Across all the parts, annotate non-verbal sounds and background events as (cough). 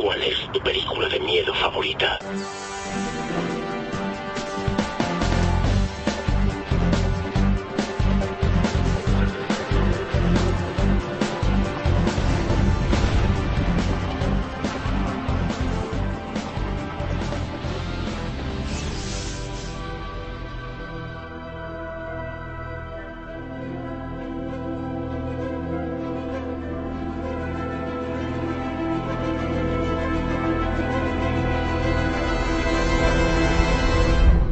¿Cuál es tu película de miedo favorita?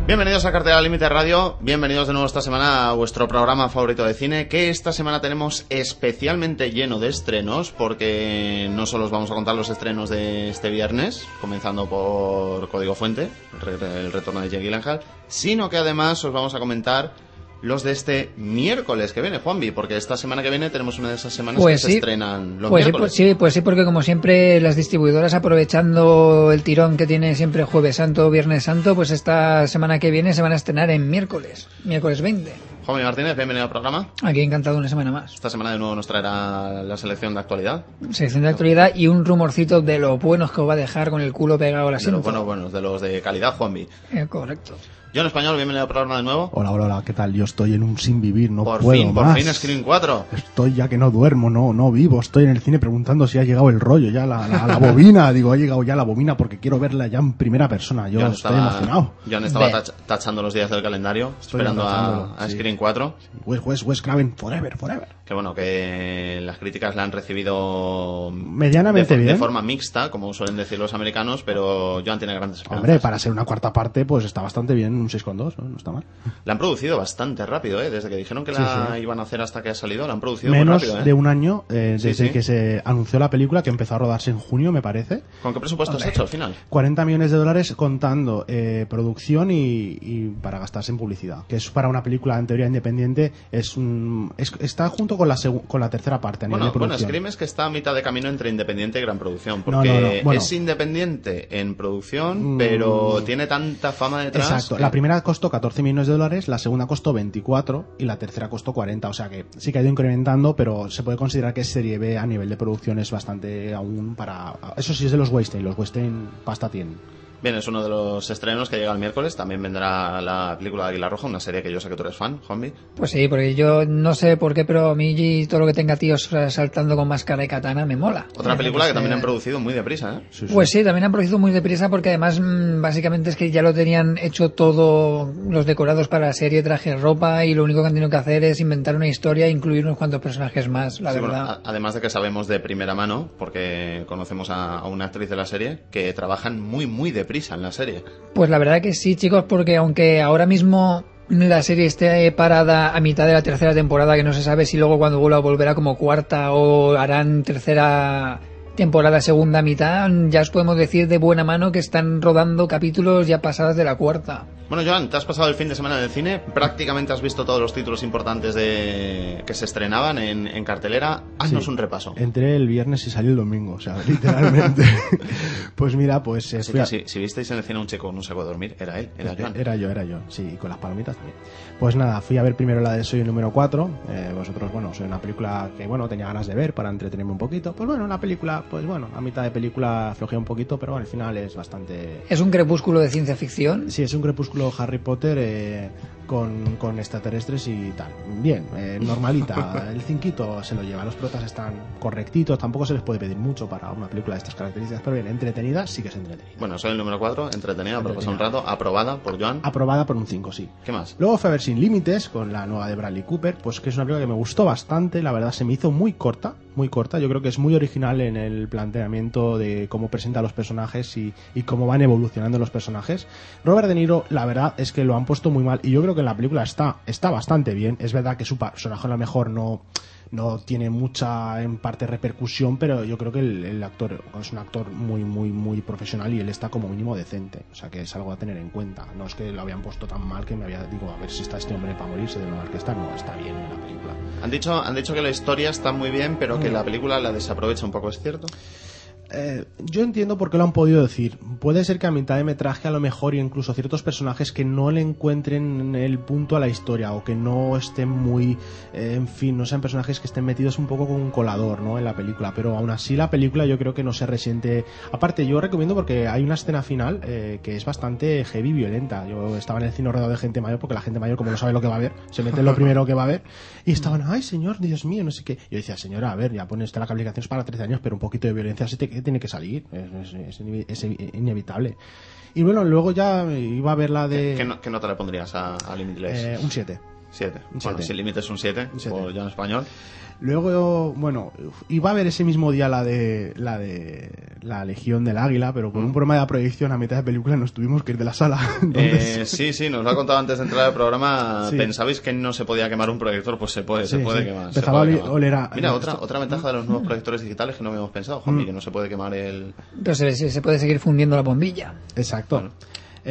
Bienvenidos a Cartera Límite Radio, bienvenidos de nuevo esta semana a vuestro programa favorito de cine, que esta semana tenemos especialmente lleno de estrenos, porque no solo os vamos a contar los estrenos de este viernes, comenzando por Código Fuente, el re- el retorno de Jake Gyllenhaal, sino que además os vamos a comentar los de este miércoles que viene, Juanvi, porque esta semana que viene tenemos una de esas semanas Pues que sí. se estrenan los Pues sí, miércoles. pues sí, pues sí, porque como siempre las distribuidoras aprovechando el tirón que tiene siempre Jueves Santo, Viernes Santo, pues esta semana que viene se van a estrenar en miércoles, miércoles 20. Juanvi Martínez, bienvenido al programa. Aquí encantado una semana más. Esta semana de nuevo nos traerá la selección de actualidad. Sección de actualidad y un rumorcito de lo buenos que os va a dejar con el culo pegado al De los buenos, buenos, de los de calidad, Juanvi. Eh, correcto. Yo en español, bienvenido al programa de nuevo. Hola, hola, hola, ¿qué tal? Yo estoy en un sin vivir, no por puedo fin, por más. fin, Screen 4. Estoy ya que no duermo, no, no vivo. Estoy en el cine preguntando si ha llegado el rollo, ya la, la, la bobina. (laughs) Digo, ha llegado ya la bobina porque quiero verla ya en primera persona. Yo John estoy estaba, emocionado. John estaba tach- tachando los días del calendario, Estoy esperando a, a sí. Screen 4. Wes, Wes, Wes Craven, forever, forever. Que bueno, que las críticas la han recibido Medianamente de, fo- de bien. forma mixta, como suelen decir los americanos, pero Joan tiene grandes esperanzas. Hombre, para ser una cuarta parte, pues está bastante bien, un 6,2, ¿no? no está mal. La han producido bastante rápido, ¿eh? Desde que dijeron que la Sí, iban a hacer hasta que ha salido, la han producido muy Menos rápido, ¿eh? de un año eh, desde sí. que se anunció la película, que empezó a rodarse en junio, me parece. ¿Con qué presupuesto has hecho al final? 40 millones de dólares contando eh, producción y, y para gastarse en publicidad. Que es para una película en teoría independiente, es un, es- está junto con la, con la tercera parte a nivel Bueno, de bueno. Scream es que está a mitad de camino entre independiente y gran producción, porque No, no, no, bueno. es independiente en producción, Mm. pero tiene tanta fama detrás. Exacto. que- La primera costó 14 millones de dólares, la segunda costó 24 y la tercera costó 40. O sea que sí que ha ido incrementando, pero se puede considerar que serie B a nivel de producción es bastante aún para... Eso sí es de los Weinstein. Los Weinstein pasta tienen. Bien, es uno de los estrenos que llega el miércoles. También vendrá la película de Águila Roja, una serie que yo sé que tú eres fan, Juanvi. Pues sí, porque yo no sé por qué, pero a mí y todo lo que tenga tíos saltando con máscara y katana me mola. Otra Eh, película que pues, también eh, han producido muy deprisa, ¿eh? Sí, sí. Pues sí, también han producido muy deprisa porque además mm, básicamente es que ya lo tenían hecho todo los decorados para la serie, traje, ropa y lo único que han tenido que hacer es inventar una historia e incluir unos cuantos personajes más, la Sí, verdad. además de que sabemos de primera mano, porque conocemos a, a una actriz de la serie, que trabajan muy, muy deprisa en la serie. Pues la verdad que sí, chicos, porque aunque ahora mismo la serie esté parada a mitad de la tercera temporada, que no se sabe si luego cuando vuelva volverá como cuarta o harán tercera temporada, segunda mitad, ya os podemos decir de buena mano que están rodando capítulos ya pasadas de la cuarta. Bueno, Joan, te has pasado el fin de semana en el cine, prácticamente has visto todos los títulos importantes de que se estrenaban en, en cartelera. Haznos Sí. un repaso. Entré el viernes y salí el domingo, o sea, (laughs) literalmente. (laughs) pues mira, pues Así que a- si, si visteis en el cine a un chico con un saco de dormir, era él, era Joan. Era yo, era yo, sí, y con las palomitas también. Pues nada, fui a ver primero la de Soy el número 4. Eh, vosotros, bueno, soy una película que, bueno, tenía ganas de ver para entretenerme un poquito. Pues bueno, la película, pues bueno, a mitad de película flojea un poquito, pero bueno, al final es bastante... Es un crepúsculo de ciencia ficción. Sí, es un crepúsculo Harry Potter eh, con, con extraterrestres y tal. Bien, eh, (laughs) normalita. El cinquito se lo lleva. Los protas están correctitos. Tampoco se les puede pedir mucho para una película de estas características. Pero bien, entretenida sí que es entretenida. Bueno, soy el número 4, entretenida, para pasar un Entretenida. rato, aprobada por Joan. Aprobada por un 5, sí. ¿Qué más? Luego fue a ver Sin Límites con la nueva de Bradley Cooper, pues que es una película que me gustó bastante, la verdad se me hizo muy corta, muy corta, yo creo que es muy original en el planteamiento de cómo presenta los personajes y, cómo van evolucionando los personajes. Robert De Niro, la verdad es que lo han puesto muy mal y yo creo que la película está, está bastante bien, es verdad que su personaje a lo mejor no no tiene mucha en parte repercusión, pero yo creo que el, el actor es un actor muy muy muy profesional y él está como mínimo decente, o sea que es algo a tener en cuenta. No es que lo habían puesto tan mal que me había digo a ver si está este hombre para morirse de lo mal que está, no está bien en la película. Han dicho, han dicho que la historia está muy bien, pero que Mm. la película la desaprovecha un poco, ¿es cierto? Eh, yo entiendo por qué lo han podido decir. Puede ser que a mitad de metraje a lo mejor y incluso ciertos personajes que no le encuentren el punto a la historia o que no estén muy, eh, en fin, no sean personajes que estén metidos un poco con un colador, ¿no? En la película. Pero aún así la película yo creo que no se resiente. Aparte yo recomiendo porque hay una escena final eh, que es bastante heavy, violenta. Yo estaba en el cine rodeado de gente mayor porque la gente mayor como no sabe lo que va a ver, se mete en lo (laughs) primero que va a ver y estaban, ay señor, Dios mío, no sé qué. Yo decía, señora, a ver, ya pones la calificación es para 13 años, pero un poquito de violencia se te tiene que salir, es, es, es, inevitable. Y bueno, luego ya iba a ver la de... ¿Qué, qué, nota le pondrías a, a Limitless? Eh, un 7. 7. Bueno, si el límite es un 7, o ya en español. Luego, bueno, iba a ver ese mismo día la de la de la Legión del Águila, pero por un problema de proyección a mitad de película nos tuvimos que ir de la sala. (laughs) Entonces... Eh, sí, sí, nos lo ha contado antes de entrar al programa. Sí. ¿Pensabais que no se podía quemar un proyector? Pues se puede, sí, se puede sí. quemar. Empezaba se puede quemar. Oler a... Mira, otra, otra ventaja de los nuevos proyectores digitales que no habíamos pensado, Juanmi, mm. que no se puede quemar el... Pero se, se puede seguir fundiendo la bombilla. Exacto. Bueno.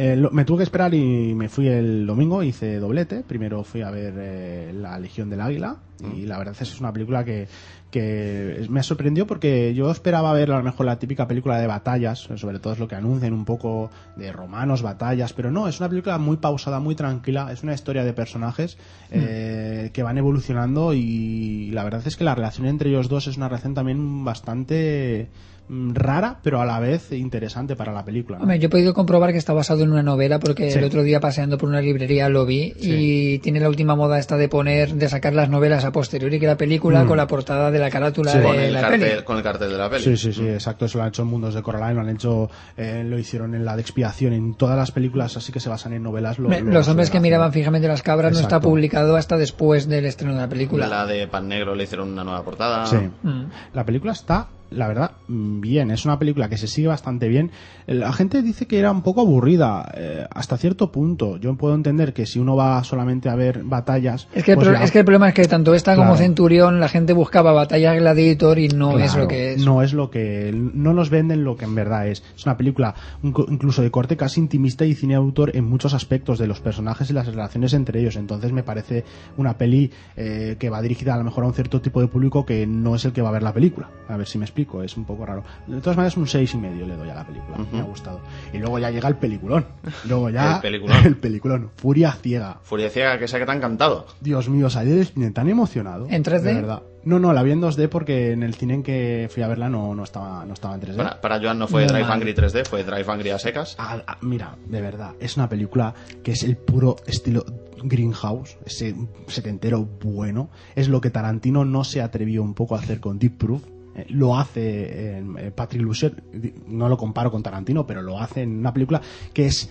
Eh, lo, me tuve que esperar y me fui el domingo, hice doblete. Primero fui a ver eh, La Legión del Águila y la verdad es que es una película que, que me sorprendió porque yo esperaba ver a lo mejor la típica película de batallas, sobre todo es lo que anuncian un poco de romanos, batallas, pero no, es una película muy pausada, muy tranquila, es una historia de personajes eh, que van evolucionando y la verdad es que la relación entre ellos dos es una relación también bastante rara, pero a la vez interesante para la película. ¿no? Hombre, yo he podido comprobar que está basado en una novela porque sí. el otro día paseando por una librería lo vi sí. y tiene la última moda esta de poner, de sacar las novelas a posteriori que la película mm. con la portada de la carátula sí, de con el la cartel, peli. Con el cartel de la peli. Sí, sí, sí, exacto. Eso lo han hecho en Mundos de Coraline, lo han hecho, eh, lo hicieron en la de expiación, en todas las películas así que se basan en novelas. Lo, Me, lo los hombres que miraban fijamente las cabras exacto. no está publicado hasta después del estreno de la película. La de Pan Negro le hicieron una nueva portada. Sí. Mm. La película está la verdad, bien. Es una película que se sigue bastante bien. La gente dice que era un poco aburrida eh, hasta cierto punto. Yo puedo entender que si uno va solamente a ver batallas. Es que, pues el, la... es que el problema es que tanto esta claro. como Centurión, la gente buscaba batallas Gladiator y no claro, es lo que es. No es lo que. No nos venden lo que en verdad es. Es una película incluso de corte casi intimista y cine autor en muchos aspectos de los personajes y las relaciones entre ellos. Entonces me parece una peli eh, que va dirigida a lo mejor a un cierto tipo de público que no es el que va a ver la película. A ver si me explico es un poco raro. De todas maneras, un seis y medio le doy a la película. Uh -huh. Me ha gustado. Y luego ya llega el peliculón. Luego ya. el peliculón. (laughs) El peliculón. Furia ciega. Furia ciega, que sé que te ha encantado. Dios mío, salí del cine tan emocionado. ¿En 3D? De verdad. No, no, la vi en 2D porque en el cine en que fui a verla no, no, estaba, no estaba en 3D. Para, para Joan no fue no, Drive. Angry 3D, fue Drive Angry a secas. Ah, ah, mira, de verdad, es una película que es el puro estilo Greenhouse, ese setentero bueno. Es lo que Tarantino no se atrevió un poco a hacer con Deep Proof lo hace en Patrick Lussier, no lo comparo con Tarantino, pero lo hace en una película que es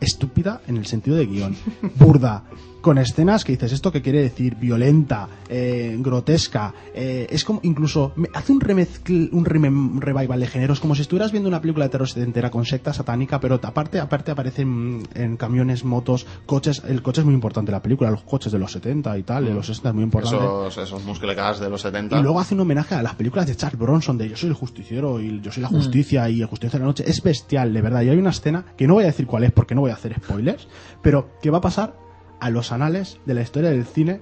estúpida en el sentido de guion, (laughs) burda, con escenas que dices esto que quiere decir violenta, eh, grotesca, eh, es como incluso me, hace un remezcl, un rem, revival de géneros como si estuvieras viendo una película de terror entera con secta satánica, pero aparte aparte aparecen en camiones, motos, coches, el coche es muy importante la película, los coches de los 70 y tal, de los 60 es muy importante. Esos, esos musclecars de los 70. Y luego hace un homenaje a las películas de Charles Bronson de Yo soy el justiciero y Yo soy la justicia mm. y el justiciero de la noche, es bestial, de verdad, y hay una escena que no voy a decir cuál es porque no voy a hacer spoilers, pero que va a pasar a los anales de la historia del cine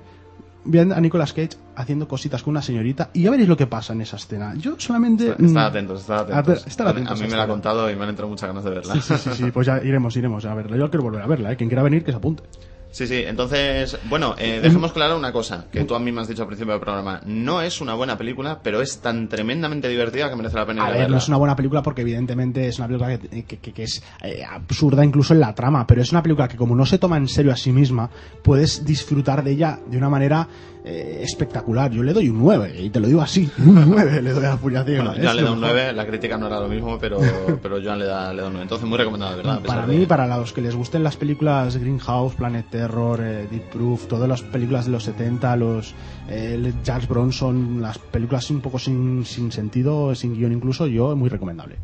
viendo a Nicolas Cage haciendo cositas con una señorita y ya veréis lo que pasa en esa escena. Yo solamente... Estad atentos, estad atentos. A, estar atentos a, mí me la ha contado y me han entrado muchas ganas de verla. Sí, sí, sí, sí, pues ya iremos, iremos a verla. Yo quiero volver a verla, ¿eh? Quien quiera venir, que se apunte. Sí, sí, entonces, bueno, eh, dejemos claro una cosa, que tú a mí me has dicho al principio del programa. No es una buena película, pero es tan tremendamente divertida que merece la pena a ver, verla. no es una buena película porque evidentemente es una película que, que, que, que es eh, absurda incluso en la trama, pero es una película que como no se toma en serio a sí misma, puedes disfrutar de ella de una manera eh, espectacular. Yo le doy un 9, y te lo digo así, (laughs) un 9 le doy a Ciega. Bueno, Joan le da un 9, la crítica no era lo mismo, pero, (laughs) pero Joan le da, le da un 9. Entonces muy recomendado, de verdad. Para mí, de... para los que les gusten las películas Greenhouse, Planet Terror, eh, Deep Proof, todas las películas de los 70, los eh, Charles Bronson, las películas un poco sin, sin sentido, sin guion incluso, yo, muy recomendable.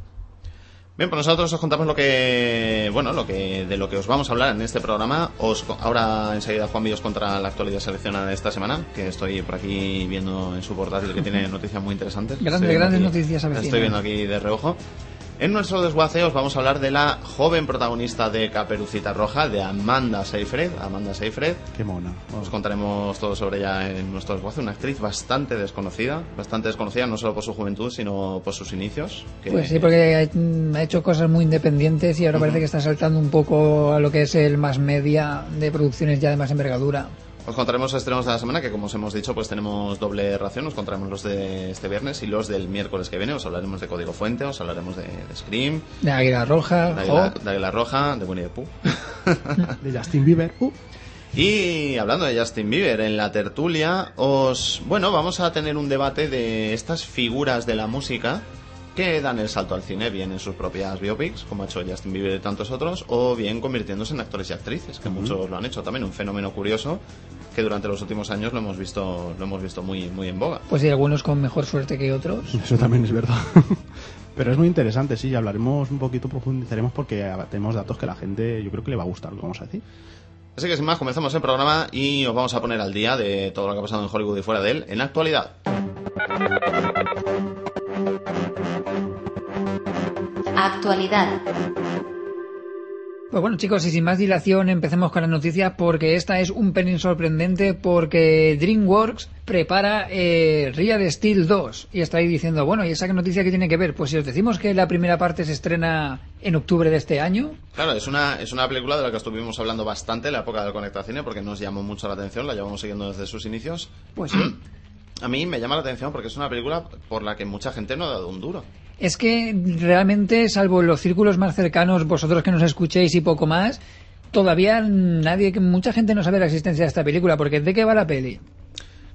Bien, pues nosotros os contamos lo que, bueno, lo que de lo que os vamos a hablar en este programa. Os ahora enseguida Juan Villos contra la actualidad seleccionada de esta semana, que estoy por aquí viendo en su portátil que tiene (laughs) noticias muy interesantes. Grandes, grandes aquí, noticias a Estoy viendo aquí de reojo. En nuestro desguace os vamos a hablar de la joven protagonista de Caperucita Roja, de Amanda Seyfried. Amanda Seyfried. Qué mona. Os contaremos todo sobre ella en nuestro desguace. Una actriz bastante desconocida, bastante desconocida no solo por su juventud, sino por sus inicios. que- Pues sí, porque ha hecho cosas muy independientes y ahora parece que está saltando un poco a lo que es el más media de producciones ya de más envergadura. Os contaremos los estrenos de la semana, que como os hemos dicho, pues tenemos doble ración. Os contaremos los de este viernes y los del miércoles que viene. Os hablaremos de Código Fuente, os hablaremos de, de Scream, De Águila Roja, de Águila, de Águila Roja, de Winnie the Pooh. (laughs) De Justin Bieber. Uh, Y hablando de Justin Bieber, en la tertulia os... Bueno, vamos a tener un debate de estas figuras de la música que dan el salto al cine, bien en sus propias biopics, como ha hecho Justin Bieber y tantos otros, o bien convirtiéndose en actores y actrices, que muchos lo han hecho también, un fenómeno curioso que durante los últimos años lo hemos visto, lo hemos visto muy, muy en boga. Pues sí, algunos con mejor suerte que otros. eso también es verdad. (laughs) Pero es muy interesante, sí, hablaremos un poquito, profundizaremos porque tenemos datos que a la gente yo creo que le va a gustar, lo que vamos a decir. Así que sin más, comenzamos el programa y os vamos a poner al día de todo lo que ha pasado en Hollywood y fuera de él en la actualidad. Actualidad. Pues bueno chicos, y sin más dilación empecemos con la noticia porque esta es un pelín sorprendente porque DreamWorks prepara eh, Real Steel 2 y está ahí diciendo, bueno, ¿y esa noticia qué tiene que ver? Pues si os decimos que la primera parte se estrena en octubre de este año, Claro, es una, es una película de la que estuvimos hablando bastante en la época del Conecta Cine porque nos llamó mucho la atención, la llevamos siguiendo desde sus inicios. pues sí. (clears throat) A mí me llama la atención porque es una película por la que mucha gente no ha dado un duro. Es que realmente, salvo los círculos más cercanos, vosotros que nos escuchéis y poco más, todavía nadie, mucha gente no sabe la existencia de esta película, porque ¿de qué va la peli?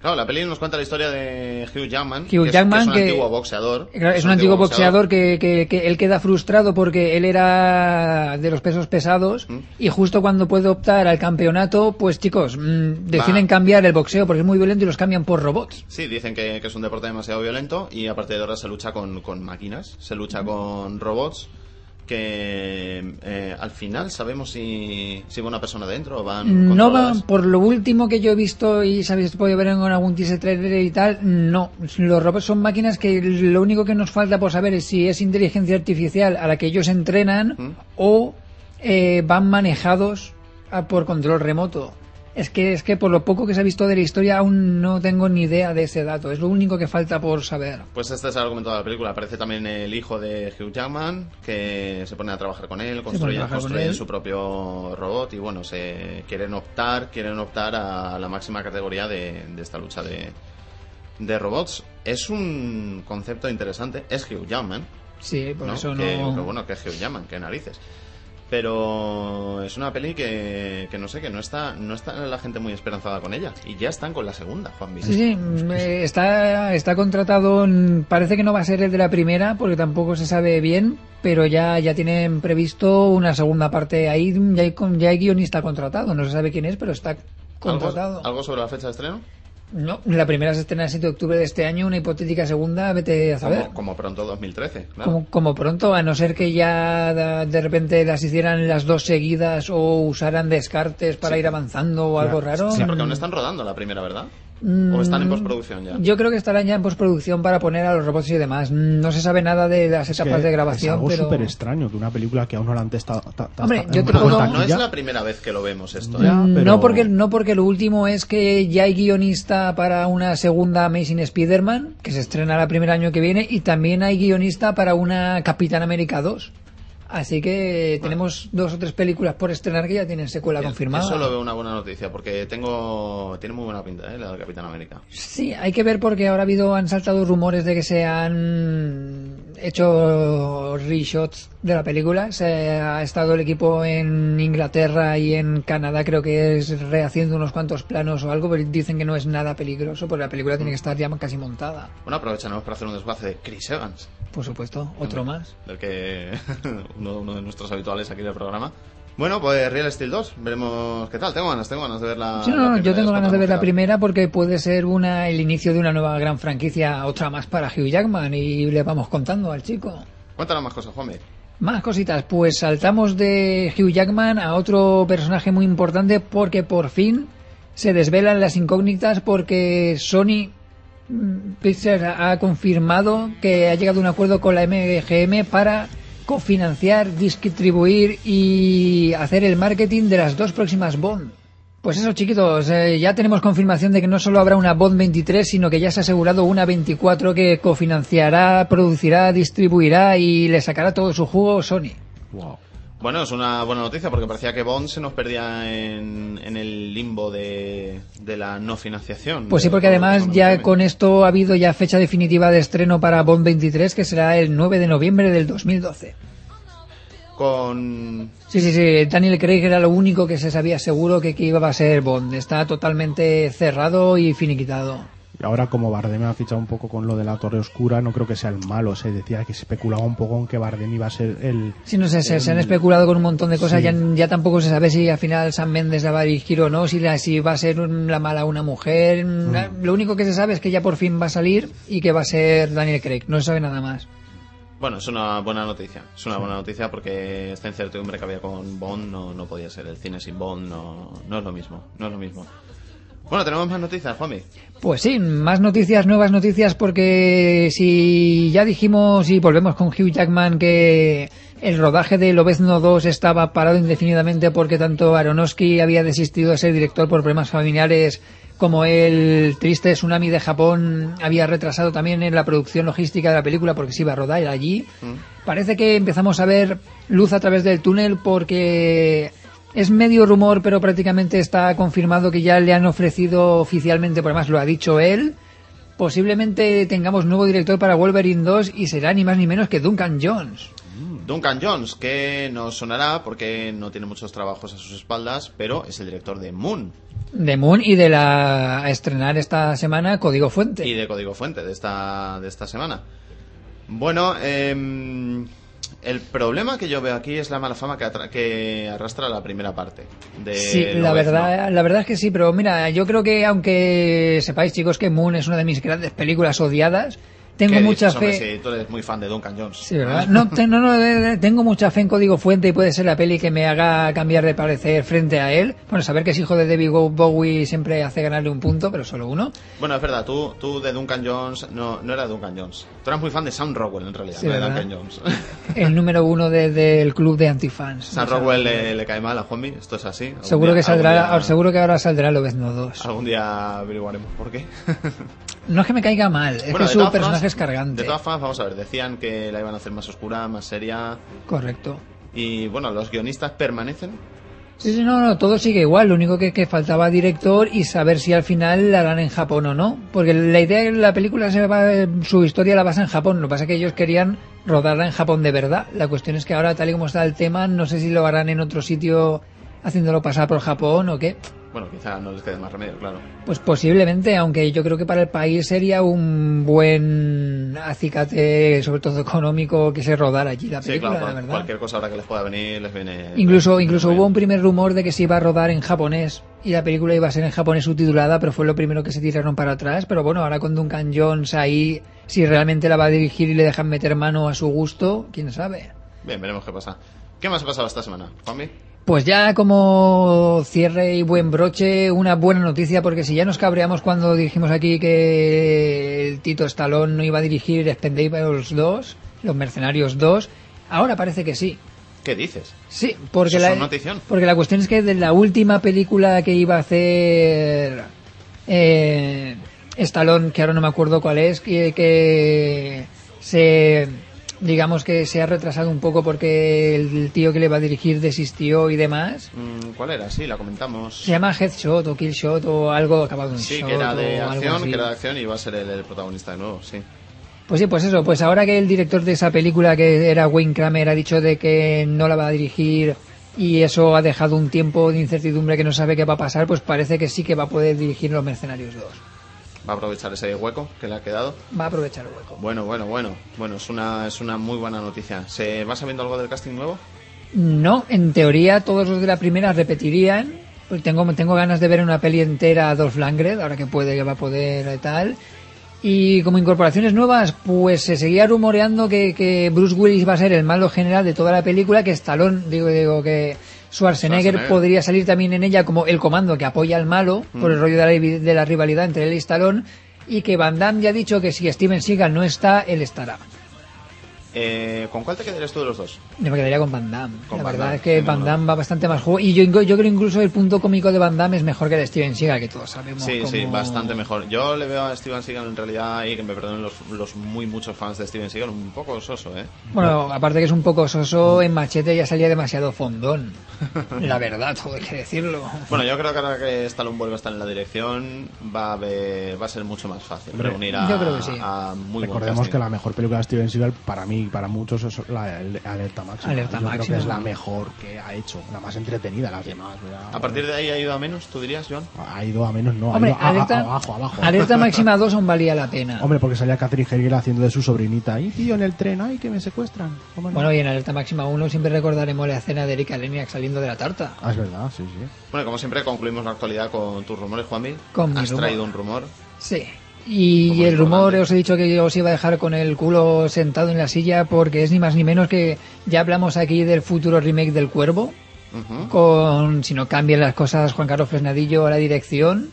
Claro, la peli nos cuenta la historia de Hugh Jackman, Hugh que, es- que es, un que- antiguo boxeador. Es un antiguo boxeador que, que- que él queda frustrado porque él era de los pesos pesados ¿Mm? y justo cuando puede optar al campeonato, pues chicos, mm, deciden Va. cambiar el boxeo porque es muy violento y los cambian por robots. Sí, dicen que, que es un deporte demasiado violento y a partir de ahora se lucha con, con máquinas, se lucha con robots que eh, al final sabemos si, si va una persona dentro o van No va, controladas. por lo último que yo he visto y sabéis podido ver en algún teaser trailer y tal, no. Los robots son máquinas que lo único que nos falta por saber es si es inteligencia artificial a la que ellos entrenan ¿Mm? o eh, van manejados a- por control remoto. Es que, es que por lo poco que se ha visto de la historia aún no tengo ni idea de ese dato. Es lo único que falta por saber. Pues este es el argumento de la película. Aparece también el hijo de Hugh Jackman, que se pone a trabajar con él, construyen, trabajar con construyen él. su propio robot y bueno, se quieren optar, quieren optar a la máxima categoría de, de esta lucha de, de robots. Es un concepto interesante. Es Hugh Jackman, Sí, por ¿no? eso que, no. que bueno, que Hugh Jackman, que narices. Pero es una peli que, que no sé, que no está, no está la gente muy esperanzada con ella. Y ya están con la segunda, Juan Sí, sí, eh, está, está contratado, parece que no va a ser el de la primera porque tampoco se sabe bien, pero ya, ya tienen previsto una segunda parte ahí, ya hay, ya hay guionista contratado, no se sabe quién es, pero está contratado. ¿Algo, ¿Algo sobre la fecha de estreno? No, la primera se estrena el 7 de octubre de este año, una hipotética segunda, vete a saber. Como, como pronto 2013, claro. Como, como pronto, a no ser que ya de repente las hicieran las dos seguidas o usaran descartes para Sí. ir avanzando o algo raro. Sí, porque aún están rodando la primera, ¿verdad? Mm, ¿O están en postproducción ya? Yo creo que estarán ya en postproducción para poner a los robots y demás. Mm, No se sabe nada de las Es que etapas de Es grabación, algo pero súper extraño que una película que aún no la han testado. ta- ta- Hombre, ta- yo en te una puedo- No es la primera vez que lo vemos esto, ¿eh? Ya, Mm, pero- no porque no porque lo último es que ya hay guionista para una segunda Amazing Spider-Man que se estrena el primer año que viene y también hay guionista para una Capitán América 2. Así que tenemos dos o tres películas por estrenar que ya tienen secuela Bien, confirmada. Eso lo veo una buena noticia, porque tengo tiene muy buena pinta, ¿eh? La del Capitán América. Sí, hay que ver porque ahora ha habido, han saltado rumores de que se han hecho reshots de la película. Se ha estado el equipo en Inglaterra y en Canadá, creo que es rehaciendo unos cuantos planos o algo, pero dicen que no es nada peligroso porque la película tiene que estar ya casi montada. Bueno, aprovecharemos para hacer un desguace de Chris Evans, Por supuesto, otro más. del que (laughs) uno, uno de nuestros habituales aquí del programa. Bueno, pues Real Steel 2, veremos qué tal. Tengo ganas, tengo ganas de ver la. Sí, no, la no, primera, yo tengo ganas de ver la primera porque puede ser una el inicio de una nueva gran franquicia, otra más para Hugh Jackman y le vamos contando al chico. Cuéntanos más cosas, Juanmi. Más cositas, pues saltamos de Hugh Jackman a otro personaje muy importante porque por fin se desvelan las incógnitas porque Sony mm, Pictures ha confirmado que ha llegado a un acuerdo con la MGM para cofinanciar, distribuir y hacer el marketing de las dos próximas Bond. Pues eso, chiquitos, eh, ya tenemos confirmación de que no solo habrá una Bond 23, sino que ya se ha asegurado una 24 que cofinanciará, producirá, distribuirá y le sacará todo su jugo Sony. Wow. Bueno, es una buena noticia porque parecía que Bond se nos perdía en, en el limbo de, de la no financiación. Pues sí, porque además ya con esto ha habido ya fecha definitiva de estreno para Bond 23, que será el 9 de noviembre del 2012. Con... Sí, sí, sí. Daniel Craig era lo único que se sabía seguro que, que iba a ser Bond. Está totalmente cerrado y finiquitado. Y ahora como Bardem ha fichado un poco con lo de la Torre Oscura, no creo que sea el malo. Se decía que se especulaba un poco en que Bardem iba a ser el... Sí, no sé, se, se han especulado con un montón de cosas. Sí. Ya, ya tampoco se sabe si al final Sam Mendes la va a dirigir o no, si, la, si va a ser un- la mala una mujer. Mm. Lo único que se sabe es que ya por fin va a salir y que va a ser Daniel Craig. No se sabe nada más. Bueno, es una buena noticia. Es una buena noticia porque esta incertidumbre que había con Bond no, no podía ser. El cine sin Bond no, no es lo mismo. No es lo mismo. Bueno, tenemos más noticias, Juanmi. Pues sí, más noticias, nuevas noticias, porque si ya dijimos y volvemos con Hugh Jackman que el rodaje de Lobezno 2 estaba parado indefinidamente porque tanto Aronofsky había desistido de ser director por problemas familiares como el triste tsunami de Japón había retrasado también en la producción logística de la película porque se iba a rodar allí. Parece que empezamos a ver luz a través del túnel porque es medio rumor, pero prácticamente está confirmado que ya le han ofrecido oficialmente, por además lo ha dicho él, posiblemente tengamos nuevo director para Wolverine 2 y será ni más ni menos que Duncan Jones. Duncan Jones, que nos sonará porque no tiene muchos trabajos a sus espaldas, pero es el director de Moon De Moon y de la a estrenar esta semana Código Fuente. y de Código Fuente de esta, de esta semana. Bueno, em, el problema que yo veo aquí es la mala fama que, arrastra la primera parte. De Sí, la verdad, la verdad es que sí, pero mira, yo creo que aunque sepáis chicos que Moon es una de mis grandes películas odiadas, tengo ¿Qué mucha dices, hombre, fe. si tú eres muy fan de Duncan Jones. Sí, ¿verdad? No, (laughs) te- no, no, tengo mucha fe en Código Fuente y puede ser la peli que me haga cambiar de parecer frente a él. Bueno, saber que es hijo de David Bowie siempre hace ganarle un punto, pero solo uno. Bueno, es verdad, tú, tú de Duncan Jones no, no era Duncan Jones. Tú eras muy fan de Sam Rockwell en realidad, Sí, no de. Duncan Jones. (laughs) El número uno de- del club de antifans. Sam Rockwell le, le cae mal a Juanmi, esto es así. Seguro día- que saldrá, día- seguro que ahora saldrá Lobezno 2. Algún día averiguaremos por qué. (laughs) No es que me caiga mal, es Bueno, que su personaje es cargante. De todas formas, vamos a ver, decían que la iban a hacer más oscura, más seria. Correcto. Y bueno, los guionistas permanecen. Sí, sí, no, no, todo sigue igual. Lo único que, que faltaba director y saber si al final la harán en Japón o no. Porque la idea de la película, se va, su historia la basa en Japón. Lo que pasa es que ellos querían rodarla en Japón de verdad. La cuestión es que ahora, tal y como está el tema, no sé si lo harán en otro sitio haciéndolo pasar por Japón o qué. Bueno, quizá no les quede más remedio, claro. Pues posiblemente, aunque yo creo que para el país sería un buen acicate, sobre todo económico, que se rodara allí la Sí, película, claro, la cual- verdad. cualquier cosa ahora que les pueda venir, les viene. Incluso, les incluso hubo un primer rumor de que se iba a rodar en japonés y la película iba a ser en japonés subtitulada, pero fue lo primero que se tiraron para atrás. Pero bueno, ahora con Duncan Jones ahí, si realmente la va a dirigir y le dejan meter mano a su gusto, quién sabe. Bien, veremos qué pasa. ¿Qué más ha pasado esta semana, Juanmi? Pues ya como cierre y buen broche, una buena noticia, porque si ya nos cabreamos cuando dijimos aquí que el Tito Stallone no iba a dirigir Expendables 2, Los Mercenarios 2, ahora parece que sí. ¿Qué dices? Sí, porque la, notición. porque la cuestión es que de la última película que iba a hacer eh, Stallone, que ahora no me acuerdo cuál es, que, que se digamos que se ha retrasado un poco porque el tío que le va a dirigir desistió y demás. Mm, ¿Cuál era? Sí, la comentamos. Se llama Headshot o Killshot o algo acabado en Sí, shot que era de o acción, que era de acción y iba a ser el, el protagonista de nuevo, sí. Pues sí, pues eso, pues ahora que el director de esa película, que era Wayne Kramer, ha dicho de que no la va a dirigir y eso ha dejado un tiempo de incertidumbre que no sabe qué va a pasar, pues parece que sí que va a poder dirigir Los Mercenarios 2. Va a aprovechar ese hueco que le ha quedado. Va a aprovechar el hueco. Bueno, bueno, bueno. Bueno, es una, es una muy buena noticia. ¿Se va sabiendo algo del casting nuevo? No, en teoría todos los de la primera repetirían. Pues tengo, tengo ganas de ver una peli entera a Dolph Lundgren, ahora que puede, que va a poder y tal. Y como incorporaciones nuevas, pues se seguía rumoreando que, que Bruce Willis va a ser el malo general de toda la película, que Stallone, digo, digo que Schwarzenegger, Schwarzenegger. podría salir también en ella como el comando que apoya al malo, por el rollo de la, de la rivalidad entre él y Stallone, y que Van Damme ya ha dicho que si Steven Seagal no está, él estará. Eh, ¿Con cuál te quedarías tú de los dos? Yo me quedaría con Van Damme. Con la Van verdad Damme, es que Van. Damme va bastante más juego. Y yo, yo creo incluso el punto cómico de Van Damme es mejor que el de Steven Seagal, que todos sabemos. Sí, sí, bastante mejor. Yo le veo a Steven Seagal en realidad, y que me perdonen los, los muy muchos fans de Steven Seagal, un poco soso, ¿eh? Bueno, aparte que es un poco soso, en Machete ya salía demasiado fondón. (laughs) La verdad, todo hay que decirlo. Bueno, yo creo que ahora que Stallone vuelve a estar en la dirección, va a, haber- va a ser mucho más fácil Hombre, reunir a, yo creo que sí. a muy buen Recordemos que la mejor película de Steven Seagal para mí y para muchos es la el- Alerta Máxima. Alerta Yo creo Máxima. que es la mejor que ha hecho, la más entretenida, las demás. A partir de ahí ha ido a menos, ¿tú dirías, Joan? Ha ido a menos, no, Hombre, ha ido a- a- alerta, abajo, abajo. alerta (laughs) máxima 2 aún valía la pena. Hombre, porque salía Catherine Hegel haciendo de su sobrinita. Y tío, en el tren, ay, que me secuestran. ¿Cómo no? Bueno, y en Alerta Máxima 1 siempre recordaremos la escena de Erika Leniak saliendo de la tarta. Ah, es verdad, sí, sí. Bueno, como siempre, concluimos la actualidad con tus rumores, Juanmi. Con mi Has rumor. traído un rumor. Sí. Y el rumor, importante. os he dicho que os iba a dejar con el culo sentado en la silla porque es ni más ni menos que ya hablamos aquí del futuro remake del Cuervo. Con, si no cambian las cosas, Juan Carlos Fresnadillo a la dirección.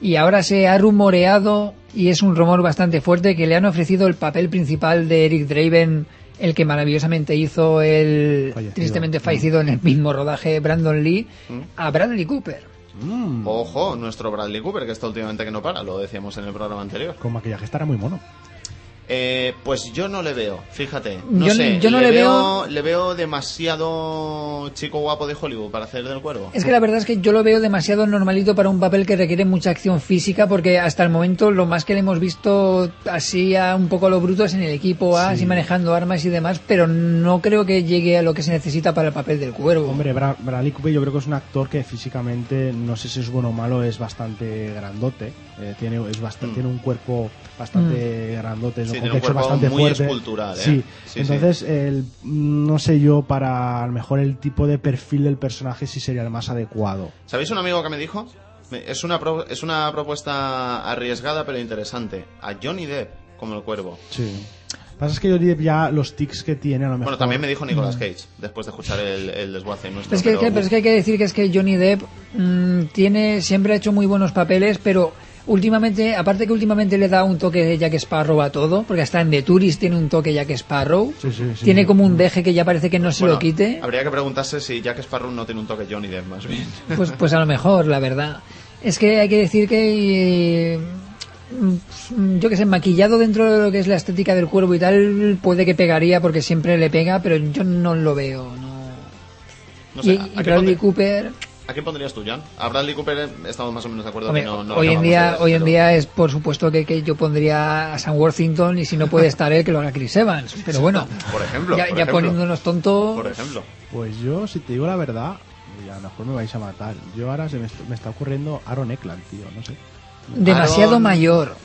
Y ahora se ha rumoreado, y es un rumor bastante fuerte, que le han ofrecido el papel principal de Eric Draven, el que maravillosamente hizo el Fallecido. tristemente fallecido en el mismo rodaje Brandon Lee, Mm. a Bradley Cooper. Mm, Ojo, nuestro Bradley Cooper, que está últimamente que no para, lo decíamos en el programa anterior. Con maquillaje estará muy mono. Eh, pues yo no le veo, fíjate. No Yo- sé, yo no le veo- Le veo demasiado chico guapo de Hollywood para hacer del cuervo. Es que la verdad es que yo lo veo demasiado normalito para un papel que requiere mucha acción física, porque hasta el momento lo más que le hemos visto así a un poco a lo bruto es en el equipo A, Sí. así manejando armas y demás, pero no creo que llegue a lo que se necesita para el papel del cuervo. Hombre, Bra- Bradley Cooper yo creo que es un actor que físicamente, no sé si es bueno o malo, es bastante grandote. Eh, tiene, es bastante, Mm. tiene un cuerpo bastante grandote, es Sí, un bastante muy fuerte. escultural, ¿eh? Sí, Sí, entonces el- no sé yo para a lo mejor el tipo de perfil del personaje si sería el más adecuado. ¿Sabéis un amigo que me dijo? Es una, pro- es una propuesta arriesgada pero interesante. A Johnny Depp como el cuervo. Sí. Pasa es que Johnny Depp ya los tics que tiene a lo mejor. Bueno, también me dijo Nicolas Cage, después de escuchar el, el desguace nuestro. Pero es, que, pero- que- pero es que hay que decir que es que Johnny Depp mm, tiene siempre ha hecho muy buenos papeles, pero últimamente, aparte que últimamente le da un toque de Jack Sparrow a todo, porque hasta en The Tourist tiene un toque Jack Sparrow, Sí, sí, sí. tiene como un deje que ya parece que no se Bueno, lo quite. Habría que preguntarse si Jack Sparrow no tiene un toque Johnny Depp, más bien. (laughs) Pues, pues a lo mejor, la verdad. Es que hay que decir que, eh, mm, yo que sé, maquillado dentro de lo que es la estética del cuervo y tal, puede que pegaría porque siempre le pega, pero yo no lo veo. No. No sé, y, ¿a- y a qué Bradley Cooper, ¿A quién pondrías tú, Jan? A Bradley Cooper eh, estamos más o menos de acuerdo hombre, que no, no hoy en día, hoy en día es por supuesto que, que yo pondría a Sam Worthington y si no puede estar él, que lo haga Chris Evans. Pero bueno, (laughs) Por ejemplo, ya, por ya ejemplo, poniéndonos tontos. Por ejemplo. Pues yo, si te digo la verdad, y a lo mejor me vais a matar. Yo ahora se me, est- me está ocurriendo Aaron Eckland, tío, no sé. Demasiado Aaron- mayor.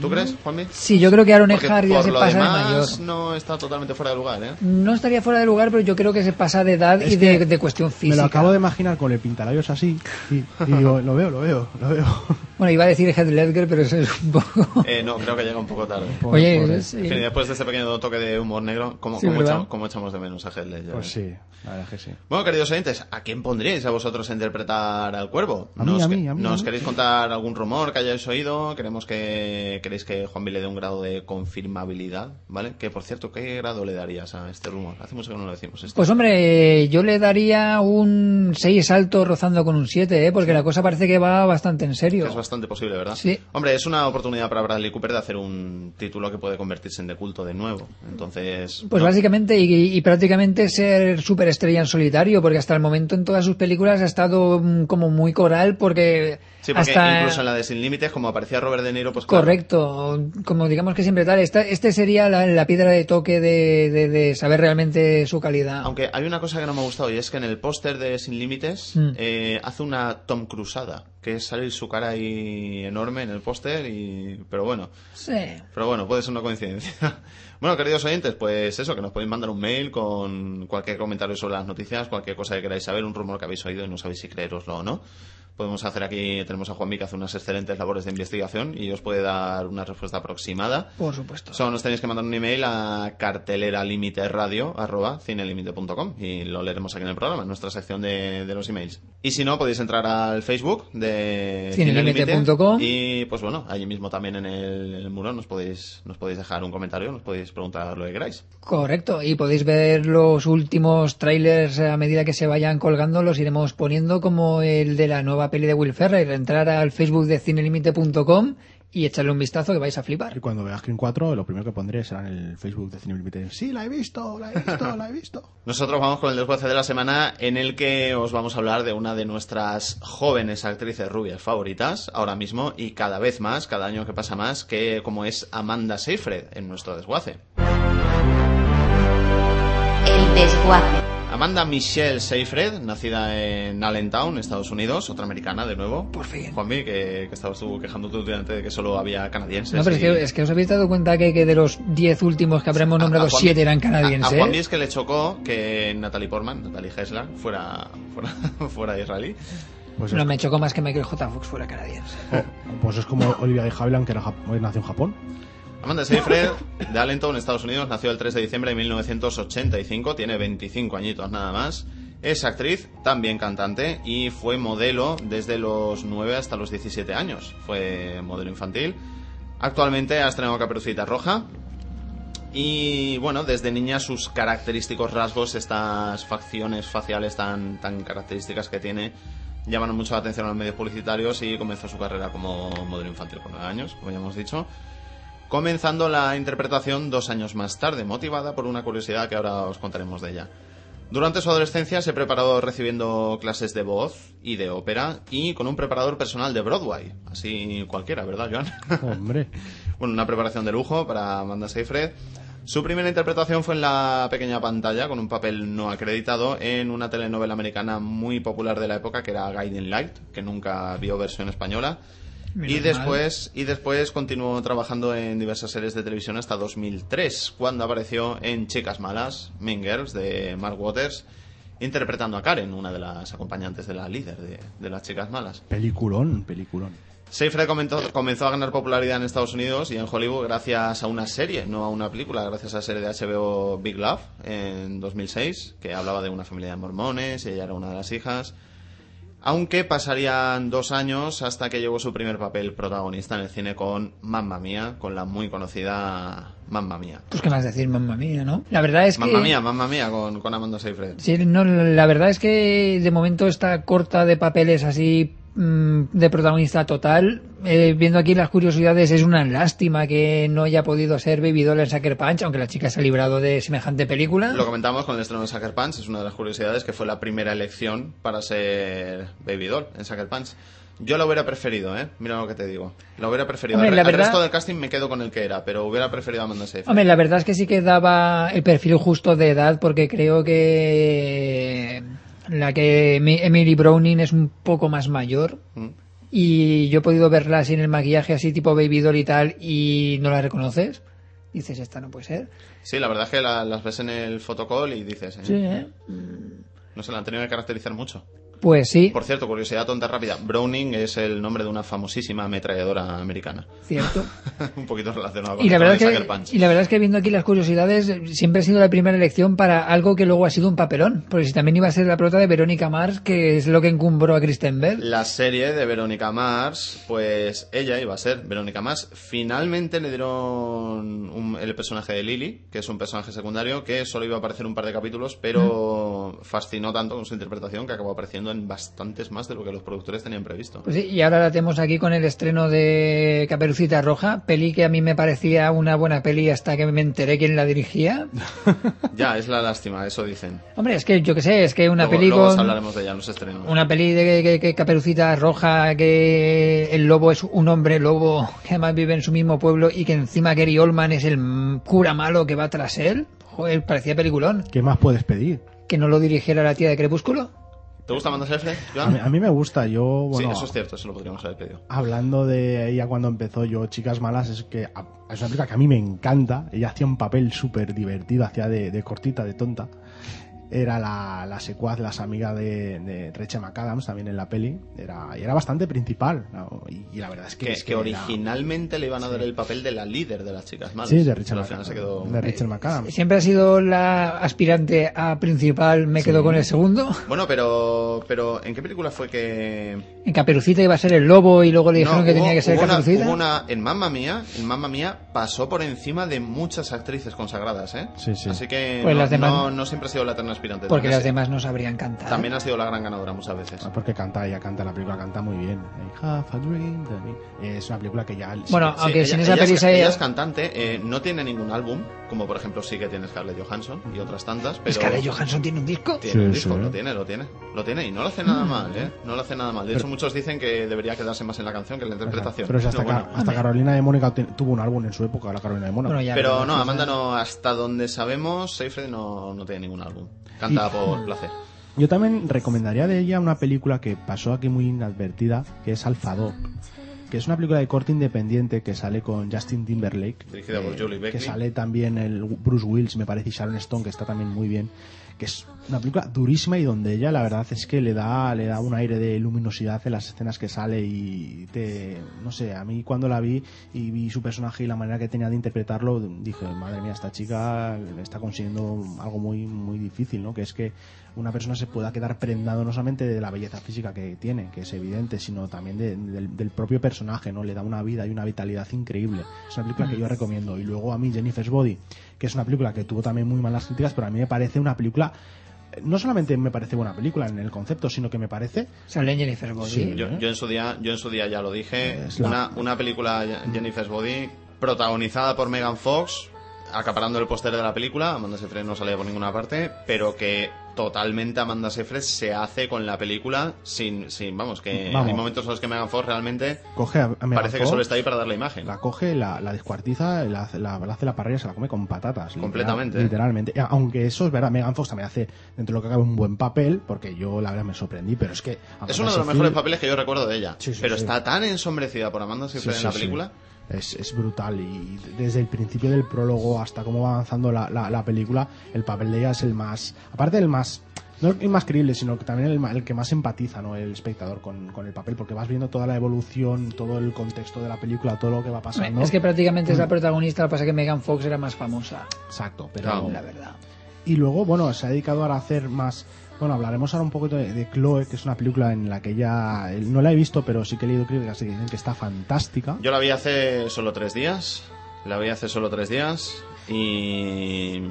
¿Tú crees, Juanmi? Sí, yo creo que Aaron Eckhart ya se pasa de mayor. no está totalmente fuera de lugar, ¿eh? No estaría fuera de lugar, pero yo creo que se pasa de edad Es y de, cuestión física. Me lo acabo de imaginar con el pintalabios así. Y, y digo, lo veo, lo veo, lo veo. (laughs) Bueno, iba a decir Heath Ledger, pero eso es un poco... (laughs) Eh, no, creo que llega un poco tarde. Oye, En fin, después de este pequeño toque de humor negro, ¿cómo, Sí, echamos, cómo echamos de menos a Heath Ledger, Pues eh? sí, la verdad es que sí. Bueno, queridos oyentes, ¿a quién pondríais a vosotros a interpretar al cuervo? A mí, ¿Nos, a mí, a mí, ¿nos a mí. queréis contar algún rumor que hayáis oído? Queremos que queréis que Juanvi le dé un grado de confirmabilidad, ¿vale? Que por cierto, ¿qué grado le darías a este rumor? Hace mucho que no lo decimos esto. Pues hombre, yo le daría un 6 alto rozando con un 7, ¿eh? porque la cosa parece que va bastante en serio. Es bastante posible, ¿verdad? Sí. Hombre, es una oportunidad para Bradley Cooper de hacer un título que puede convertirse en de culto de nuevo. Entonces. Pues no- básicamente y, y prácticamente ser superestrella en solitario, porque hasta el momento en todas sus películas ha estado mm, como muy coral, porque, Sí, porque hasta incluso en la de Sin Límites, como aparecía Robert De Niro, pues. claro, correcto, como digamos que siempre tal. Esta, este sería la, la piedra de toque de, de- de saber realmente su calidad. Aunque hay una cosa que no me ha gustado y es que en el póster de Sin Límites Mm. eh, hace una Tom Cruzada, que es salir su cara ahí enorme en el póster y... Pero bueno, Sí. pero bueno, puede ser una coincidencia. (laughs) bueno, queridos oyentes, pues eso, que nos podéis mandar un mail con cualquier comentario sobre las noticias, cualquier cosa que queráis saber, un rumor que habéis oído y no sabéis si creeroslo o no. Podemos hacer aquí, tenemos a Juanmi que hace unas excelentes labores de investigación y os puede dar una respuesta aproximada. Por supuesto. Solo nos tenéis que mandar un email a carteleralimiteradio.com y lo leeremos aquí en el programa, en nuestra sección de, de los emails. Y si no, podéis entrar al Facebook de Cinelimite.com. y pues bueno, allí mismo también en el, en el muro nos podéis, nos podéis dejar un comentario, nos podéis podéis preguntar lo que queráis. Correcto, y podéis ver los últimos trailers a medida que se vayan colgando, los iremos poniendo como el de la nueva peli de Will Ferrell. Entrar al Facebook de cinelimite.com y echarle un vistazo que vais a flipar. Y cuando veas Screen 4, lo primero que pondré será en el Facebook de Cine Límite. Sí, la he visto, la he visto, la he visto. (laughs) Nosotros vamos con el desguace de la semana en el que os vamos a hablar de una de nuestras jóvenes actrices rubias favoritas ahora mismo y cada vez más, cada año que pasa más, que como es Amanda Seyfried en nuestro desguace. El desguace. Amanda Michelle Seyfried, nacida en Allentown, Estados Unidos, otra americana de nuevo. Por fin. Juanmi, que, que estabas tú quejándote últimamente de que solo había canadienses. No, pero es que, es que os habéis dado cuenta que, que de los 10 últimos que habremos nombrado, A- a Juanmi- 7 eran A, canadienses. a Juanmi es que le chocó que Natalie Portman, Natalie Hessler, fuera, fuera, (laughs) fuera israelí. Pues, No es, me chocó más que Michael J. Fox fuera canadiense. pues es como Olivia de Havilland, que era, jap- nació en Japón. Amanda Seyfried, de Allentown, Estados Unidos, nació el 3 de diciembre de 1985, tiene 25 añitos nada más. Es actriz, también cantante, y fue modelo desde los 9 hasta los 17 años. Fue modelo infantil. Actualmente ha estrenado Caperucita Roja. Y bueno, desde niña sus característicos rasgos, estas facciones faciales tan, tan características que tiene, llamaron mucho la atención a los medios publicitarios y comenzó su carrera como modelo infantil con 9 años, como ya hemos dicho comenzando la interpretación dos años más tarde, motivada por una curiosidad que ahora os contaremos de ella. Durante su adolescencia se preparó recibiendo clases de voz y de ópera y con un preparador personal de Broadway, así cualquiera, ¿verdad, Joan? (laughs) Hombre, bueno, una preparación de lujo para Amanda Seyfried. Su primera interpretación fue en la pequeña pantalla, con un papel no acreditado, en una telenovela americana muy popular de la época, que era Guiding Light, que nunca vio versión española. Menos Y mal. después, y después continuó trabajando en diversas series de televisión hasta 2003, cuando apareció en Chicas Malas, Mean Girls, de Mark Waters, interpretando a Karen, una de las acompañantes de la líder de, de las Chicas Malas. peliculón, peliculón. Seyfried comentó- comenzó a ganar popularidad en Estados Unidos y en Hollywood gracias a una serie, no a una película, gracias a la serie de HBO Big Love en 2006, que hablaba de una familia de mormones y ella era una de las hijas. Aunque pasarían dos años hasta que llegó su primer papel protagonista en el cine con Mamma Mía, con la muy conocida Mamma Mía. Pues qué más decir, mamma mía, ¿no? La verdad es que... Mamma Mía, Mamma Mía con, con Amanda Seyfried. Sí, no, la verdad es que de momento está corta de papeles así mm, de protagonista total. Eh, viendo aquí las curiosidades, es una lástima que no haya podido ser Baby Doll en Sucker Punch, aunque la chica se ha librado de semejante película. Lo comentamos con el estreno de Sucker Punch, es una de las curiosidades que fue la primera elección para ser Baby Doll en Sucker Punch. Yo lo hubiera preferido, ¿eh? Mira lo que te digo. Lo hubiera preferido. Hombre, la verdad- resto del casting me quedo con el que era, pero hubiera preferido a Amanda Seyfried. Hombre, la verdad es que sí que daba el perfil justo de edad, porque creo que la que Emi- Emily Browning es un poco más mayor. Mm. Y yo he podido verla sin el maquillaje así tipo Baby Doll y tal, y no la reconoces. Dices, esta no puede ser. Sí, la verdad es que la- las ves en el fotocall y dices, ¿eh? Sí, ¿eh? no se la han tenido que caracterizar mucho. Pues sí, Por cierto, curiosidad tonta rápida, Browning es el nombre de una famosísima ametralladora americana. cierto. (laughs) Un poquito relacionado con Y la, verdad es que, Punch. y la verdad es que viendo aquí las curiosidades, siempre ha sido la primera elección para algo que luego ha sido un papelón. Porque si también iba a ser la prota de Verónica Mars, que es lo que encumbró a Kristen Bell. La serie de Verónica Mars, pues ella iba a ser Verónica Mars. Finalmente le dieron un- el personaje de Lily, que es un personaje secundario que solo iba a aparecer un par de capítulos, pero fascinó tanto con su interpretación que acabó apareciendo en bastantes más de lo que los productores tenían previsto. Pues sí, y ahora la tenemos aquí con el estreno de Caperucita Roja, peli que a mí me parecía una buena peli hasta que me enteré quién la dirigía. (laughs) Ya, es la lástima, eso dicen. Hombre, es que yo que sé, es que una luego, peli luego con... hablaremos de ella en los estrenos. Una peli de que, que Caperucita Roja, que el lobo es un hombre lobo (laughs) que además vive en su mismo pueblo y que encima Gary Oldman es el cura malo que va tras él. Joder, parecía peliculón. ¿Qué más puedes pedir? Que no lo dirigiera la tía de Crepúsculo. ¿Te gusta Amanda Seyfried, A mí, Joan? a mí me gusta, yo, bueno, sí, eso es cierto, eso lo podríamos haber pedido. hablando de ella cuando empezó yo, Chicas Malas, es que es una película que a mí me encanta. Ella hacía un papel súper divertido, hacía de, de cortita, de tonta. Era la, la secuaz, las amigas de, de Rachel McAdams también en la peli. Era, y era bastante principal. ¿no? Y, y la verdad es que. Que, es que originalmente le iban a dar el papel de la líder de las chicas malas. Sí, de final McAdams. quedó... De Rachel McAdams. Siempre ha sido la aspirante a principal, me quedo con el segundo. Bueno, pero, pero ¿en qué película fue que...? En Caperucita iba a ser el lobo y luego le dijeron No, que hubo- tenía que ser hubo una, Caperucita. hubo una- en Mamma Mía, en Mamma Mía pasó por encima de muchas actrices consagradas, ¿eh? Sí, sí. Así que Pues no, las demás- no, no siempre ha sido la eterna aspirante. Porque las demás no sabrían cantar. También ha sido la gran ganadora muchas veces. Ah, Porque canta, ella canta, la película canta muy bien. I have a dream Es una película que ya. Bueno, Sí, aunque sin esa ella se- ella es cantante, eh, no tiene ningún álbum, como por ejemplo sí que tiene Scarlett Johansson y otras tantas, pero... Scarlett Johansson tiene un disco. Tiene un Sí, disco, sí. lo tiene, lo tiene, lo tiene y no lo hace Mm. nada mal, ¿eh? No lo hace nada mal. De hecho, muchos dicen que debería quedarse más en la canción que en la interpretación. Pero si hasta, No, bueno. Ca- hasta Carolina de Mónaco te- tuvo un álbum en su época, la Carolina de. Bueno, ya Pero no, Amanda no, hasta donde sabemos, Seyfried no, no tiene ningún álbum. Por placer. Yo también recomendaría de ella una película que pasó aquí muy inadvertida, que es Alpha Dog, que es una película de corte independiente que sale con Justin Timberlake, Dirigida por Julie Beckley. que sale también el Bruce Willis, me parece, y Sharon Stone, que está también muy bien, que es una película durísima y donde ella la verdad es que le da le da un aire de luminosidad en las escenas que sale y te no sé, a mí cuando la vi y vi su personaje y la manera que tenía de interpretarlo, dije, madre mía, esta chica está consiguiendo algo muy muy difícil, ¿no? Que es que una persona se pueda quedar prendado no solamente de la belleza física que tiene, que es evidente, sino también de- del, del propio personaje, ¿no? Le da una vida y una vitalidad increíble. Es una película que yo recomiendo. Y luego a mí Jennifer's Body, que es una película que tuvo también muy malas críticas, pero a mí me parece una película no solamente me parece buena película en el concepto, sino que me parece Sale en Jennifer Body. Sí. Yo, yo en su día, yo en su día ya lo dije, Es la- una, una película Jennifer's Body protagonizada por Megan Fox, acaparando el póster de la película, Amanda Seyfried no salía por ninguna parte, pero que totalmente Amanda Seyfried se hace con la película sin, sin vamos, que Vamos. hay momentos en los que Megan Fox realmente coge a, Megan parece que solo está ahí para dar la imagen. la coge, la, la descuartiza, la, hace- la, la hace la parrilla, se la come con patatas. literal- Completamente. Literalmente. Aunque eso es verdad, Megan Fox también hace, dentro de lo que cabe, un buen papel, porque yo la verdad me sorprendí, pero es que... Es Amanda uno de los Seyfried- mejores papeles que yo recuerdo de ella. Sí, sí, pero sí. está tan ensombrecida por Amanda Seyfried en la película. Es, es brutal y desde el principio del prólogo hasta cómo va avanzando la, la, la película, el papel de ella es el más, aparte del más, no el más creíble, sino que también el, el que más empatiza, ¿no? El espectador con, con el papel, porque vas viendo toda la evolución, todo el contexto de la película, todo lo que va pasando. Es que prácticamente es Mm. la protagonista, lo que pasa es que Megan Fox era más famosa, Exacto, pero... La verdad. Y luego, bueno, se ha dedicado ahora a hacer más. Bueno, hablaremos ahora un poco de, de Chloe, que es una película en la que ya. No la he visto, pero sí que he leído críticas que dicen que está fantástica. Yo la vi hace solo tres días. La vi hace solo tres días. Y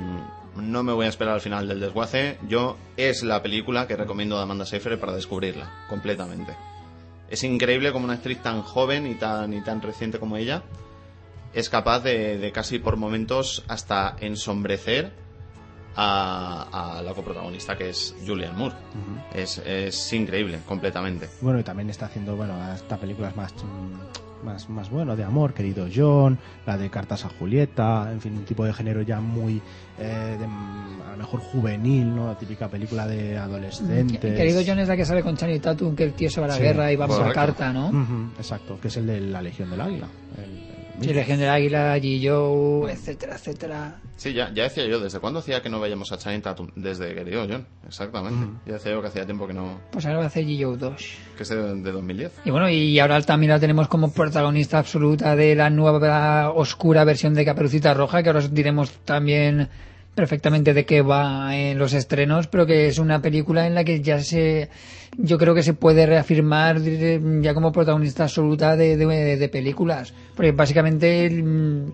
no me voy a esperar al final del desguace. Yo es la película que recomiendo a Amanda Seyfried para descubrirla completamente. Es increíble como una actriz tan joven y tan, y tan reciente como ella es capaz de casi por momentos hasta ensombrecer a, a la coprotagonista que es Julianne Moore. es, es increíble, completamente. Bueno, y también está haciendo, bueno, esta película es más. mm, Más, más bueno, de amor, querido John, la de Cartas a Julieta, en fin, un tipo de género ya muy, eh, de, mm, a lo mejor juvenil, ¿no? La típica película de adolescentes. Querido John es la que sale con Channing Tatum, que el tío se va a la Sí, guerra y va por la carta, ¿no? Exacto, que es el de la Legión del Águila. el Sí. Legión del Águila, G. Joe, etcétera, etcétera. Sí, ya, ya decía yo, ¿desde cuándo hacía que no veíamos a Channing Tatum? Desde Querido John, exactamente. Ya decía yo que hacía tiempo que no... Pues ahora va a hacer G. Joe 2. que es de, de 2010. Y bueno, y ahora también la tenemos como protagonista absoluta de la nueva oscura versión de Caperucita Roja, que ahora os diremos también perfectamente de qué va en los estrenos, pero que es una película en la que ya se, yo creo que se puede reafirmar de- ya como protagonista absoluta de, de- de películas, porque básicamente mm,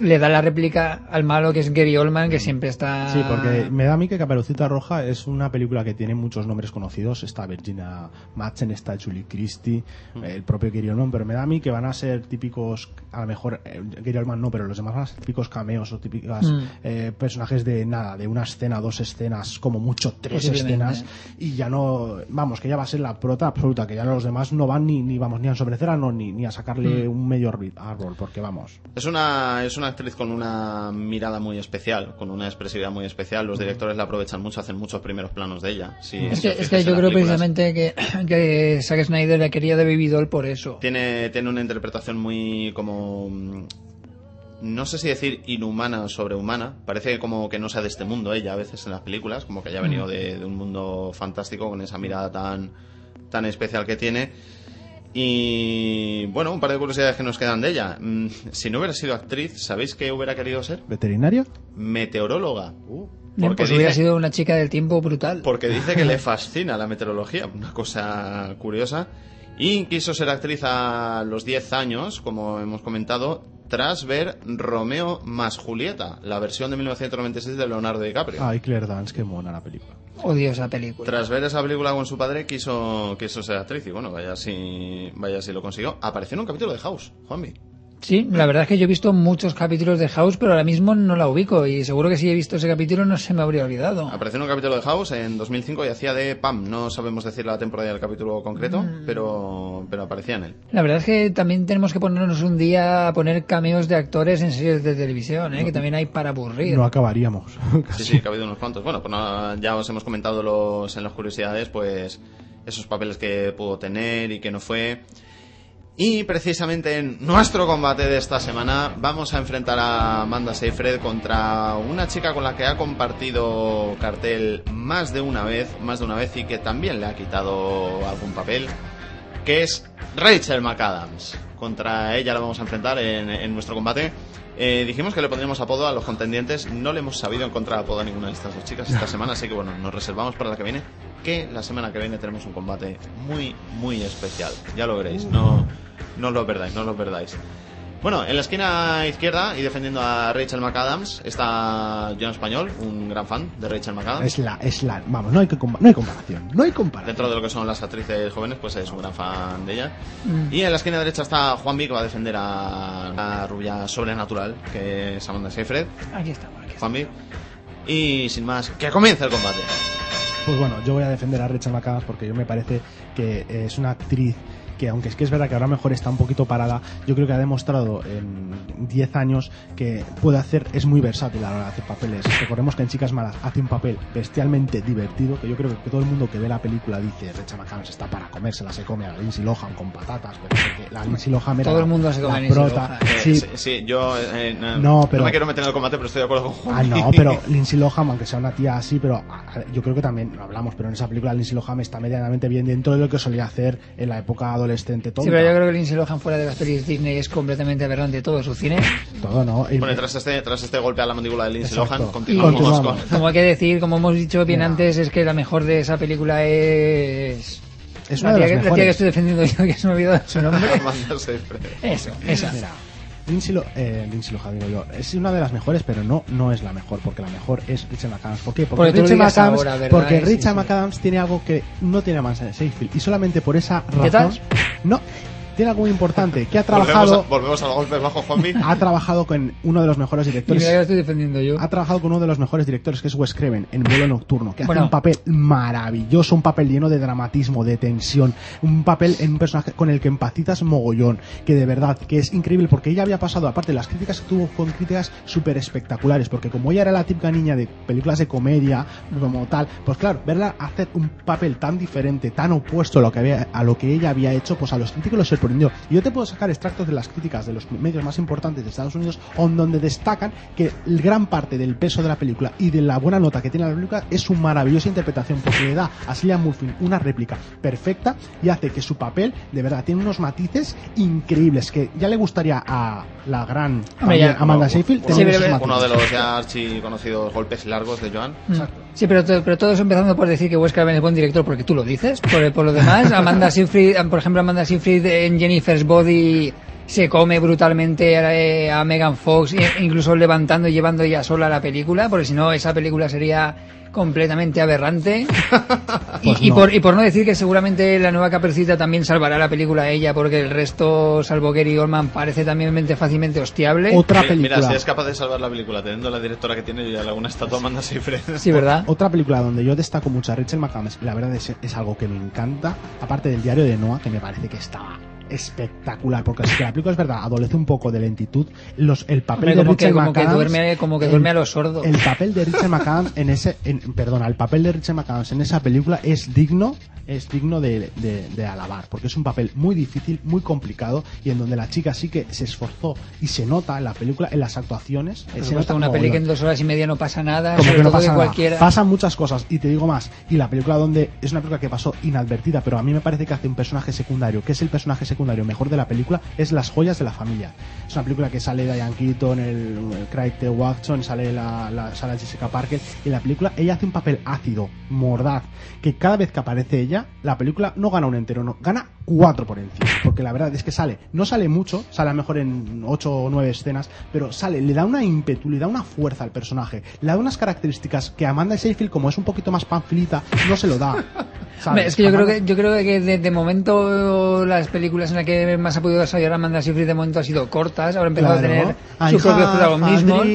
le da la réplica al malo que es Gary Oldman, que siempre está... Sí, porque me da a mí que Caperucita Roja es una película que tiene muchos nombres conocidos. Está Virginia Madsen, está Julie Christie, el propio Gary Oldman, pero me da a mí que van a ser típicos, a lo mejor eh, Gary Oldman no, pero los demás van a ser típicos cameos o típicas Mm. eh, personajes de nada, de una escena, dos escenas, como mucho tres escenas, y ya no, vamos, que ya va a ser la prota absoluta, que ya los demás no van ni, ni vamos, ni a ensombrecer a no, ni, ni a sacarle un medio árbol, porque vamos. Es una, es una actriz con una mirada muy especial, con una expresividad muy especial. Los directores la aprovechan mucho, hacen muchos primeros planos de ella. Si- Es que, es que yo creo películas. precisamente que, (clears throat) que Zack Snyder la quería de Baby Doll por eso. Tiene, tiene una interpretación muy como... mm, no sé si decir inhumana o sobrehumana. Parece como que no sea de este mundo ella a veces en las películas, como que haya venido de, de un mundo fantástico con esa mirada tan, tan especial que tiene. Y bueno, un par de curiosidades que nos quedan de ella. Mm, Si no hubiera sido actriz, ¿sabéis qué hubiera querido ser? ¿Veterinario? Meteoróloga. Bien, Porque pues hubiera dice- sido una chica del tiempo brutal. Porque dice que le (laughs) fascina la meteorología, una cosa curiosa. Y quiso ser actriz a los 10 años, como hemos comentado, tras ver Romeo más Julieta, la versión de 1996 de Leonardo DiCaprio. Ay, Claire Dance, qué mona la película. Odio esa película. Tras ver esa película con su padre, quiso, quiso ser actriz y bueno, vaya si, vaya si lo consiguió. Apareció en un capítulo de House, Juanmi. Sí, la verdad es que yo he visto muchos capítulos de House, pero ahora mismo no la ubico y seguro que si he visto ese capítulo no se me habría olvidado. Apareció en un capítulo de House en 2005 y hacía de Pam. No sabemos decir la temporada del capítulo concreto, pero, pero aparecía en él. La verdad es que también tenemos que ponernos un día a poner cameos de actores en series de televisión, ¿eh? que también hay para aburrir. No acabaríamos. Sí, sí, que ha habido unos cuantos. Bueno, pues nada, ya os hemos comentado los, en las curiosidades, pues esos papeles que pudo tener y que no fue. Y precisamente en nuestro combate de esta semana vamos a enfrentar a Amanda Seyfried contra una chica con la que ha compartido cartel más de una vez, más de una vez y que también le ha quitado algún papel, que es Rachel McAdams. Contra ella la vamos a enfrentar en, en nuestro combate. Eh, dijimos que le pondríamos apodo a los contendientes. No le hemos sabido encontrar apodo a ninguna de estas dos chicas esta (laughs) semana, así que bueno, nos reservamos para la que viene. Que la semana que viene tenemos un combate muy, muy especial. Ya lo veréis, no, no os lo perdáis, no os lo perdáis. Bueno, en la esquina izquierda y defendiendo a Rachel McAdams está John Español, un gran fan de Rachel McAdams. Es la, es la, vamos, no hay, que no hay comparación, no hay comparación. Dentro de lo que son las actrices jóvenes, pues es un gran fan de ella. Mm. Y en la esquina derecha está Juan que va a defender a la rubia sobrenatural, que es Amanda Seyfried. Aquí estamos. Juan Y sin más, que comience el combate. Pues bueno, yo voy a defender a Rachel McAdams porque yo me parece que es una actriz que aunque es que es verdad que ahora mejor está un poquito parada, yo creo que ha demostrado en 10 años que puede hacer, es muy versátil a la hora de hacer papeles. Recordemos que en Chicas Malas hace un papel bestialmente divertido, que yo creo que todo el mundo que ve la película dice, Rachel McAdams está para comérsela, se come a Lindsay Lohan con patatas, pero porque la Lindsay Lohan era Todo el mundo se come la a Lindsay prota. Lohan. Eh, Sí, sí, sí, yo eh, no, No, pero- me quiero meter en el combate, pero estoy de acuerdo con Juan. Ah, no, pero Lindsay Lohan, aunque sea una tía así, pero yo creo que también lo hablamos, pero en esa película Lindsay Lohan está medianamente bien dentro de lo que solía hacer en la época adolescente. Tonta. Sí, pero yo creo que Lindsay Lohan fuera de las pelis Disney es completamente aberrante todo su cine. Todo, ¿no? Y- Bueno, tras este, tras este golpe a la mandíbula de Lindsay Exacto. Lohan, continuamos Continuamos. con... como hay que decir, como hemos dicho bien antes, es que la mejor de esa película es... es la, una de tía las que, la tía que mejores. estoy defendiendo yo, (laughs) que se me ha olvidado su nombre. (laughs) Amanda Seyfried. Eso, esa. Mira, Lindsay, Lo- eh, Lindsay Lohan, digo yo, es una de las mejores, pero no, no es la mejor, porque la mejor es Rachel McAdams. ¿Por qué? Porque, digas McAdams, porque Sí, sí. McAdams tiene algo que no tiene Amanda Seyfried, y solamente por esa razón... No, tiene algo muy importante, que ha Volvemos, a, trabajado, volvemos a los golpes bajo Juanmi. (laughs) ha trabajado con uno de los mejores directores mira la estoy defendiendo yo. ha trabajado con uno de los mejores directores que es Wes Craven en Vuelo Nocturno que Bueno. hace un papel maravilloso un papel lleno de dramatismo de tensión un papel en un personaje con el que empatizas mogollón que de verdad que es increíble porque ella había pasado aparte las críticas que tuvo con críticas súper espectaculares porque como ella era la típica niña de películas de comedia como tal pues claro verla hacer un papel tan diferente tan opuesto a lo que había a lo que ella había hecho pues a los críticos los sorprendió y yo te puedo sacar extractos de las críticas de los medios más importantes de Estados Unidos on- donde destacan que el gran parte del peso de la película y de la buena nota que tiene la película es su maravillosa interpretación porque le da a Cillian Murphy una réplica perfecta y hace que su papel de verdad tiene unos matices increíbles que ya le gustaría a la gran también Amanda Seyfried Uno, Sí, tener esos uno de los ya archiconocidos golpes largos de Joan. Mm. Sí, pero, pero todos empezando por decir que Wes Craven es buen director porque tú lo dices. Por, por lo demás, Amanda Seyfried, por ejemplo, Amanda Seyfried en Jennifer's Body se come brutalmente eh, a Megan Fox, e- incluso levantando y llevando ella sola la película, porque si no, esa película sería completamente aberrante. (laughs) Y, Pues y no. por, y por no decir que seguramente la nueva capercita también salvará la película a ella, porque el resto, salvo Gary Oldman, parece también mente- fácilmente hostiable. otra Mira, película Mira, si es capaz de salvar la película teniendo la directora que tiene, yo ya una estatua a Amanda Seyfried. Sí, ¿verdad? Otra película donde yo destaco mucho a Rachel McAdams, y la verdad es, es algo que me encanta, aparte del diario de Noah, que me parece que está espectacular, porque que la película es verdad, adolece un poco de lentitud. Los, el papel Hombre, de que, Richard como que duerme, como que el- duerme a los sordos. el papel de Richard McAdams en ese en- perdona el papel de Richard McAdams en esa película es digno es digno de, de- de alabar porque es un papel muy difícil muy complicado y en donde la chica sí que se esforzó y se nota en la película en las actuaciones se nota una peli que en dos horas y media no pasa nada, Como que no pasa nada. cualquiera. Pasan muchas cosas y te digo más. Y la película donde es una película que pasó inadvertida, pero a mí me parece que hace un personaje secundario, que es el personaje secundario mejor de la película, es Las joyas de la familia. Es una película que sale Diane Keaton, el, el Craig T. Watson, sale la, la Jessica Parker. Y la película ella hace un papel ácido, mordaz, que cada vez que aparece ella, la película no gana un entero, no, gana cuatro por encima. Porque la verdad es que sale, no sale mucho, sale a lo mejor en ocho o nueve escenas, pero sale, le da una ímpetu, le da una fuerza al personaje, le da unas características que Amanda Seyfried, como es un poquito más panflita, no se lo da. Es que yo creo que yo creo que de, de momento las películas en las que más ha podido desarrollar Amanda Seyfried de momento han sido cortas, ahora ha empezado Claro. a tener I sus propios protagonismos.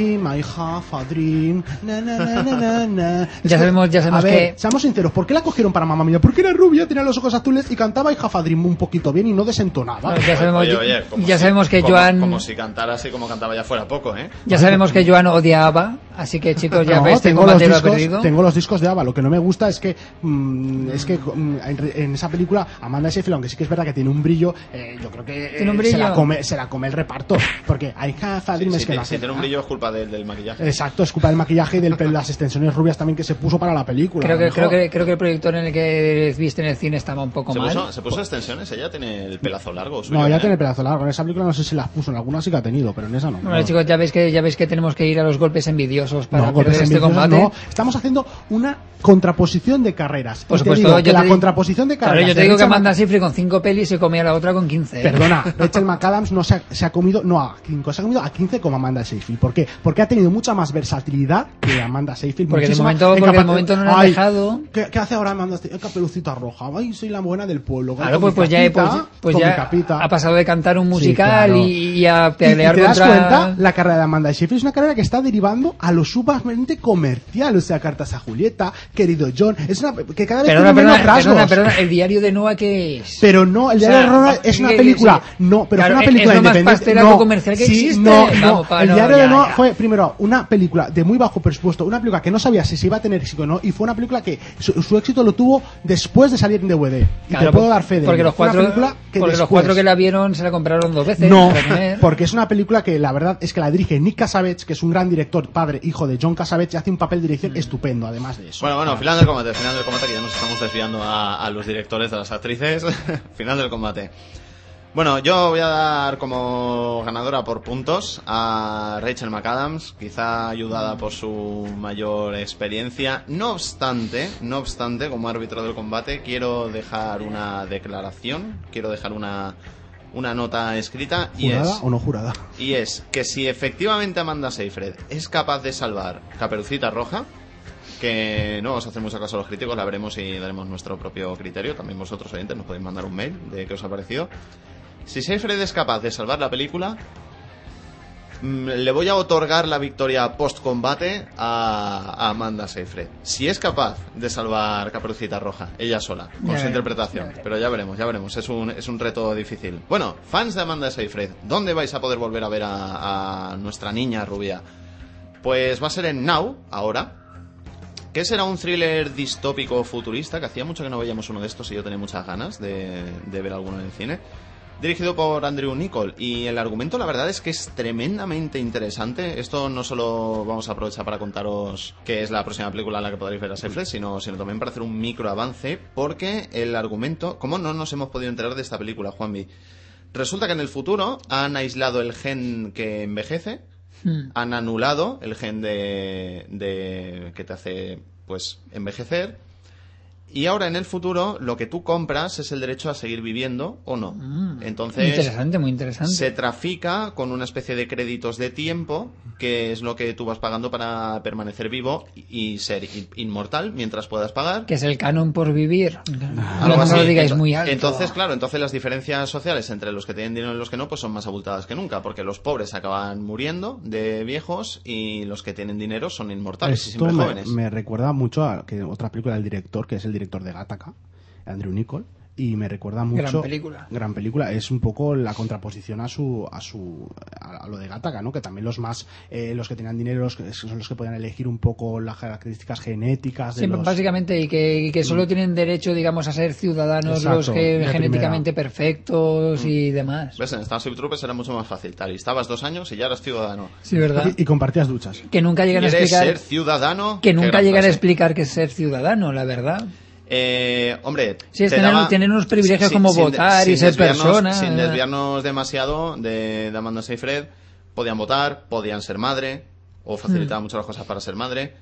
Ya sabemos- ya sabemos a ver, que- seamos sinceros, ¿por qué la cogieron para mamá mía? Porque era rubia, tenía los ojos azules y cantaba I have a dream un poquito bien y no desentonaba. Bueno, ya sabemos, Oye, oye, como ya si- sabemos que como- Joan Como si cantara así como cantaba ya fuera poco, ¿eh? ya sabemos que Joan odiaba, así que chicos ya No, ves, este tengo los, discos, perdido. tengo los discos de Ava. Lo que no me gusta es que mm, es que mm, en, re- en esa película Amanda Seyfried, aunque sí que es verdad que tiene un brillo, eh, yo creo que eh, ¿Tiene un se la come se la come el reparto, porque I have a dream Si, es que te- la si tiene un brillo es culpa del, del maquillaje. Exacto, es culpa del maquillaje y de las extensiones rubias también que se puso para la película. Creo que, creo, que, creo que el proyector en el que viste en el cine estaba un poco ¿Se mal. puso, se puso extensiones? Ella tiene el pelazo largo. Suyo, No, ya ¿eh? tiene pedazo largo. En esa película no sé si las puso, en alguna sí que ha tenido, pero en esa no. Bueno, No. chicos, ya veis que ya veis que tenemos que ir a los golpes envidiosos para No, golpes este envidiosos combate. no. Estamos haciendo una contraposición de carreras. Por Y supuesto, digo yo que la contraposición de Claro, carreras. yo te digo que Amanda Seyfried con 5 pelis se comía la otra con 15. ¿eh? Perdona, (laughs) Rachel McAdams no se ha, se ha comido, no a 5, se ha comido a 15 como Amanda Seyfried. ¿Por qué? Porque ha tenido mucha más versatilidad que Amanda Seyfried. Porque de momento- en porque de momento no la Ay, dejado. ¿qué, qué hace ahora Amanda Seyfried? Caperucita roja. Ay, soy la buena del pueblo. Claro, Con pues, mi pues ya, pues, pues ya capita. ha pasado de cantar un Sí, musical claro. y, y a Y- y pelear te das cuenta, la carrera de Amanda Seyfried es una carrera que está derivando a lo sumamente comercial, o sea, cartas a Julieta, querido John, es una que cada vez Perdona, tiene menos perdona, rasgos. perdona, perdona, el diario de Noah que es... Pero no, el O diario sea, de va- es una que- película. sí. No, pero Claro, fue una película es más independiente. pastelaco no, comercial que sí, existe. No, Vamos, no. pa, el no, diario ya, de Noah ya. fue primero una película de muy bajo presupuesto, una película que no sabía si se iba a tener éxito o no, y fue una película que su, su éxito lo tuvo después de salir en DVD. Y Claro, te puedo dar fe de porque los cuatro, película que porque los después- cuatro que la vieron se la compraron dos veces. no, (laughs) porque es una película que la verdad es que la dirige Nick Cassavetes, que es un gran director, padre, hijo de John Cassavetes, y hace un papel de Mm. dirección estupendo, además de eso. Bueno, bueno, final del combate, final del combate, que ya nos estamos desviando a, a los directores de las actrices. (laughs) final del combate. Bueno, yo voy a dar como ganadora por puntos a Rachel McAdams, quizá ayudada por su mayor experiencia. No obstante, no obstante, como árbitro del combate, quiero dejar una declaración, quiero dejar una, una nota escrita y ¿Jurada es... o no jurada? Y es que si efectivamente Amanda Seyfried es capaz de salvar Caperucita Roja, que no vamos a hacer mucho caso a los críticos, la veremos y daremos nuestro propio criterio. También vosotros, oyentes, nos podéis mandar un mail de qué os ha parecido. Si Seyfried es capaz de salvar la película, mm, le voy a otorgar la victoria post-combate a, a Amanda Seyfried. Si es capaz de salvar Caperucita Roja, ella sola, con Ya su veremos, interpretación. ya. Pero ya veremos, ya veremos. Es un, es un reto difícil. Bueno, fans de Amanda Seyfried, ¿dónde vais a poder volver a ver a, a nuestra niña rubia? Pues va a ser en Now, ahora. Que será un thriller distópico futurista, que hacía mucho que no veíamos uno de estos y yo tenía muchas ganas de, de ver alguno en el cine. Dirigido por Andrew Nichol. Y el argumento, la verdad, es que es tremendamente interesante. Esto no solo vamos a aprovechar para contaros que es la próxima película en la que podréis ver a Seyfried, sino, sino también para hacer un micro avance, porque el argumento. ¿Cómo no nos hemos podido enterar de esta película, Juanvi? Resulta que en el futuro han aislado el gen que envejece, Hmm. han anulado el gen de, de que te hace pues envejecer y ahora en el futuro lo que tú compras es el derecho a seguir viviendo o no. Mm. Entonces Interesante, muy interesante. se trafica con una especie de créditos de tiempo que es lo que tú vas pagando para permanecer vivo y y ser in- inmortal mientras puedas pagar. Que es el canon por vivir. Algo no así. lo digáis Ento- muy alto. Entonces, claro, entonces las diferencias sociales entre los que tienen dinero y los que no, pues son más abultadas que nunca, porque los pobres acaban muriendo de viejos y los que tienen dinero son inmortales y Esto siempre me, jóvenes. me recuerda mucho a que otra película del director, que es el director de Gattaca, Andrew Nichol, y me recuerda mucho Gran película. gran película es un poco la contraposición a su a su a lo de Gattaca no que también los más eh, los que tenían dinero los que- son los que podían elegir un poco las características genéticas de Sí, los- básicamente, y que, y que solo tienen derecho, digamos, a ser ciudadanos Exacto, los que genéticamente perfectos y demás. ¿Ves? En Starship Troopers era mucho más fácil. Te alistabas dos años y ya eras ciudadano. Sí, ¿verdad? y, y compartías duchas Que nunca llegan a ¿Quieres explicar... ser ciudadano? Que nunca llegan a explicar qué es ser ciudadano, la verdad. Eh, hombre, Sí, es te tener- daba- tener unos privilegios como votar y ser persona. Sin desviarnos demasiado de, de Amanda Seyfried, podían votar, podían ser madre, o facilitaban Hmm. mucho las cosas para ser madre.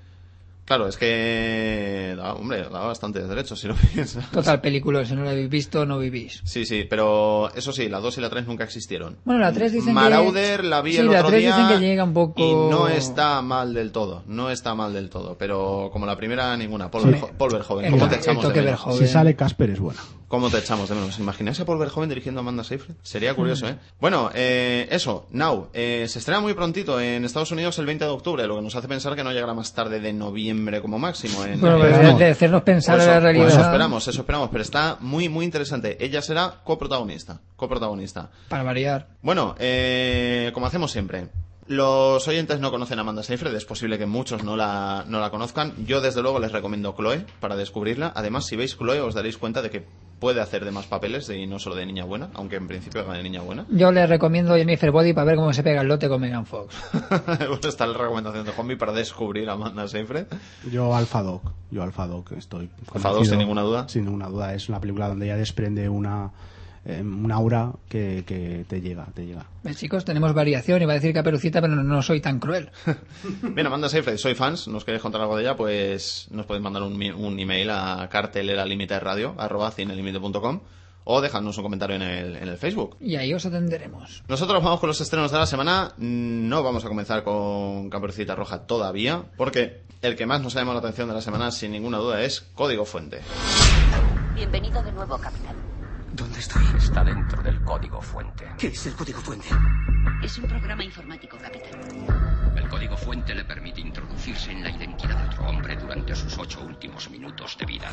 Claro, es que, da- hombre, da bastantes derechos si lo (laughs) piensas. Total película, si no la habéis visto, no vivís. Sí, sí, pero eso sí, la 2 y la 3 nunca existieron. Bueno, la 3 dicen que... Marauder la vi sí, el la otro 3 día dicen que llega un poco... y no está mal del todo, no está mal del todo, pero como la primera ninguna. Paul, Sí. Paul Verhoeven, El- ¿cómo te el echamos toque de menos? Si sale Casper es buena ¿Cómo te echamos de menos? ¿Imagináis a Paul Verhoeven dirigiendo a Amanda Seyfried? Sería curioso, Mm. ¿eh? Bueno, eh, eso, Now, eh, se estrena muy prontito en Estados Unidos el 20 de octubre, lo que nos hace pensar que no llegará más tarde de noviembre como máximo. En, Bueno, en- pues Esperamos. de hacernos pensar en la realidad. eso esperamos, eso esperamos, pero está muy, muy interesante. Ella será coprotagonista, coprotagonista. Para variar. Bueno, eh, como hacemos siempre, los oyentes no conocen a Amanda Seyfried, es posible que muchos no la, no la conozcan. Yo, desde luego, les recomiendo Chloe para descubrirla. Además, si veis Chloe, os daréis cuenta de que puede hacer de más papeles de, y no solo de niña buena, aunque en principio haga de niña buena. Yo le recomiendo Jennifer Body para ver cómo se pega el lote con Megan Fox. (laughs) bueno, está la recomendación de Juanmi para descubrir a Amanda Seyfried. Yo Alpha Dog, yo Alpha Dog estoy Alpha Dog, convencido. sin ninguna duda. Sin ninguna duda, es una película donde ella desprende una eh, un aura que, que te llega, te llega. ¿Ves, chicos, tenemos variación. Iba a decir Caperucita, pero no, no soy tan cruel. (laughs) Bien, Amanda Seyfried, soy fans, ¿nos queréis contar algo de ella? Pues nos podéis mandar un, email a carteleralimiteradio, arroba cinelimite.com o dejadnos un comentario en el, en el Facebook. Y ahí os atenderemos. Nosotros vamos con los estrenos de la semana. No vamos a comenzar con Caperucita Roja todavía, porque el que más nos ha llamado la atención de la semana, sin ninguna duda, es Código Fuente. Bienvenido de nuevo, capitán. ¿Dónde estoy? Está dentro del código fuente. ¿Qué es el código fuente? Es un programa informático, capitán. El código fuente le permite introducirse en la identidad de otro hombre durante sus ocho últimos minutos de vida.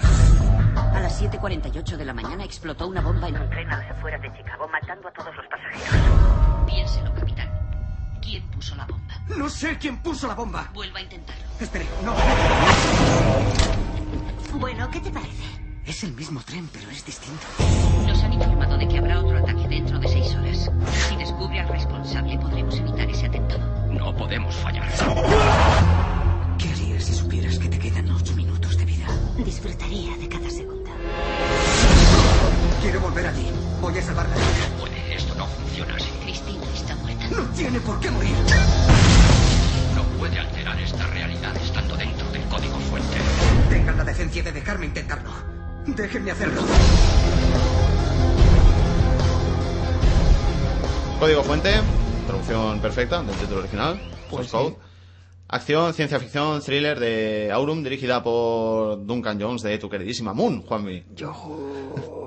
A las 7.48 de la mañana explotó una bomba en un tren a las afueras de Chicago, matando a todos los pasajeros. Piénselo, capitán. ¿Quién puso la bomba? No sé quién puso la bomba. Vuelva a intentarlo. Espere, no. Bueno, ¿qué te parece? Es el mismo tren, pero es distinto. Nos han informado de que habrá otro ataque dentro de seis horas. Si descubre al responsable, podremos evitar ese atentado. No podemos fallar. ¿Qué harías si supieras que te quedan ocho minutos de vida? Disfrutaría de cada segundo. Quiero volver allí. Voy a salvarla. Puede, esto no funciona así. Cristina está muerta. No tiene por qué morir. No puede alterar esta realidad estando dentro del código fuente. Tengan la decencia de dejarme intentarlo. Déjenme hacerlo. Código Fuente, traducción perfecta del título original, Source Code. Acción, ciencia ficción, thriller de Aurum, dirigida por Duncan Jones de tu queridísima Moon, Juanmi.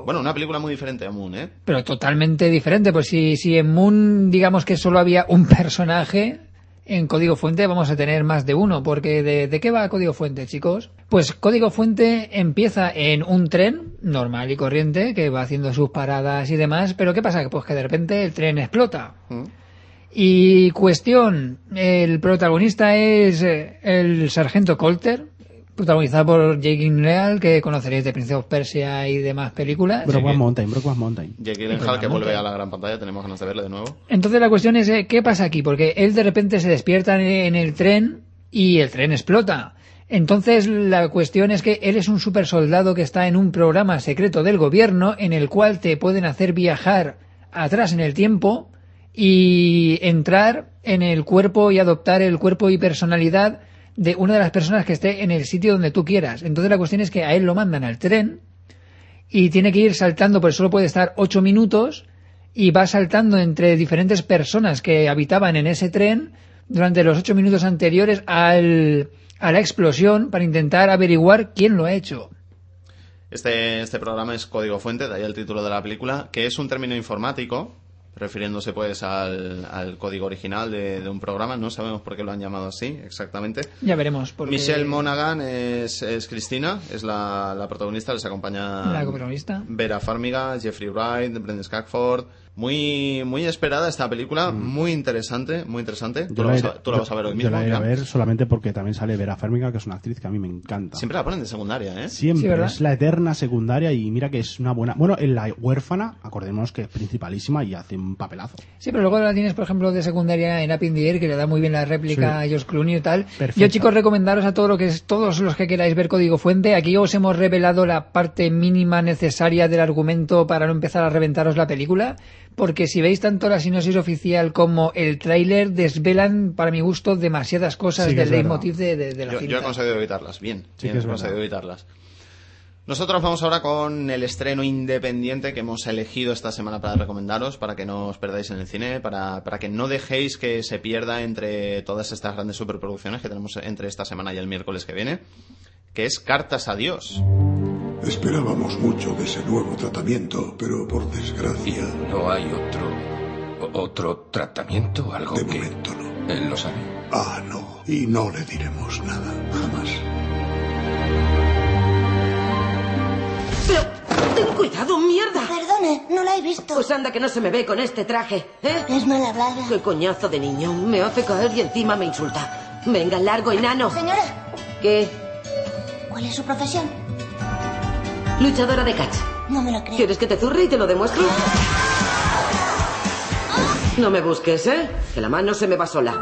Bueno, una película muy diferente a Moon, ¿eh? Pero totalmente diferente. Pues si, si en Moon, digamos que solo había un personaje, en Código Fuente vamos a tener más de uno. Porque ¿de, de qué va Código Fuente, chicos? Pues Código Fuente empieza en un tren normal y corriente que va haciendo sus paradas y demás. Pero ¿qué pasa? Pues que de repente el tren explota. ¿Mm? Y cuestión, el protagonista es eh, el sargento Colter, protagonizado por Jake Gyllenhaal, que conoceréis de Prince of Persia y demás películas. Brokeback Mountain, Brokeback Mountain. Jake Gyllenhaal, que vuelve a la gran pantalla, tenemos ganas de verle de nuevo. Entonces la cuestión es, eh, ¿qué pasa aquí? Porque él de repente se despierta en- en el tren y el tren explota. Entonces la cuestión es que él es un super soldado que está en un programa secreto del gobierno en el cual te pueden hacer viajar atrás en el tiempo y entrar en el cuerpo y adoptar el cuerpo y personalidad de una de las personas que esté en el sitio donde tú quieras. Entonces la cuestión es que a él lo mandan al tren y tiene que ir saltando, porque solo puede estar ocho minutos y va saltando entre diferentes personas que habitaban en ese tren durante los ocho minutos anteriores al, a la explosión para intentar averiguar quién lo ha hecho. Este, este programa es Código Fuente, de ahí el título de la película, que es un término informático refiriéndose pues al, al código original de, de un programa. No sabemos por qué lo han llamado así exactamente. Ya veremos. Porque... Michelle Monaghan es, es Cristina, es la, la protagonista, les acompaña La coprotagonista. Vera Farmiga, Jeffrey Wright, Brendan Skagford. Muy, muy esperada esta película, muy interesante, muy interesante. Tú, la, vas a, tú la vas a ver hoy yo mismo. la iré a ver solamente porque también sale Vera Farmiga, que es una actriz que a mí me encanta. Siempre la ponen de secundaria, ¿eh? Siempre, es la eterna secundaria y mira que es una buena... Bueno, en La huérfana, acordémonos que es principalísima y hace un papelazo. Sí, pero luego la tienes, por ejemplo, de secundaria en Up in the Air, que le da muy bien la réplica Sí. a Josh Clooney y tal. Perfecta. Yo, chicos, recomendaros a todo lo que es, todos los que queráis ver Código Fuente. Aquí os hemos revelado la parte mínima necesaria del argumento para no empezar a reventaros la película. Porque si veis tanto la sinopsis oficial como el tráiler, desvelan, para mi gusto, demasiadas cosas Sí del leitmotiv de, de, de la Yo, cinta. yo he conseguido evitarlas, bien. Sí bien, que es he conseguido verdad. evitarlas. Nosotros vamos ahora con el estreno independiente que hemos elegido esta semana para recomendaros, para que no os perdáis en el cine, para, para que no dejéis que se pierda entre todas estas grandes superproducciones que tenemos entre esta semana y el miércoles que viene, que es Cartas a Dios. Esperábamos mucho de ese nuevo tratamiento, pero por ¿Y desgracia, no hay otro. o- otro tratamiento? ¿Algo de que. momento no. Él lo sabe? Ah, no. Y no le diremos nada, jamás. Pero, ten cuidado, mierda. Perdone, no la he visto. Pues anda que no se me ve con este traje, ¿eh? Es mal hablada. Qué coñazo de niño. Me hace caer y encima me insulta. Venga, largo, enano. Señora, ¿Qué? ¿cuál es su profesión? Luchadora de catch. No me lo creo. ¿Quieres que te zurre y te lo demuestro? No me busques, ¿eh? Que la mano se me va sola.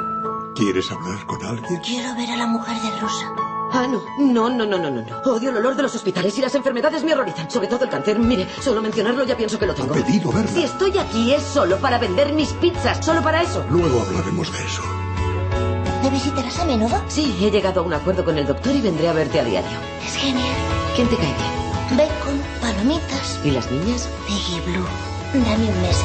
¿Quieres hablar con alguien? Quiero ver a la mujer de rosa. Ah, no. No, no, no, no, no. Odio el olor de los hospitales y las enfermedades me horrorizan. Sobre todo el cáncer. Mire, solo mencionarlo ya pienso que lo Ha tengo. pedido verla. Si estoy aquí es solo para vender mis pizzas. Solo para eso. Luego hablaremos de eso. ¿Me visitarás a menudo? Sí, he llegado a un acuerdo con el doctor y vendré a verte a diario. Es genial. ¿Quién te cae bien? Bacon, palomitas, ¿Y las niñas? Piggy Blue. Dame un mes.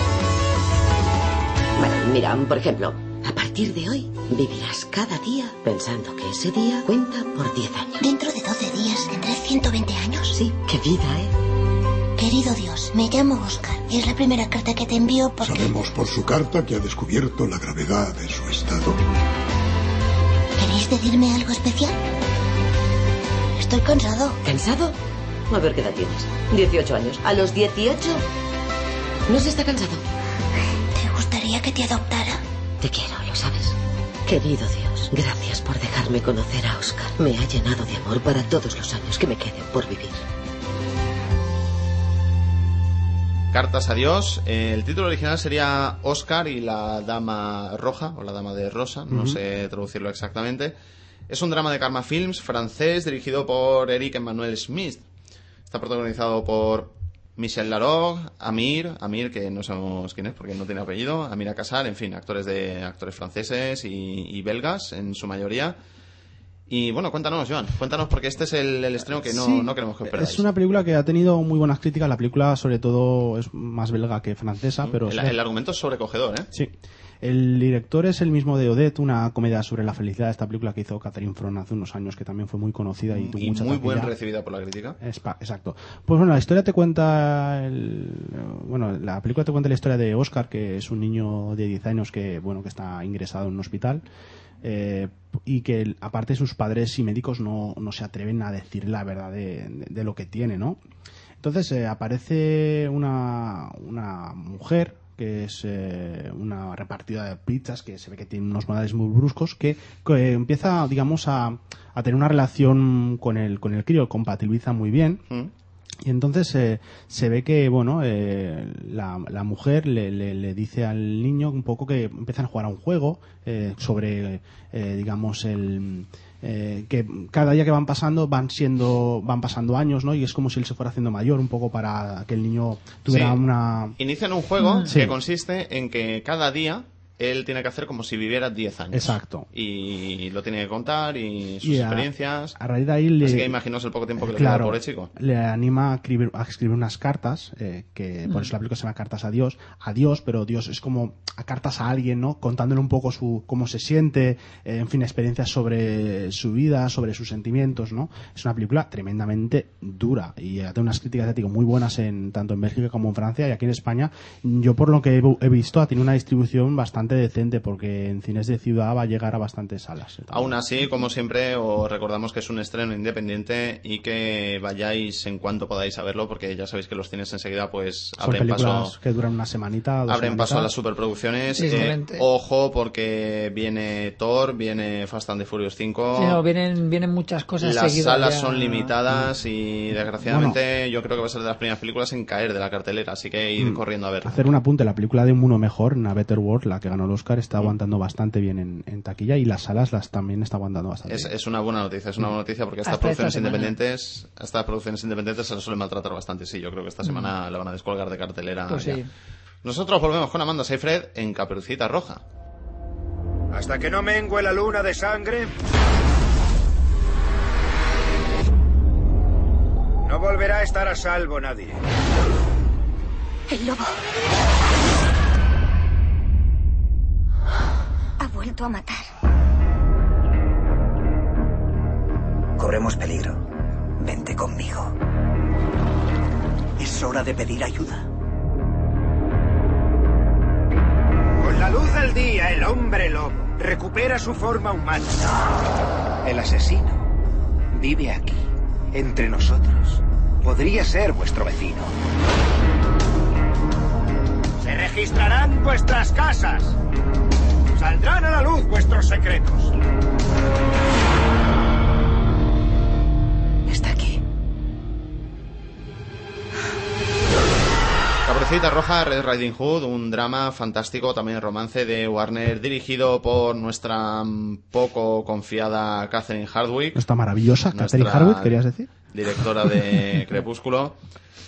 Bueno, mira, por ejemplo, a partir de hoy vivirás cada día pensando que ese día cuenta por 10 años. Dentro de 12 días tendré 120 años. Sí, qué vida, ¿eh? Querido Dios, me llamo Oscar. Es la primera carta que te envío porque... Sabemos por su carta que ha descubierto la gravedad de su estado. ¿Queréis decirme algo especial? Estoy cansado. ¿Cansado? A ver qué edad tienes. 18 años. ¿A los 18? No se está cansado. ¿Te gustaría que te adoptara? Te quiero, lo sabes. Querido Dios, gracias por dejarme conocer a Oscar. Me ha llenado de amor para todos los años que me queden por vivir. Cartas a Dios. Eh, el título original sería Oscar y la Dama Roja, o la Dama de Rosa, no sé traducirlo exactamente. Es un drama de Karma Films francés dirigido por Eric Emmanuel Smith. Está protagonizado por Michel Larocque, Amir, Amir que no sabemos quién es porque no tiene apellido, Amir Akasar, en fin, actores de actores franceses y, y belgas en su mayoría. Y bueno, cuéntanos, Joan, cuéntanos porque este es el, el estreno que no, Sí, no queremos que perdáis. Es una película que ha tenido muy buenas críticas. La película, sobre todo, es más belga que francesa, pero el, el argumento es sobrecogedor, ¿eh? Sí. El director es el mismo de Odette, una comedia sobre la felicidad. Esta película que hizo Catherine Fron hace unos años, que también fue muy conocida y tuvo y mucha muy buen taquilla. recibida por la crítica. Espa- Exacto. Pues bueno, la historia te cuenta. el- bueno, la película te cuenta la historia de Oscar, que es un niño de 10 años que, bueno, que está ingresado en un hospital. eh, y que aparte sus padres y médicos no, no se atreven a decir la verdad de, de- de lo que tiene, ¿no? Entonces eh, aparece una, una mujer que es eh, una repartida de pizzas que se ve que tiene unos modales muy bruscos que, que empieza digamos a, a tener una relación con el con el crío compatibiliza muy bien Mm. y entonces eh, se ve que, bueno, eh, la, la mujer le, le- le dice al niño un poco que empiezan a jugar a un juego eh, sobre, eh, digamos, el... eh, que cada día que van pasando van siendo van pasando años no y es como si él se fuera haciendo mayor un poco para que el niño tuviera Sí. una Inician un juego Sí. que consiste en que cada día él tiene que hacer como si viviera 10 años. Exacto. Y lo tiene que contar y sus Y a- experiencias. A raíz de ahí le, Así que imaginaos el poco tiempo que le queda al pobre chico. le anima a escribir, a escribir unas cartas, eh, que por eso la película se llama Cartas a Dios, a Dios, pero Dios es como a cartas a alguien, ¿no? Contándole un poco su cómo se siente, eh, en fin, experiencias sobre su vida, sobre sus sentimientos, ¿no? Es una película tremendamente dura y eh, tiene unas críticas, digo, muy buenas en tanto en Bélgica como en Francia y aquí en España. Yo por lo que he, he visto ha tenido una distribución bastante decente porque en cines de ciudad va a llegar a bastantes salas. eh, Aún así, como siempre, os recordamos que es un estreno independiente y que vayáis en cuanto podáis a verlo, porque ya sabéis que los cines enseguida pues Son abren paso, que duran una semanita, dos abren paso a las semanitas. superproducciones. Sí, Eh, ojo, porque viene Thor, viene Fast and the Furious 5. Sí, no, vienen, vienen muchas cosas Las seguidas salas ya. son limitadas y desgraciadamente yo creo que va a ser de las primeras películas en caer de la cartelera, así que ir Mm. corriendo a ver. Hacer un apunte, la película de Un Mundo Mejor, una Better World, la que ganó el Oscar, está aguantando bastante bien en, en taquilla y las salas las también está aguantando bastante Es, bien. es una buena noticia, es una buena noticia porque estas producciones independientes, estas producciones independientes se les suele maltratar bastante, sí, yo creo que esta semana la van a descolgar de cartelera. Pues sí. Nosotros volvemos con Amanda Seyfried en Caperucita Roja. Hasta que no mengue la luna de sangre. No volverá a estar a salvo nadie. El lobo. Ha vuelto a matar. Corremos peligro. Vente conmigo. Es hora de pedir ayuda. Con la luz del día, el hombre lobo recupera su forma humana. El asesino vive aquí, entre nosotros. Podría ser vuestro vecino. Se registrarán vuestras casas. Saldrán a la luz vuestros secretos. Está aquí. Caperucita Roja, Red Riding Hood, un drama fantástico, también romance de Warner, dirigido por nuestra poco confiada Catherine Hardwick. Está maravillosa, Nuestra Catherine Harwood, querías decir. Directora de (laughs) Crepúsculo.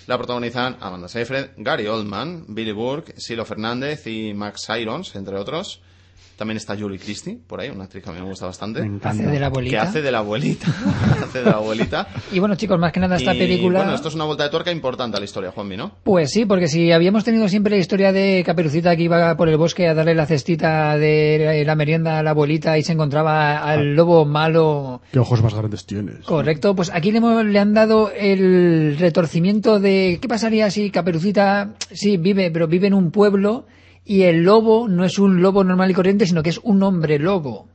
La protagonizan Amanda Seyfried, Gary Oldman, Billy Burke, Silo Fernández y Max Irons, entre otros. También está Julie Christie, por ahí, una actriz que a mí me gusta bastante. Me encanta. Hace de la Que abuelita. hace de la abuelita. (laughs) hace de la abuelita. Y bueno, chicos, más que nada esta Y, película... Bueno, esto es una vuelta de tuerca importante a la historia, Juanmi, ¿no? Pues sí, porque si habíamos tenido siempre la historia de Caperucita que iba por el bosque a darle la cestita de la merienda a la abuelita y se encontraba Ah. al lobo malo ¿Qué ojos más grandes tienes? Correcto, pues aquí le, hemos- le han dado el retorcimiento de qué pasaría si Caperucita, sí, vive, pero vive en un pueblo y el lobo no es un lobo normal y corriente, sino que es un hombre lobo.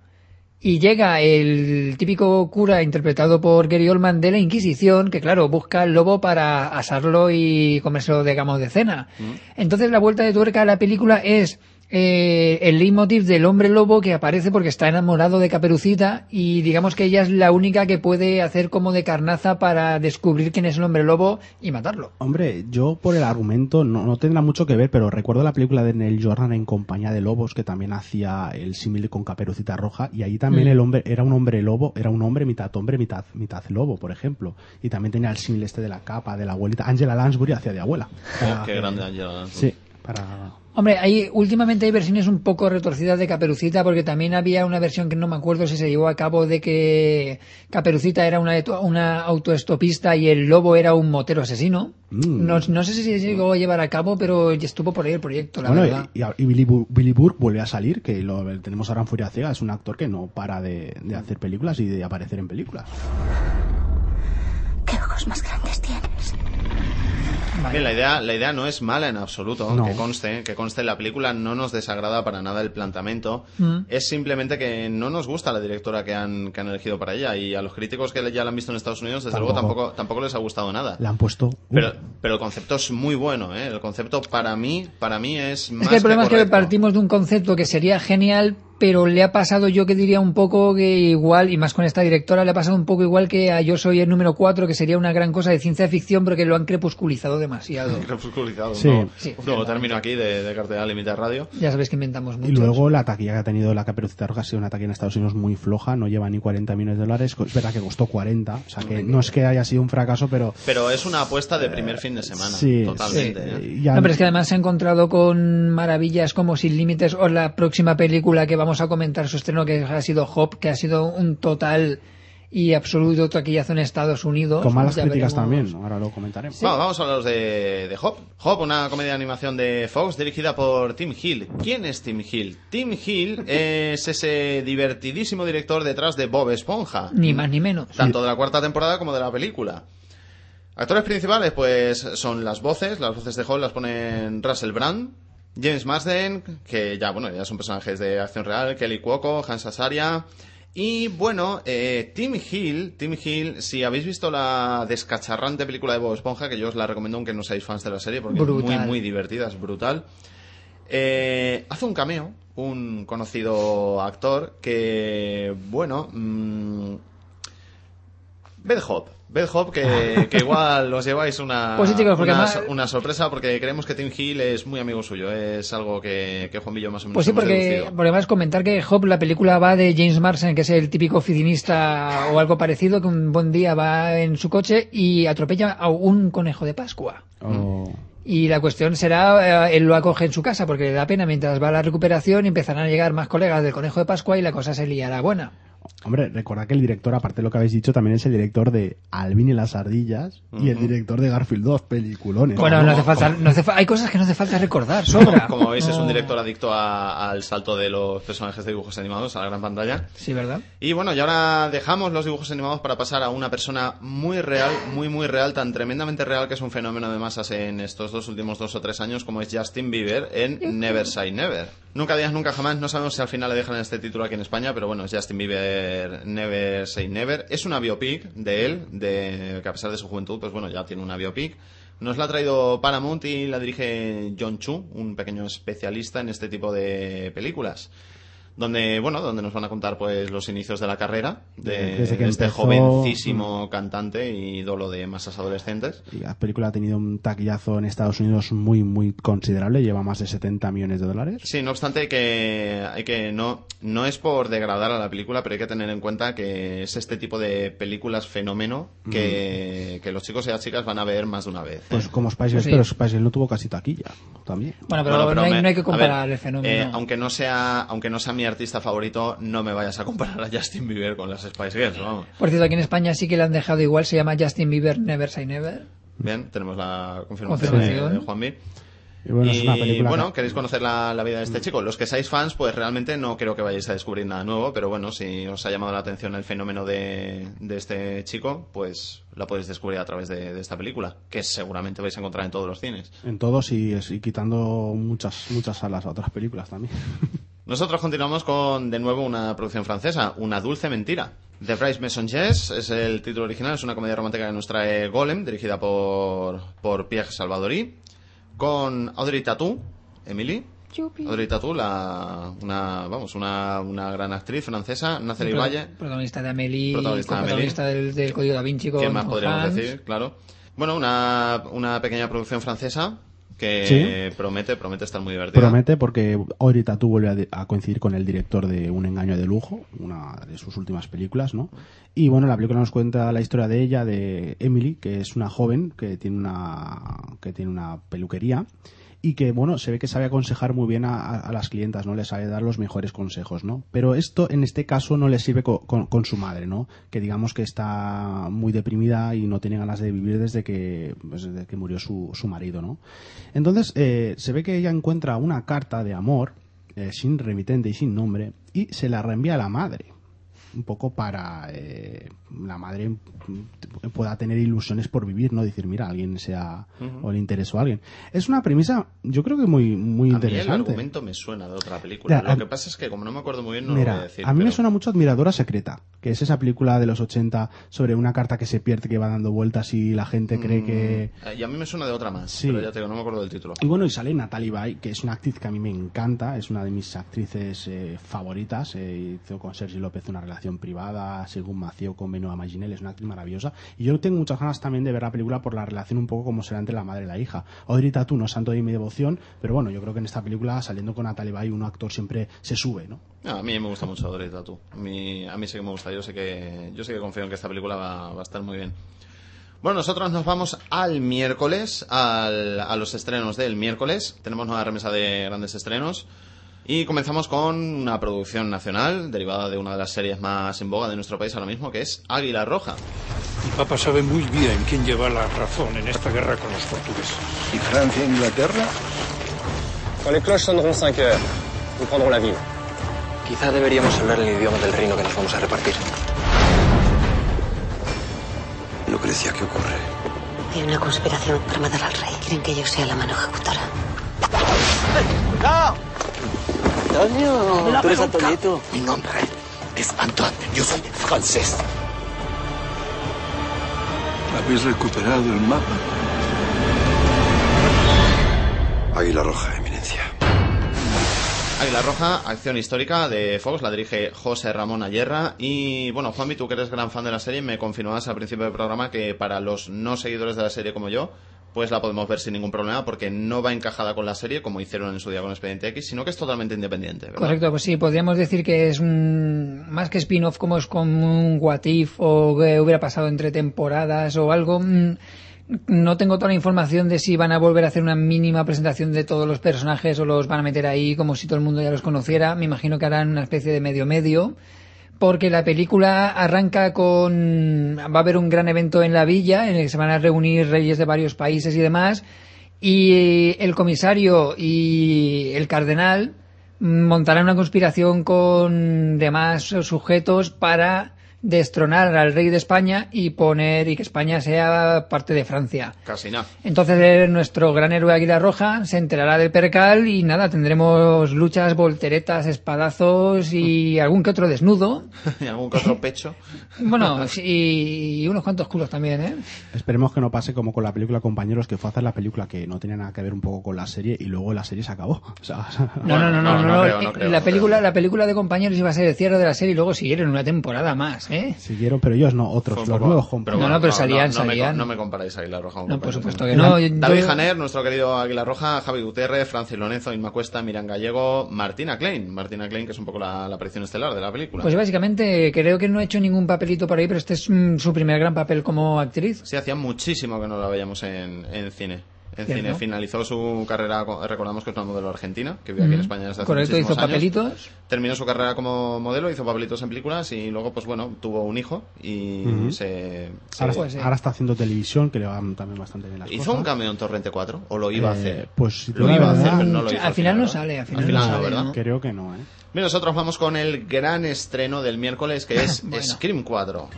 Y llega el típico cura interpretado por Gary Oldman de la Inquisición, que claro, busca al lobo para asarlo y comérselo, digamos, de cena. Entonces la vuelta de tuerca a la película es eh, el leitmotiv del hombre lobo que aparece porque está enamorado de Caperucita y digamos que ella es la única que puede hacer como de carnaza para descubrir quién es el hombre lobo y matarlo. Hombre, yo por el argumento no, no tendrá mucho que ver, pero recuerdo la película de Neil Jordan en Compañía de Lobos, que también hacía el símil con Caperucita Roja, y ahí también Mm. el hombre era un hombre lobo, era un hombre mitad hombre, mitad, mitad lobo, por ejemplo. Y también tenía el símil este de la capa, de la abuelita. Angela Lansbury hacía de abuela. Oh, qué grande Angela Lansbury. Sí, para... Hombre, hay, últimamente hay versiones un poco retorcidas de Caperucita porque también había una versión que no me acuerdo si se llevó a cabo de que Caperucita era una, una autoestopista y el lobo era un motero asesino. Mm. No, no sé si se llegó a llevar a cabo, pero ya estuvo por ahí el proyecto, la Bueno, verdad. y, y Billy, Bu- Billy Burke vuelve a salir, que lo tenemos ahora en Furia Ciega, es un actor que no para de, de hacer películas y de aparecer en películas. ¿Qué ojos más grandes tienes? Bien, la idea, la idea no es mala en absoluto, No. que conste, que conste la película no nos desagrada para nada el planteamiento. Mm. Es simplemente que no nos gusta la directora que han, que han elegido para ella y a los críticos que ya la han visto en Estados Unidos, desde luego Tampoco. tampoco, les ha gustado nada. Le han puesto... Pero, pero el concepto es muy bueno, ¿eh? El concepto para mí, para mí es más Es que el problema es que partimos de un concepto que sería genial, pero le ha pasado yo que diría un poco que igual, y más con esta directora, le ha pasado un poco igual que a Yo soy el número 4, que sería una gran cosa de ciencia ficción, pero que lo han crepusculizado demasiado. (laughs) crepusculizado, Sí. ¿no? Sí. Luego termino aquí de, de cartera límite radio. Ya sabes que inventamos mucho. Y luego la taquilla que ha tenido la Caperucita Roja ha sido una taquilla en Estados Unidos muy floja, no lleva ni 40 millones de dólares, es verdad que costó 40, o sea que no es que haya sido un fracaso, pero Pero es una apuesta de primer fin de semana. sí, totalmente. sí, ¿eh? ya- No, pero es que además se ha encontrado con maravillas como Sin Límites o la próxima película que vamos a comentar su estreno que ha sido Hop, que ha sido un total y absoluto taquillazo en Estados Unidos. con malas Ya críticas veremos. también, ahora lo comentaremos. Vamos, vamos a hablar de, de Hop. Hop, una comedia de animación de Fox dirigida por Tim Hill. ¿Quién es Tim Hill? Tim Hill (laughs) es ese divertidísimo director detrás de Bob Esponja. Ni más ni menos. Tanto de la cuarta temporada como de la película. Actores principales, pues, son las voces. Las voces de Hop las ponen Russell Brand, James Marsden, que ya, bueno, ya son personajes de acción real, Kelly Cuoco, Hans Azaria. Y bueno, eh, Tim Hill, Tim Hill, si habéis visto la descacharrante película de Bob Esponja, que yo os la recomiendo aunque no seáis fans de la serie, porque es muy, muy divertida, es brutal. Eh, hace un cameo, un conocido actor que, bueno, mm, Beth Hop. Beth Hop, que, que (laughs) igual os lleváis una, Pues sí, chicos, porque una, además- una sorpresa, porque creemos que Tim Hill es muy amigo suyo. Es algo que, que Juan Villo más o menos Pues sí, porque, porque además comentar que Hop, la película va de James Marsden, que es el típico oficinista o algo parecido, que un buen día va en su coche y atropella a un conejo de Pascua. O- Y la cuestión será, eh, él lo acoge en su casa porque le da pena mientras va a la recuperación y empezarán a llegar más colegas del conejo de Pascua y la cosa se liará buena. Hombre, recordad que el director, aparte de lo que habéis dicho, también es el director de Alvin y las ardillas y el director de Garfield 2, peliculones. Bueno, no hace falta, no hace fa- hay cosas que no hace falta recordar, sobra. (laughs) Como veis, es un director adicto a- al salto de los personajes de dibujos animados a la gran pantalla. Sí, ¿verdad? Y bueno, y ahora dejamos los dibujos animados para pasar a una persona muy real, muy, muy real, tan tremendamente real que es un fenómeno de masas en estos dos últimos dos o tres años, como es Justin Bieber en Never Say Never. Nunca digas nunca jamás, no sabemos si al final le dejan este título aquí en España, pero bueno, es Justin Bieber Never Say Never. Es una biopic de él, de, que a pesar de su juventud, pues bueno, ya tiene una biopic. Nos la ha traído Paramount y la dirige John Chu, un pequeño especialista en este tipo de películas donde bueno donde nos van a contar pues los inicios de la carrera de, Desde que de este empezó, jovencísimo cantante y ídolo de masas adolescentes Y la película ha tenido un taquillazo en Estados Unidos muy, muy considerable, lleva más de 70 millones de dólares. sí no obstante que hay que no no es por degradar a la película pero hay que tener en cuenta que es este tipo de películas fenómeno que, que los chicos y las chicas van a ver más de una vez Pues ¿eh? como Spice Girls, Sí. pero Spice Girls no tuvo casi taquilla también. Bueno, pero, Bueno, pero no, hay, me- no hay que comparar ver, el fenómeno. eh, aunque no sea aunque no sea mi artista favorito no me vayas a comparar a Justin Bieber con las Spice Girls vamos Por cierto, aquí en España sí que le han dejado igual, se llama Justin Bieber Never Say Never. bien tenemos la confirmación, de- Confirmación. de Juan B Y bueno, es una Y película bueno, que- queréis conocer la, la vida de este chico. Los que seáis fans, pues realmente no creo que vayáis a descubrir nada nuevo, pero bueno, si os ha llamado la atención el fenómeno de, de este chico, pues la podéis descubrir a través de, de esta película, que seguramente vais a encontrar en todos los cines. En todos y, y quitando muchas, muchas salas a otras películas también. (laughs) Nosotros continuamos con, de nuevo, una producción francesa, Una dulce mentira. The Bryce Messengers es el título original, es una comedia romántica que nos trae Golem, dirigida por, por Pierre Salvadori, con Audrey Tatou, Emily. Audrey Tatou, la, una, vamos, una, una gran actriz francesa, Nathalie Pro- Valle. Protagonista de Amelie, Protagonista de protagonista del, del Código da Vinci con ¿Qué más con podríamos Hans. decir? Claro. Bueno, una, una pequeña producción francesa que promete, promete estar muy divertida. Promete porque Audrey Tautou vuelve a, a coincidir con el director de Un engaño de lujo, una de sus últimas películas, ¿no? Y bueno, la película nos cuenta la historia de ella, de Emily, que es una joven que tiene una que tiene una peluquería y que bueno se ve que sabe aconsejar muy bien a, las clientas no le sabe dar los mejores consejos no pero esto en este caso no le sirve co- con, con su madre no que digamos que está muy deprimida y no tiene ganas de vivir desde que pues, desde que murió su, su marido no entonces eh, se ve que ella encuentra una carta de amor eh, sin remitente y sin nombre y se la reenvía a la madre un poco para eh, la madre mm, pueda tener ilusiones por vivir, ¿no? Decir, mira, alguien sea Ujú. o le interesó a alguien. Es una premisa, yo creo que muy, muy A mí el interesante. argumento me suena de otra película. Lo a- que pasa es que como no me acuerdo muy bien no lo voy a decir. a mí me suena mucho Admiradora Secreta, que es esa película de los 80 sobre una carta que se pierde, que va dando vueltas y la gente cree que... Mm, Y a mí me suena de otra más, Sí. pero ya te digo, no me acuerdo del título. Y bueno, y sale Natalie Bay, que es una actriz que a mí me encanta, es una de mis actrices eh, favoritas. eh, hizo con Sergi López una relación privada, según Mació con Benoît Maginel, es una actriz maravillosa. Y yo tengo muchas ganas también de ver la película por la relación un poco como será entre la madre y la hija. Audrey Tatu no es santo de mi devoción, pero bueno, yo creo que en esta película, saliendo con Natalie Bay, un actor siempre se sube, ¿no? No, a mí me gusta mucho Audrey Tatu. A mí, a mí sí que me gusta. Yo sé que, yo sé que confío en que esta película va, va a estar muy bien. Bueno, nosotros nos vamos al miércoles, al- a los estrenos del miércoles. Tenemos nueva remesa de grandes estrenos. Y comenzamos con una producción nacional derivada de una de las series más en boga de nuestro país ahora mismo, que es Águila Roja. Mi papá sabe muy bien quién lleva la razón en esta guerra con los portugueses. ¿Y Francia e Inglaterra? Quand les cloches sonneront 5 heures, nous prendrons la ville. Quizá deberíamos hablar el idioma del reino que nos vamos a repartir. Lucrecia, ¿qué ocurre? Hay una conspiración para matar al rey. Quieren que yo sea la mano ejecutora. ¡No! Antonio, La tú eres. Antonito. Mi nombre es Antoine. Yo soy francés. ¿Habéis recuperado el mapa? Águila Roja, eminencia. Águila Roja, acción histórica de Fox, la dirige José Ramón Ayerra. Y bueno, Juanmi, tú que eres gran fan de la serie, me confirmabas al principio del programa que para los no seguidores de la serie como yo, pues la podemos ver sin ningún problema porque no va encajada con la serie como hicieron en su día con Expediente X, sino que es totalmente independiente. ¿verdad? Correcto, pues sí, podríamos decir que es un, más que spin-off, como es como un what if o que hubiera pasado entre temporadas o algo. mm, No tengo toda la información de si van a volver a hacer una mínima presentación de todos los personajes o los van a meter ahí como si todo el mundo ya los conociera. Me imagino que harán una especie de medio-medio. Porque la película arranca con... Va a haber un gran evento en la villa en el que se van a reunir reyes de varios países y demás. Y el comisario y el cardenal montarán una conspiración con demás sujetos para destronar al rey de España y poner y que España sea parte de Francia. Casi nada. Entonces eh, nuestro gran héroe Águila Roja se enterará del percal y nada, tendremos luchas, volteretas, espadazos y (laughs) algún que otro desnudo. y algún que otro pecho. (laughs) Bueno, sí, y unos cuantos culos también, ¿eh? Esperemos que no pase como con la película Compañeros, que fue a hacer la película que no tenía nada que ver un poco con la serie y luego la serie se acabó. (laughs) O sea, No, no, no, no, no, no no, creo, no eh, creo, la no película, la película de compañeros iba a ser el cierre de la serie y luego siguieron una temporada más, ¿eh? Siguieron, pero ellos no, otros, los nuevos compañeros. No, no, pero salían, no me salían. co- No, me comparáis Águila Roja. No, por supuesto que no. David yo- Janer, nuestro querido Águila Roja, Javi Gutiérrez, Francis Lorenzo, Inma Cuesta, Miran Gallego, Martina Klein. Martina Klein, que es un poco la, la aparición estelar de la película. Pues básicamente creo que no ha hecho ningún papelito por ahí, pero este es mm, su primer gran papel como actriz. Sí, hacía muchísimo que no la veíamos en, en cine. En Cierto. cine finalizó su carrera, co- recordamos que es una modelo argentina, que vive aquí en España desde hace Correcto, hizo años. papelitos. Terminó su carrera como modelo, hizo papelitos en películas y luego, pues bueno, tuvo un hijo y se... se- Ahora, Pues ahora está haciendo televisión, que le van también bastante bien las ¿Hizo cosas. un cameo en Torrente 4? ¿O lo iba a Eh, hacer? pues lo iba a hacer, pero no lo hizo. Al final no sale, al final Al no final no, sale, ¿verdad? ¿no? Creo que no, ¿eh? Bien, nosotros vamos con el gran estreno del miércoles que es (laughs) Bueno. Scream 4.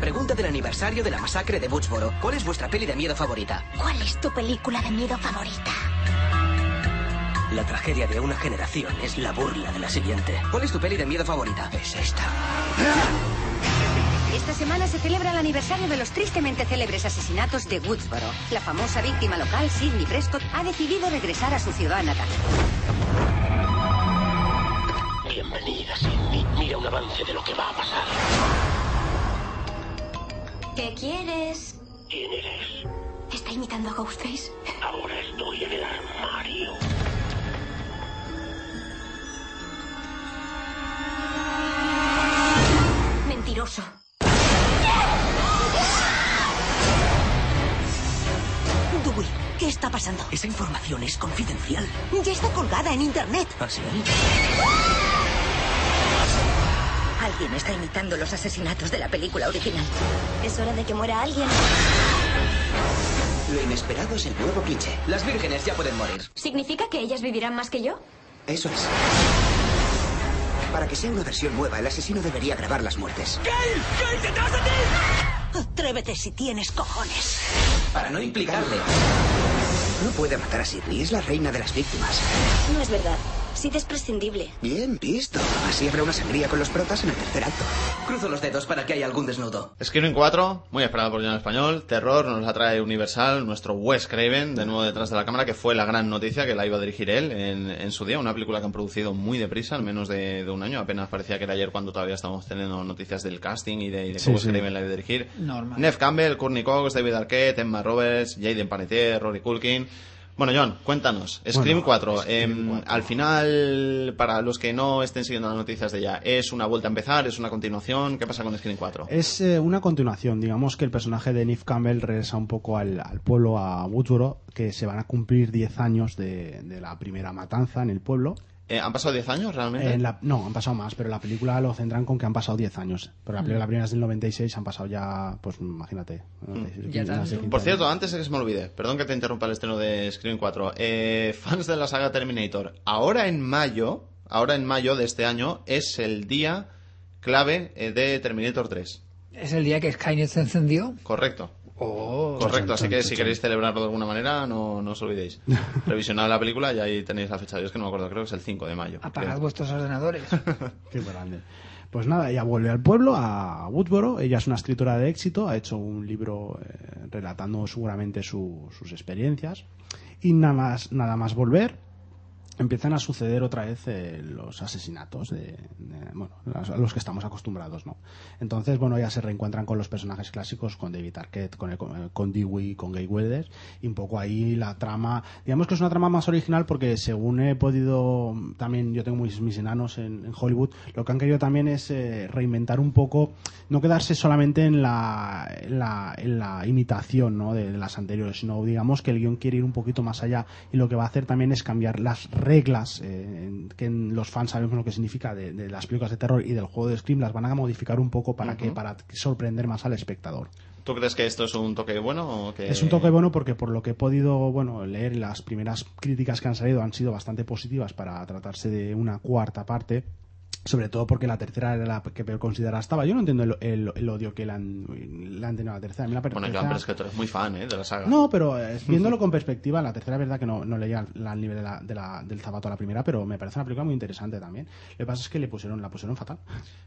Pregunta del aniversario de la masacre de Butchboro. ¿Cuál es vuestra peli de miedo favorita? ¿Cuál es tu película de miedo favorita? La tragedia de una generación es la burla de la siguiente. ¿Cuál es tu peli de miedo favorita? Es esta. Esta semana se celebra el aniversario de los tristemente célebres asesinatos de Woodsboro. La famosa víctima local, Sidney Prescott, ha decidido regresar a su ciudad natal. Bienvenida, Sidney. Mira un avance de lo que va a pasar. ¿Qué quieres? ¿Quién eres? ¿Está imitando a Ghostface? Ahora estoy en el armario. Mentiroso. Dewey, ¿qué está pasando? Esa información es confidencial. Ya está colgada en internet. ¿Así? Alguien está imitando los asesinatos de la película original. Es hora de que muera alguien. Lo inesperado es el nuevo cliché. Las vírgenes ya pueden morir. ¿Significa que ellas vivirán más que yo? Eso es. Para que sea una versión nueva, el asesino debería grabar las muertes. ¡Gale! ¡Gale, detrás de ti! Atrévete si tienes cojones. Para no implicarle. No puede matar a Sidney, es la reina de las víctimas. No es verdad. Sid es prescindible. Bien visto. Así habrá una sangría con los protas en el tercer acto. Cruzo los dedos para que haya algún desnudo. Screaming 4, muy esperado por John Español. Terror, nos la trae Universal, nuestro Wes Craven, de nuevo detrás de la cámara, que fue la gran noticia que la iba a dirigir él en, en su día. Una película que han producido muy deprisa, en menos de, de, un año. Apenas parecía que era ayer cuando todavía estábamos teniendo noticias del casting y de, y de cómo Sí, sí. Craven la iba a dirigir. Normal. Nev Campbell, Courtney Cox, David Arquette, Emma Roberts, Jaden Panettiere, Rory Culkin. Bueno, John, cuéntanos. Scream Bueno, 4. Scream em, 4. Al final, para los que no estén siguiendo las noticias de ya, ¿es una vuelta a empezar? ¿Es una continuación? ¿Qué pasa con Scream 4? Es eh, una continuación, digamos que el personaje de Neve Campbell regresa un poco al, al pueblo, a Woodsboro, que se van a cumplir 10 años de, de la primera matanza en el pueblo. Eh, ¿Han pasado 10 años realmente? En la- no, han pasado más, pero la película lo centran con que han pasado 10 años. Pero la, película- la primera es del 96, han pasado ya, pues imagínate. Mm. 15, más de 15 Por cierto, antes de que se me olvide, perdón que te interrumpa el estreno de Scream 4. Eh, fans de la saga Terminator, ahora en mayo, ahora en mayo de este año, es el día clave eh, de Terminator 3. Es el día que Skynet se encendió. Correcto. Oh. Correcto, así que si queréis celebrarlo de alguna manera, no, no os olvidéis. (laughs) Revisionad la película y ahí tenéis la fecha. Yo es que no me acuerdo, creo que es el 5 de mayo. Apagad creo. vuestros ordenadores. (laughs) Qué grande. Pues nada, ella vuelve al pueblo, a Woodsboro. Ella es una escritora de éxito, ha hecho un libro eh, relatando seguramente su- sus experiencias. Y nada más, nada más volver, empiezan a suceder otra vez eh, los asesinatos de, bueno, a los que estamos acostumbrados, ¿no? Entonces, bueno, ya se reencuentran con los personajes clásicos, con David Arquette, con, el- con, con Dewey, con Gay Weathers, y un poco ahí la trama, digamos que es una trama más original porque según he podido, también yo tengo mis, enanos en, Hollywood, lo que han querido también es eh, reinventar un poco, no quedarse solamente en la, imitación ¿no? de, de las anteriores, sino digamos que el guion quiere ir un poquito más allá y lo que va a hacer también es cambiar las reglas eh, que los fans sabemos lo que significa de, de las películas de terror y del juego de Scream, las van a modificar un poco para que Ujú. para sorprender más al espectador. ¿Tú crees que esto es un toque bueno o que... Es un toque bueno porque por lo que he podido bueno leer, las primeras críticas que han salido han sido bastante positivas para tratarse de una cuarta parte. Sobre todo porque la tercera era la que peor considerada estaba. Yo no entiendo el, el- el odio que le han, le han tenido a la tercera. A mí la Bueno, tercera- Joan, pero es que tú eres muy fan ¿eh? de la saga. no, pero eh, viéndolo con perspectiva, la tercera es verdad que no, no le llega al, nivel de la- de la- del zapato a la primera, pero me parece una película muy interesante también. Lo que pasa es que le pusieron, la pusieron fatal.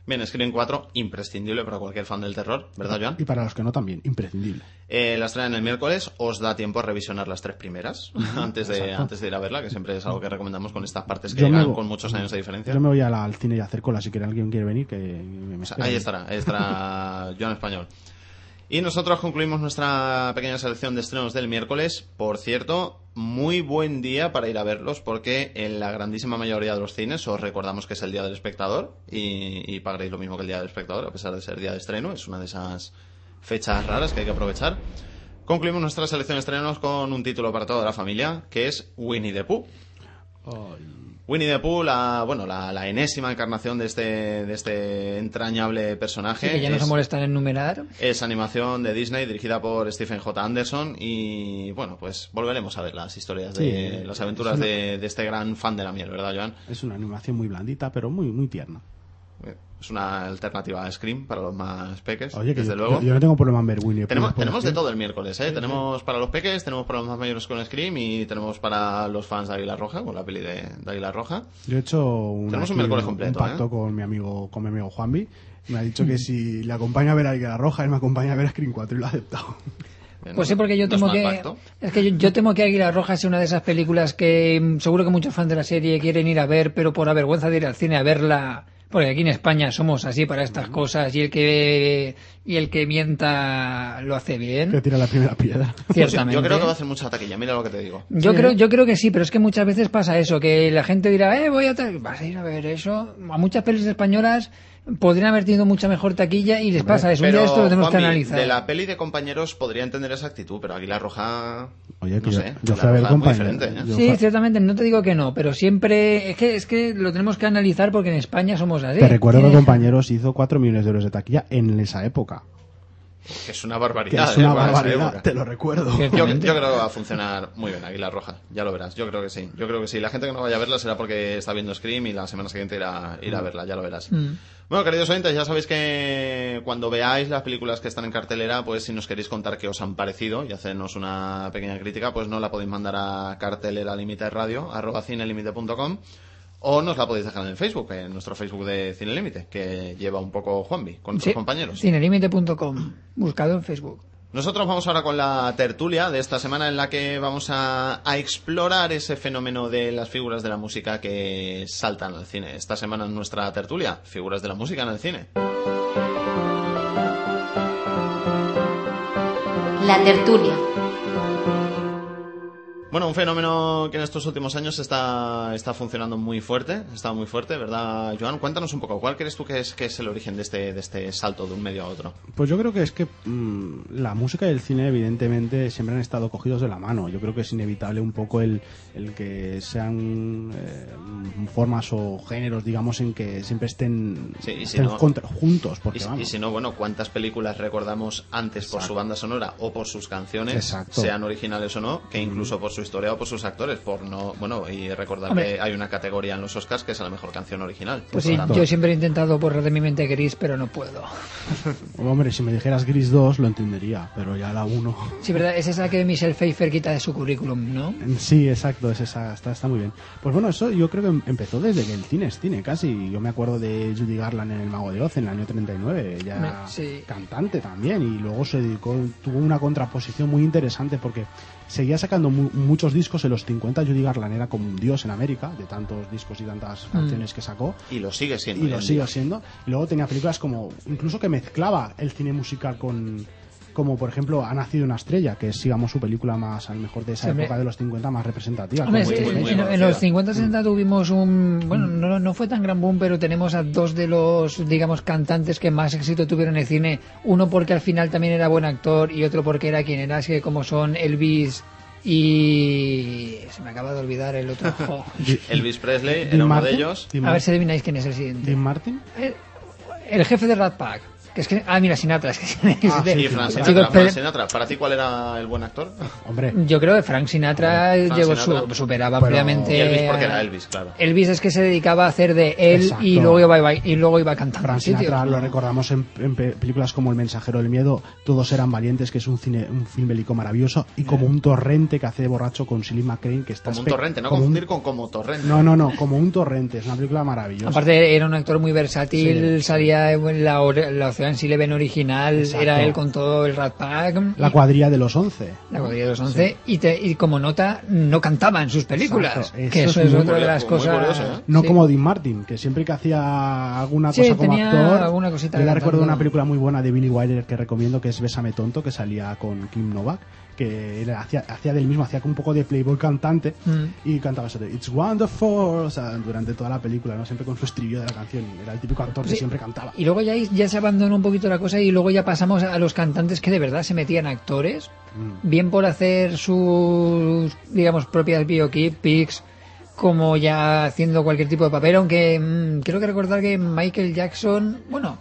Bien, Scream 4, imprescindible para cualquier fan del terror, ¿verdad, Joan? Y para los que no también, imprescindible. Eh, la estrena el miércoles, os da tiempo a revisionar las tres primeras (laughs) antes de, Exacto. antes de ir a verla, que siempre es algo que recomendamos con estas partes que llegan con muchos años de diferencia. Yo me voy a la- al cine hacer cola si quiere alguien quiere venir, que me, O sea, ahí estará, ahí estará (laughs) Joan Español. Y nosotros concluimos nuestra pequeña selección de estrenos del miércoles. Por cierto, muy buen día para ir a verlos porque en la grandísima mayoría de los cines os recordamos que es el día del espectador y, y pagaréis lo mismo que el día del espectador a pesar de ser día de estreno. Es una de esas fechas raras que hay que aprovechar. Concluimos nuestra selección de estrenos con un título para toda la familia que es Winnie the Pooh. Winnie the Pooh, la, bueno, la, la enésima encarnación de este, de este entrañable personaje. Que ya no es, se molestan en enumerar. es animación de Disney dirigida por Stephen J. Anderson y bueno, pues volveremos a ver las historias de Sí, las aventuras es una- de, de este gran fan de la miel, ¿verdad, Joan? Es una animación muy blandita, pero muy, muy tierna. Es una alternativa a Scream para los más peques, Oye, que desde yo, luego. yo- yo no tengo problema en ver Winnie. Tenemos, tenemos de Scream. todo el miércoles, ¿eh? Tenemos para los peques, tenemos para los más mayores con Scream y tenemos para los fans de Águila Roja, con la peli de, de Águila Roja. Yo he hecho un, Tenemos un aquí miércoles completo, un pacto ¿eh? con mi amigo con mi amigo Juanvi. Me ha dicho que si le acompaña a ver a Águila Roja, él me acompaña a ver a Screen 4 y lo ha aceptado. Pues sí, porque yo No temo que pacto. es que yo, yo temo que Águila Roja sea una de esas películas que mm, seguro que muchos fans de la serie quieren ir a ver, pero por la vergüenza de ir al cine a verla, porque aquí en España somos así para estas cosas y el que y el que mienta lo hace Que bien. tira la primera piedra. (laughs) Ciertamente. Yo creo que va a hacer mucha taquilla, mira lo que te digo. Yo creo, yo creo que sí, pero es que muchas veces pasa eso, que la gente dirá, eh, voy a vas a ir a ver eso. A muchas pelis españolas podrían haber tenido mucha mejor taquilla y les pasa eso. Un día Pero, esto lo tenemos que analizar. De la peli de compañeros podría entender esa actitud, pero Águila Roja. Oye, que no yo, sé. yo Roja es muy compañero. diferente, ¿eh? yo Sí, fui- ciertamente, no te digo que no, pero siempre es que es que lo tenemos que analizar porque en España somos así. Te recuerdo que Compañeros hizo 4 millones de euros de taquilla en esa época. Que es una barbaridad. Que es una ¿eh? barbaridad, te lo recuerdo. Yo, yo creo que va a funcionar muy bien Águila Roja, ya lo verás. Yo creo que sí. Yo creo que sí. La gente que no vaya a verla será porque está viendo Scream y la semana siguiente irá, irá a verla, ya lo verás. Mm. Bueno, queridos oyentes, ya sabéis que cuando veáis las películas que están en cartelera, pues si nos queréis contar qué os han parecido y hacernos una pequeña crítica, pues no la podéis mandar a cartelera radio, arroba cinelimite.com o nos la podéis dejar en el Facebook, en nuestro Facebook de Cine Límite, que lleva un poco Juanvi, con nuestros Sí, compañeros. Cinelimite.com, buscado en Facebook. Nosotros vamos ahora con la tertulia de esta semana en la que vamos a, a explorar ese fenómeno de las figuras de la música que saltan al cine. Esta semana en nuestra tertulia, figuras de la música en el cine. La tertulia. Bueno, un fenómeno que en estos últimos años está, está funcionando muy fuerte, está muy fuerte, ¿verdad, Joan? Cuéntanos un poco, ¿cuál crees tú que es, que es el origen de este, de este salto de un medio a otro? Pues yo creo que es que mm, la música y el cine evidentemente siempre han estado cogidos de la mano. Yo creo que es inevitable un poco el, el que sean eh, formas o géneros, digamos, en que siempre estén, Sí, y si estén no- contra- juntos. Porque, Y, vamos, y si no, bueno, ¿cuántas películas recordamos antes por su banda sonora o por sus canciones, Exacto. sean originales o no, que incluso por su historia o por sus actores? Por no, bueno, y recordar Hombre. que hay una categoría en los Oscars que es la mejor canción original. Pues sí, yo siempre he intentado borrar de mi mente gris, pero no puedo. (laughs) Hombre, si me dijeras Gris 2 lo entendería, pero ya la 1... Sí, verdad, es esa que Michelle Pfeiffer quita de su currículum, ¿no? Sí, exacto, es esa, está, está muy bien. Pues bueno, eso yo creo que em- empezó desde que el cine es cine, casi. Yo me acuerdo de Judy Garland en El Mago de Oz en el año 39, ya sí. cantante también, y luego se dedicó, tuvo una contraposición muy interesante porque seguía sacando mu- muchos discos en los 50. Judy Garland era como un dios en América, de tantos discos y tantas Mm. canciones que sacó. Y lo sigue siendo. Y lo sigue siendo. Y luego tenía películas como, incluso que mezclaba el cine musical con, como por ejemplo Ha nacido una estrella, que es digamos su película más, a lo mejor de esa Sí, época de los 50 más representativa. Hombre, sí, en, los 50-60 tuvimos un... Bueno, no, no fue tan gran boom, pero tenemos a dos de los, digamos, cantantes que más éxito tuvieron en el cine. Uno porque al final también era buen actor y otro porque era quien era, así que como son Elvis y... Se me acaba de olvidar el otro. (laughs) Elvis Presley era uno de ellos. A ver si adivináis quién es el siguiente. Dean Martin. El jefe de Rat Pack. Que es que, ah, mira, Sinatra. Es que, (laughs) Ah, sí, Frank Sinatra, Frank. ¿Para ti cuál era el buen actor? Hombre. Yo creo que Frank Sinatra Frank llegó Sinatra. su- superaba Pero- ampliamente. Y Elvis porque a- era Elvis, claro. Elvis es que se dedicaba a hacer de él Exacto. y luego iba, iba- y luego iba cantando. Frank en sitios, Sinatra lo recordamos en, en pe- películas como El mensajero del miedo, Todos eran valientes, que es un cine, un film bélico maravilloso, y como un torrente que hace de borracho con Silly McCrane, que está Como un torrente, no como un- confundir con como torrente. No, no, no, como un torrente, es una película maravillosa. Aparte era un actor muy versátil, Sí. salía en la, la Ocean's Eleven original, Exacto. era él con todo el Rat Pack. La cuadrilla de los once. la cuadrilla de los 11 y, te- y como nota no cantaba en sus películas Exacto, que eso eso es otra de las cosas curioso, ¿eh? No sí. como Dean Martin, que siempre que hacía alguna Sí, cosa como actor. alguna cosita yo le recuerdo una película muy buena de Billy Wilder que recomiendo, que es Bésame Tonto, que salía con Kim Novak, que él hacía, hacía del mismo, hacía un poco de playboy cantante Mm. y cantaba eso de It's Wonderful, o sea, durante toda la película, ¿no? Siempre con su estribillo de la canción. Era el típico actor que Sí. siempre cantaba. y luego ya, ya se abandonó un poquito la cosa y luego ya pasamos a los cantantes que de verdad se metían actores Mm. bien por hacer sus digamos propias biopics como ya haciendo cualquier tipo de papel aunque mm, creo que recordar que Michael Jackson bueno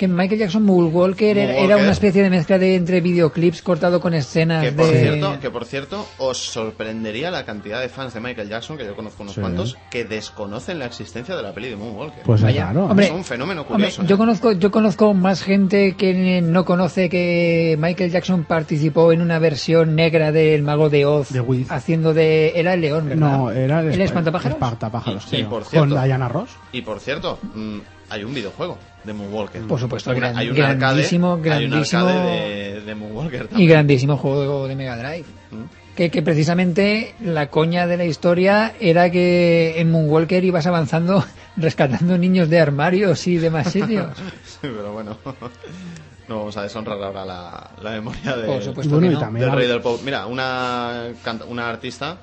que Michael Jackson Moonwalker era, era Moonwalker. una especie de mezcla de entre videoclips cortado con escenas Que por, de cierto, que por cierto, os sorprendería la cantidad de fans de Michael Jackson, que yo conozco unos Sí. cuantos, que desconocen la existencia de la peli de Moonwalker. Pues Vaya. claro. Hombre, es un fenómeno Hombre, curioso. yo ¿eh? conozco yo conozco más gente que no conoce que Michael Jackson participó en una versión negra del Mago de Oz De haciendo de era el león ¿verdad? No, era el esp- espantapájaros espantapájaros, Y- por cierto- Con Diana Ross. Y por cierto, mm, hay un videojuego de Moonwalker. Por supuesto, gran- hay un grandísimo, arcade, hay un grandísimo. arcade de, de Moonwalker y también. grandísimo juego de Mega Drive Mm. que, que precisamente la coña de la historia era que en Moonwalker ibas avanzando (laughs) rescatando niños de armarios y demás (laughs) sitios Sí, pero bueno. (laughs) No vamos a deshonrar ahora la, la memoria de, Por supuesto Y bueno, que y no. también del rey del pop. Mira, una, una artista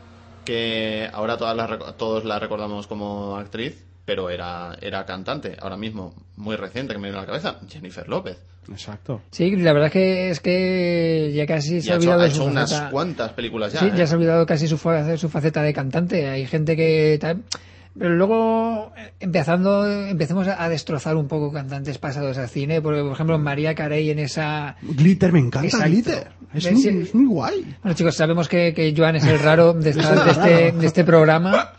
que ahora todas rec- todos la recordamos como actriz, pero era, era cantante. Ahora mismo, muy reciente que me viene a la cabeza, Jennifer López. Exacto. sí la verdad que es que ya casi Y se ha ha hecho, olvidado ha de su hecho unas faceta. cuantas películas ya. Sí, ¿eh? ya se ha olvidado casi su, fa- su faceta de cantante. Hay gente que... tal- Pero luego, empezando, empecemos a destrozar un poco cantantes pasados al cine, porque por ejemplo María Carey en esa... Glitter, me encanta Exacto. Glitter. Es muy, Sí. es muy guay. Bueno chicos, sabemos que, que Joan es el raro de, (laughs) esta- de este, de este programa.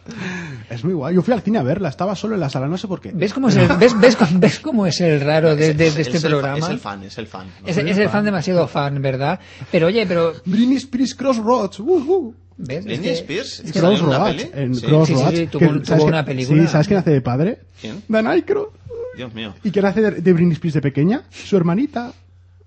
Es muy guay. Yo fui al cine a verla, estaba solo en la sala, no sé por qué. ¿Ves cómo es el, ves, ves, cómo- ves cómo es el raro de, de- de Es- este es el fa- programa? Es el fan, es el fan. ¿no? Es, es el fan demasiado fan, ¿verdad? Pero oye, pero... Britney Spears Crossroads. Uh, uh. ¿Ves? Britney Es que- Spears. ¿Es que Crossroads. peli? En Sí. Crossroads. Sí, sí, sí, tuvo- que- tuvo ¿sabes una película. Sí, ¿sabes quién hace de padre? ¿Quién? Dan Aykroyd. Dios mío. ¿Y quién hace de, de Britney Spears de pequeña? Su hermanita.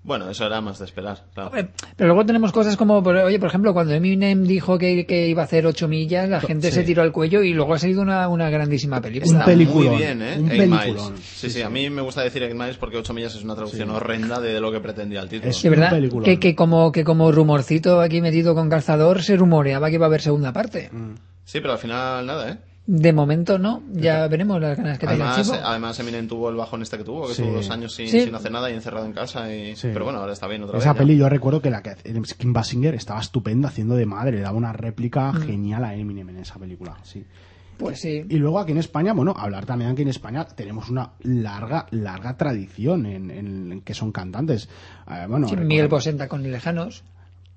Bueno, eso era más de esperar. claro. Pero luego tenemos cosas como, oye, por ejemplo, cuando Eminem dijo que, que iba a hacer 8 millas, la gente Sí. se tiró al cuello y luego ha salido una, una grandísima película. Está muy bien, ¿eh? un Eight peliculón. Miles. Sí, sí, a mí me gusta decir Eight Miles porque 8 millas es una traducción horrenda de lo que pretendía el título. De verdad, que, que como, que como rumorcito aquí metido con calzador se rumoreaba que iba a haber segunda parte. Mm. Sí, pero al final nada, ¿eh? De momento no, ya veremos las ganas que tenga el Además, chico. además Eminem tuvo el bajón este que tuvo, que Sí. tuvo dos años sin, Sí. sin hacer nada y encerrado en casa. Y... Sí. Pero bueno, ahora está bien otra Esa vez. ya. peli yo recuerdo que la que Kim Basinger estaba estupenda haciendo de madre, le daba una réplica Mm. genial a Eminem en esa película, sí. Pues sí. Y luego aquí en España, bueno, hablar también aquí en España tenemos una larga, larga tradición en, en- en que son cantantes. Eh, bueno, Sí, recuerdo- Miguel Bosenta con Lejanos.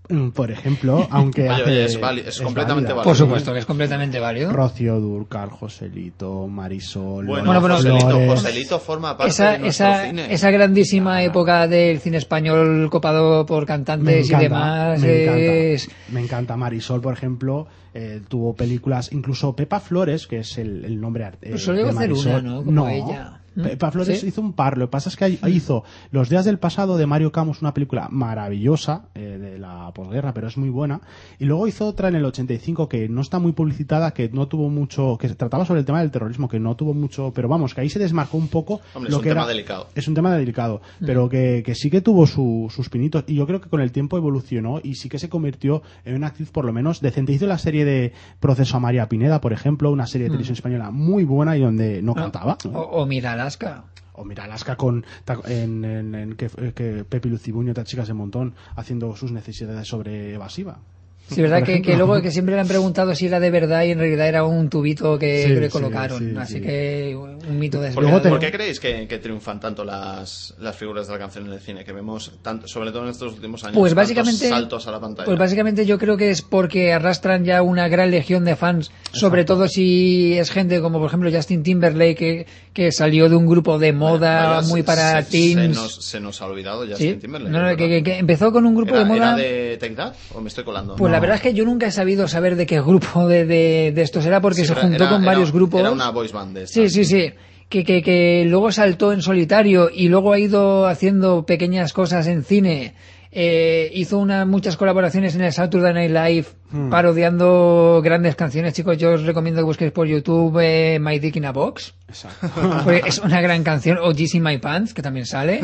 Mm, por ejemplo, (laughs) aunque Oye, hace- oye, es vali- es completamente válida. válido. Por supuesto que es completamente válido. Rocío Durcal, Joselito, Marisol, Bueno, Bueno, bueno, Joselito. Joselito forma parte Esa, de nuestro esa, cine. esa grandísima época del cine español copado por cantantes encanta, y demás me es... encanta, me encanta Marisol, por ejemplo, eh, tuvo películas, incluso Pepa Flores, que es el, el nombre eh, Pues solo iba de a hacer Marisol. una, ¿no? Como ella. Pepa Flores ¿Sí? hizo un par, lo que pasa es que hizo Los días del pasado de Mario Camus, una película maravillosa eh, de la posguerra, pero es muy buena, y luego hizo otra en el 85 que no está muy publicitada, que no tuvo mucho, que se trataba sobre el tema del terrorismo, que no tuvo mucho, pero vamos, que ahí se desmarcó un poco Hombre, lo es un que tema era- delicado. es un tema delicado, pero que, que sí que tuvo su- sus pinitos y yo creo que con el tiempo evolucionó y sí que se convirtió en una actriz por lo menos decente. Hizo la serie de Proceso a María Pineda, por ejemplo, una serie de televisión española muy buena y donde no cantaba. O, o mira Alaska. O mira Alaska con en, en- en que, que Pepi Lucibuño, otras chicas de montón, haciendo sus necesidades sobre evasiva. Sí, verdad que, que (laughs) luego que siempre le han preguntado si era de verdad y en realidad era un tubito que Sí, le colocaron. sí, Así sí. que un mito de ¿Por por qué creéis que, que triunfan tanto las, las figuras de la canción en el cine? Que vemos, tanto, sobre todo en estos últimos años, Pues básicamente, saltos a la pantalla. pues básicamente yo creo que es porque arrastran ya una gran legión de fans, sobre todo si es gente como por ejemplo Justin Timberlake que, que salió de un grupo de moda muy se- para se, teens. Se nos, se nos ha olvidado. Justin Timberlake, No, no, que, empezó con un grupo ¿Era, de moda. ¿Era de Take That o me estoy colando? Pues la verdad es que yo nunca he sabido saber de qué grupo de, de, de estos era porque Sí, se juntó era- con era- varios grupos. Era una voice band Sí, sí, sí. Que, que, que luego saltó en solitario y luego ha ido haciendo pequeñas cosas en cine. Eh, hizo una, muchas colaboraciones en el Saturday Night Live Hmm. parodiando grandes canciones. Chicos, yo os recomiendo que busquéis por YouTube eh, My Dick in a Box. Exacto. (laughs) Porque es una gran canción. O G's in My Pants, que también sale.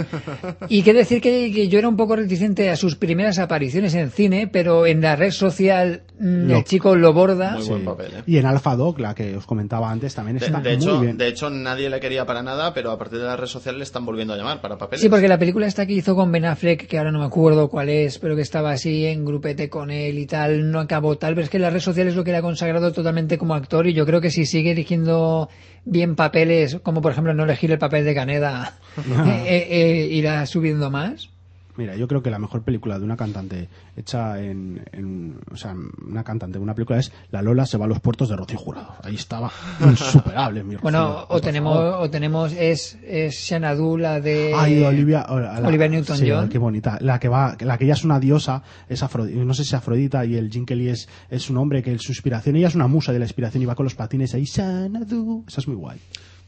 Y qué decir que, que yo era un poco reticente a sus primeras apariciones en cine, pero en la red social mm, Lo- el chico lo borda. Muy buen papel, ¿eh? Y en Alpha Dog, la que os comentaba antes, también De, está de muy hecho, bien. de hecho, nadie le quería para nada, pero a partir de las redes sociales le están volviendo a llamar para papeles. Sí, porque la película esta que hizo con Ben Affleck, que ahora no me acuerdo cuál es, pero que estaba así en grupete con él y tal, no acabó tal, es que las redes sociales lo que le ha consagrado totalmente como actor y yo creo que si sigue eligiendo bien papeles, como por ejemplo no elegir el papel de Caneda, (laughs) eh, eh, eh, irá subiendo más. Mira, yo creo que la mejor película de una cantante hecha en, en- o sea, una cantante de una película es La Lola se va a los puertos de Rocío Jurado. Ahí estaba (laughs) insuperable, mi Bueno, Rocío, o tenemos, o tenemos, es, es Xanadu, la de... Ay, Olivia, la- Newton-John. sí, qué bonita. La que va, la que ella es una diosa, es Afrodita, no sé si Afrodita y el Jim Kelly es, es un hombre que su inspiración, ella es una musa de la inspiración y va con los patines ahí, Xanadu. Esa es muy guay.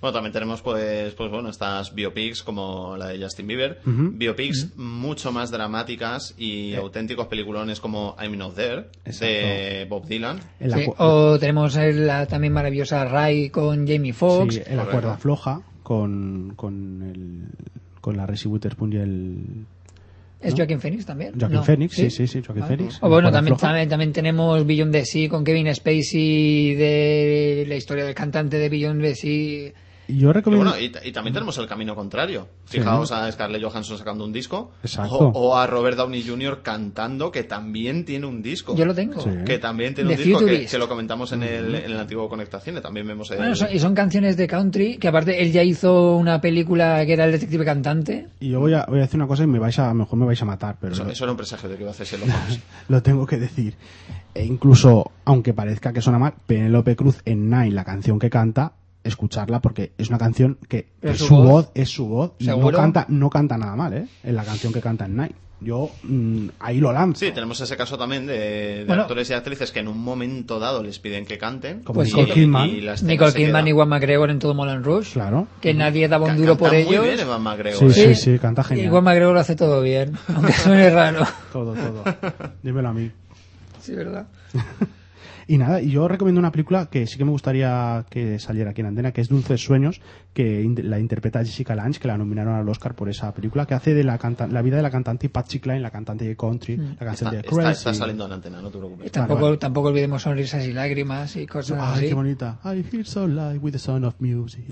Bueno, también tenemos pues, pues bueno, estas biopics como la de Justin Bieber, biopics mucho más dramáticas y auténticos peliculones como I'm Not There de Bob Dylan. La Sí, o tenemos la también maravillosa Ray con Jamie Foxx. Sí, la cuerda floja con, con, el, con la Reese Witherspoon y el... ¿Es ¿no? Joaquin Phoenix también? Joaquin No. Phoenix, sí, sí, sí, Joaquin Ah. Phoenix. O bueno, también, también, también tenemos Beyond the Sea con Kevin Spacey de la historia del cantante de Beyond the Sea. Y yo Y, recomiendo... bueno, y, y también tenemos el camino contrario. Fijaos a Scarlett Johansson sacando un disco. Exacto. O, o a Robert Downey Jr. cantando, que también tiene un disco. Yo lo tengo. Sí. Que también tiene un The disco que, que lo comentamos en el, en el antiguo Conectaciones. También vemos el... Bueno, son- y son canciones de country, que aparte él ya hizo una película que era El detective cantante. Y yo voy a, voy a decir una cosa y me vais a, a lo mejor me vais a matar, pero Eso, lo, eso era un presagio de que iba a hacer Sherlock (laughs) Holmes. lo tengo que decir. E incluso, aunque parezca que suena mal, Penélope Cruz en Nine, la canción que canta, escucharla porque es una canción que es su su voz. voz, es su voz y no ¿Seguro? canta, no canta nada mal, ¿eh? En la canción que canta en Nine. Yo mm, ahí lo lanzo. Sí, tenemos ese caso también de, de Bueno. actores y actrices que en un momento dado les piden que canten. Como Pues Nicole sí. Kidman. y escena Nicole Kidman y Juan McGregor en todo Moulin Rouge. Claro. Que nadie daba un duro por canta muy ellos. bien Evan McGregor, Sí, ¿eh? sí, sí, canta Y genial. Juan McGregor lo hace todo bien, aunque suene raro. (laughs) Todo, todo. Dímelo a mí. Sí, ¿verdad? (laughs) Y nada, y yo recomiendo una película que sí que me gustaría que saliera aquí en Antena, que es Dulces Sueños, que la interpreta Jessica Lange, que la nominaron al Oscar por esa película, que hace de la, canta- la vida de la cantante Patsy Cline, la cantante de country, la canción Está, de Crazy. está saliendo en antena, no te preocupes. Y tampoco, vale. tampoco olvidemos sonrisas y lágrimas y cosas Ay, así. qué bonita. I feel so light with the sound of music.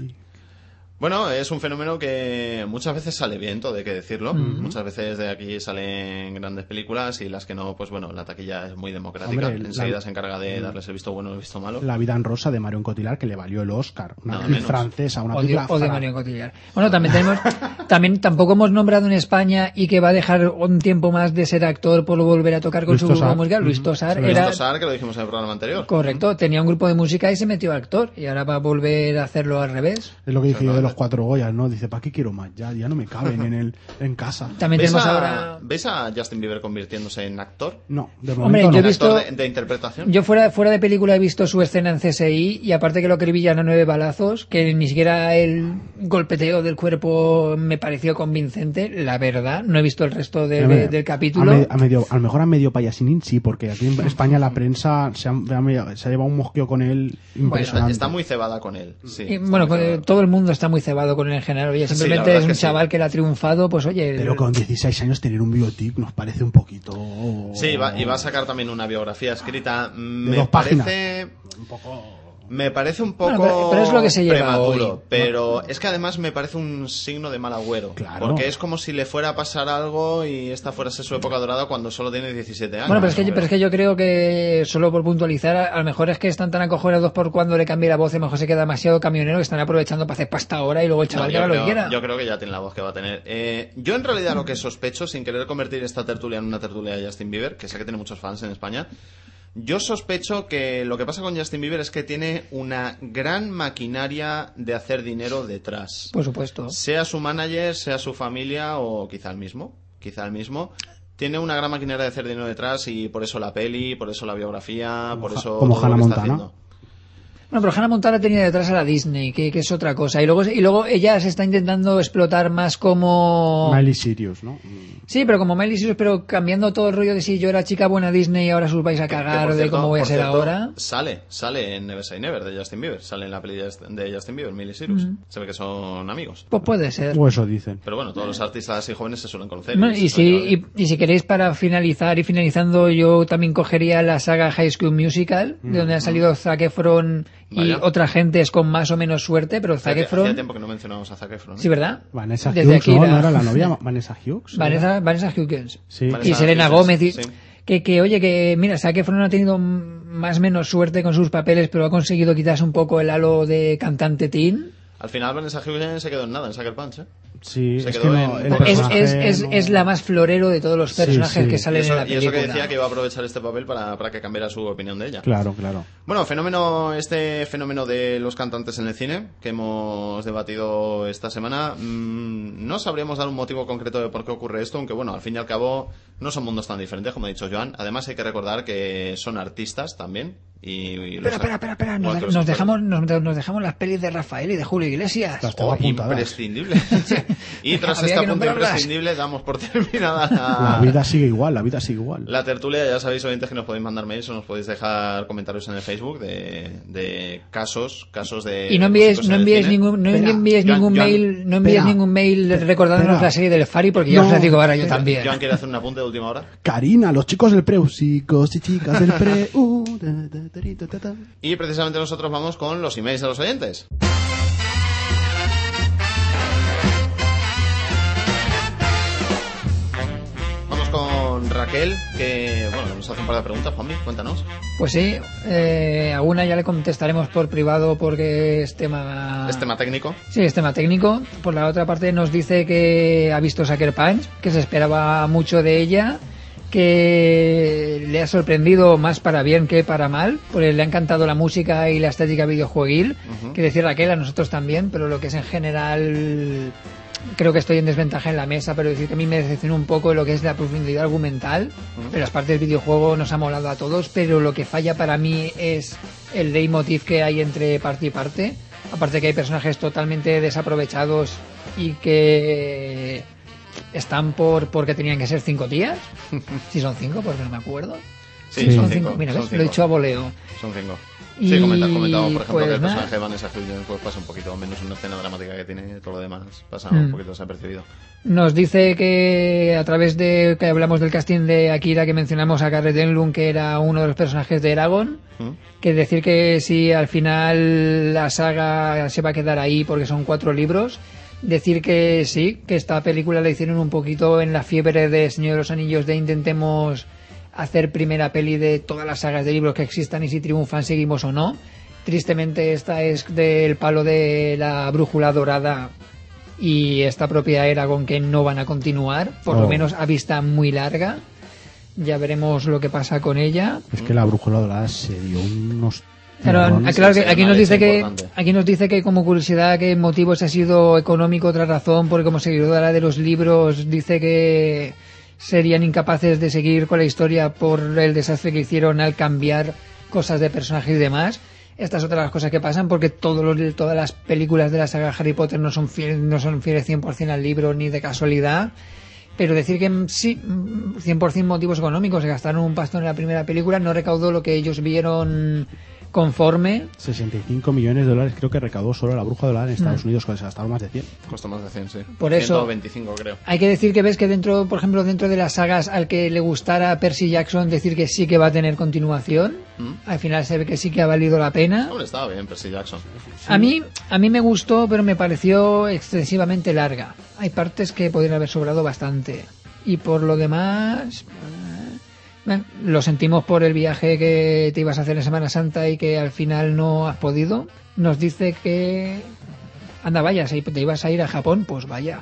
Bueno, es un fenómeno que muchas veces sale bien, todo hay que decirlo. Muchas veces de aquí salen grandes películas y las que no, pues bueno, la taquilla es muy democrática. Hombre, Enseguida la- se encarga de darles el visto bueno o el visto malo. La vida en rosa de Marion Cotillard, que le valió el Oscar. Una menos. francesa, una Odio, película odio fra- Marion Cotillard. Bueno, también tenemos, (laughs) también tampoco hemos nombrado en España y que va a dejar un tiempo más de ser actor por volver a tocar con Luis su grupo musical. Luis Ujú. Tosar Sí, Luis Tosar, que lo dijimos en el programa anterior. correcto, tenía un grupo de música y se metió a actor y ahora va a volver a hacerlo al revés. Es lo que dije yo de los cuatro Goyas, ¿no? Dice, ¿para qué quiero más? Ya, ya no me caben en, el, en casa. (laughs) También ¿Ves tenemos a, ahora ¿Ves a Justin Bieber convirtiéndose en actor? No, de Hombre, momento yo he visto- ¿Actor de, de interpretación? Yo fuera, fuera de película he visto su escena en CSI y aparte que lo acribillan a nueve balazos, que ni siquiera el golpeteo del cuerpo me pareció convincente, la verdad, no he visto el resto de- A del A, capítulo. me- a medio, a lo mejor a medio payasín sí, porque aquí en España la prensa se ha, se ha llevado un mosqueo con él impresionante. Está muy cebada con él. Sí, Y, está bueno, cebada. todo el mundo está muy cebado con en general. Oye, simplemente la es un es que sí. chaval que le ha triunfado, pues oye. Pero con 16 años tener un biotic nos parece un poquito... Sí, va- y va a sacar también una biografía escrita. Me dos páginas. parece. Un poco... Me parece un poco Bueno, pero- pero es lo que se lleva prematuro, hoy. pero es que además me parece un signo de mal agüero. Claro. Porque es como si le fuera a pasar algo y esta fuera su época dorada cuando solo tiene 17 años. Bueno, pero es, que, pero es que yo creo que, solo por puntualizar, a, a lo mejor es que están tan acojonados por cuando le cambie la voz, a lo mejor se queda demasiado camionero que están aprovechando para hacer pasta ahora y luego el No, chaval que yo, haga lo que creo, quiera. yo creo que ya tiene la voz que va a tener. Eh, yo en realidad lo que sospecho, sin querer convertir esta tertulia en una tertulia de Justin Bieber, que sé que tiene muchos fans en España, yo sospecho que lo que pasa con Justin Bieber es que tiene una gran maquinaria de hacer dinero detrás. Por supuesto. Sea su manager, sea su familia o quizá el mismo. Quizá el mismo. Tiene una gran maquinaria de hacer dinero detrás y por eso la peli, por eso la biografía, por eso. como Hannah Montana. Bueno, pero Hannah Montana tenía detrás a la Disney, que, que es otra cosa. Y luego, y luego ella se está intentando explotar más como... Miley Sirius, ¿no? Sí, pero como Miley Cyrus, pero cambiando todo el rollo de si yo era chica buena Disney y ahora os vais a Que, cagar de cómo voy a ser cierto, ahora. Sale, sale en Never Say Never de Justin Bieber. Sale en la peli de Just- de Justin Bieber, Miley Cyrus. Mm. Se ve que son amigos. Pues puede ser. O eso dicen. Pero bueno, todos los artistas y jóvenes se suelen conocer. Bueno, y, si, y, y si queréis para finalizar y finalizando, yo también cogería la saga High School Musical, de donde ha salido Zac Efron y otra gente es con más o menos suerte, pero Zac Efron... tiempo que no mencionamos a Zac Efron. ¿eh? Sí, ¿verdad? Vanessa Desde Hughes, ¿no? Akira. ¿No era la novia (laughs) Vanessa Hughes? Vanessa, Vanessa Hudgens. Sí. Vanessa y Selena Gómez. y- sí. que, que, oye, que mira, Zac Efron ha tenido más o menos suerte con sus papeles, pero ha conseguido quitarse un poco el halo de cantante teen. Al final Vanessa Hudgens se quedó en nada en Sucker Punch, ¿eh? Sí, Se es quedó que no, en- el Es, personaje es, es, no- es la más florero de todos los personajes sí. que salen eso, en la y eso película. que decía que iba a aprovechar este papel para, para que cambiara su opinión de ella. Claro, claro. Bueno, fenómeno, este fenómeno de los cantantes en el cine que hemos debatido esta semana, mm, no sabríamos dar un motivo concreto de por qué ocurre esto, aunque bueno, al fin y al cabo no son mundos tan diferentes, como ha dicho Joan. Además hay que recordar que son artistas también. Y, y Espera, espera, espera, espera. Nos, nos dejamos, nos, nos dejamos las pelis de Rafael y de Julio Iglesias. Las tengo Oh, apuntadas. imprescindible. (laughs) y tras Había esta punta imprescindible damos por (laughs) terminada La la, vida sigue igual, la vida sigue igual. la tertulia. Ya sabéis, oyentes, que nos podéis mandar mails o nos podéis dejar comentarios en el Facebook de, de casos, casos de... Y no envíes, no envíes ningún, no envíes Joan, ningún Joan, mail, no envíes ningún mail recordándonos espera. la serie del Fari porque ya os No, la digo ahora yo espera. también. Joan quiere hacer un apunte de última hora. Karina, los chicos del Preu, chicos y chicas del Preu. (laughs) Y precisamente nosotros vamos con los emails de los oyentes. Vamos con Raquel, que bueno, nos hace un par de preguntas, Juanmi, cuéntanos. Pues sí, eh, una ya le contestaremos por privado porque es tema... ¿Es tema técnico? Sí, es tema técnico. Por la otra parte nos dice que ha visto Sucker Punch, que se esperaba mucho de ella que le ha sorprendido más para bien que para mal, porque le ha encantado la música y la estética videojueguil, Ujú. que decir Raquel, a nosotros también, pero lo que es en general creo que estoy en desventaja en la mesa, pero decir que a mí me decepciona un poco lo que es la profundidad argumental. Pero las partes del videojuego nos ha molado a todos, pero lo que falla para mí es el leitmotiv que hay entre parte y parte. Aparte que hay personajes totalmente desaprovechados y que están por porque tenían que ser cinco días. (laughs) Si son cinco, porque no me acuerdo. Sí, Sí, son cinco. cinco. Mira, son ves, lo he cinco. dicho a voleo. Son cinco. Sí, comenta, comentamos, por ejemplo, pues, que el personaje de Vanessa Hudgens pues, pasa un poquito menos una escena dramática que tiene, todo lo demás pasa Mm. un poquito desapercibido. Nos dice que a través de que hablamos del casting de Akira que mencionamos a Garrett Enlund que era uno de los personajes de Eragon, que decir que si al final la saga se va a quedar ahí porque son cuatro libros, decir que sí, que esta película la hicieron un poquito en la fiebre de Señor de los Anillos de intentemos hacer primera peli de todas las sagas de libros que existan y si triunfan seguimos o no. Tristemente esta es del palo de la brújula dorada y esta propia Eragon que no van a continuar, por lo menos a vista muy larga. Ya veremos lo que pasa con ella. Es que la brújula dorada se dio unos. Claro, claro que aquí nos dice que importante. aquí nos dice que como curiosidad que motivos ha sido económico otra razón porque como seguidora de los libros dice que serían incapaces de seguir con la historia por el desastre que hicieron al cambiar cosas de personajes y demás. Estas otras las cosas que pasan porque todos los, todas las películas de la saga Harry Potter no son fieles, no son fieles 100% al libro ni de casualidad. Pero decir que mm, sí, mm, 100% motivos económicos, se gastaron un pastón en la primera película, no recaudó lo que ellos vieron conforme. 65 millones de dólares creo que recaudó solo la bruja dorada en Estados Mm. Unidos, que se gastaron más de 100. Costó más de 100, sí. Por eso- 125 creo. Hay que decir que ves que dentro, por ejemplo, dentro de las sagas al que le gustara Percy Jackson, decir que sí que va a tener continuación. ¿Mm? Al final se ve que sí que ha valido la pena. Hombre, estaba bien Percy Jackson. A mí, a mí me gustó, pero me pareció excesivamente larga. Hay partes que podrían haber sobrado bastante. Y por lo demás, lo sentimos por el viaje que te ibas a hacer en Semana Santa y que al final no has podido. Nos dice que anda, vaya, si te ibas a ir a Japón, pues vaya.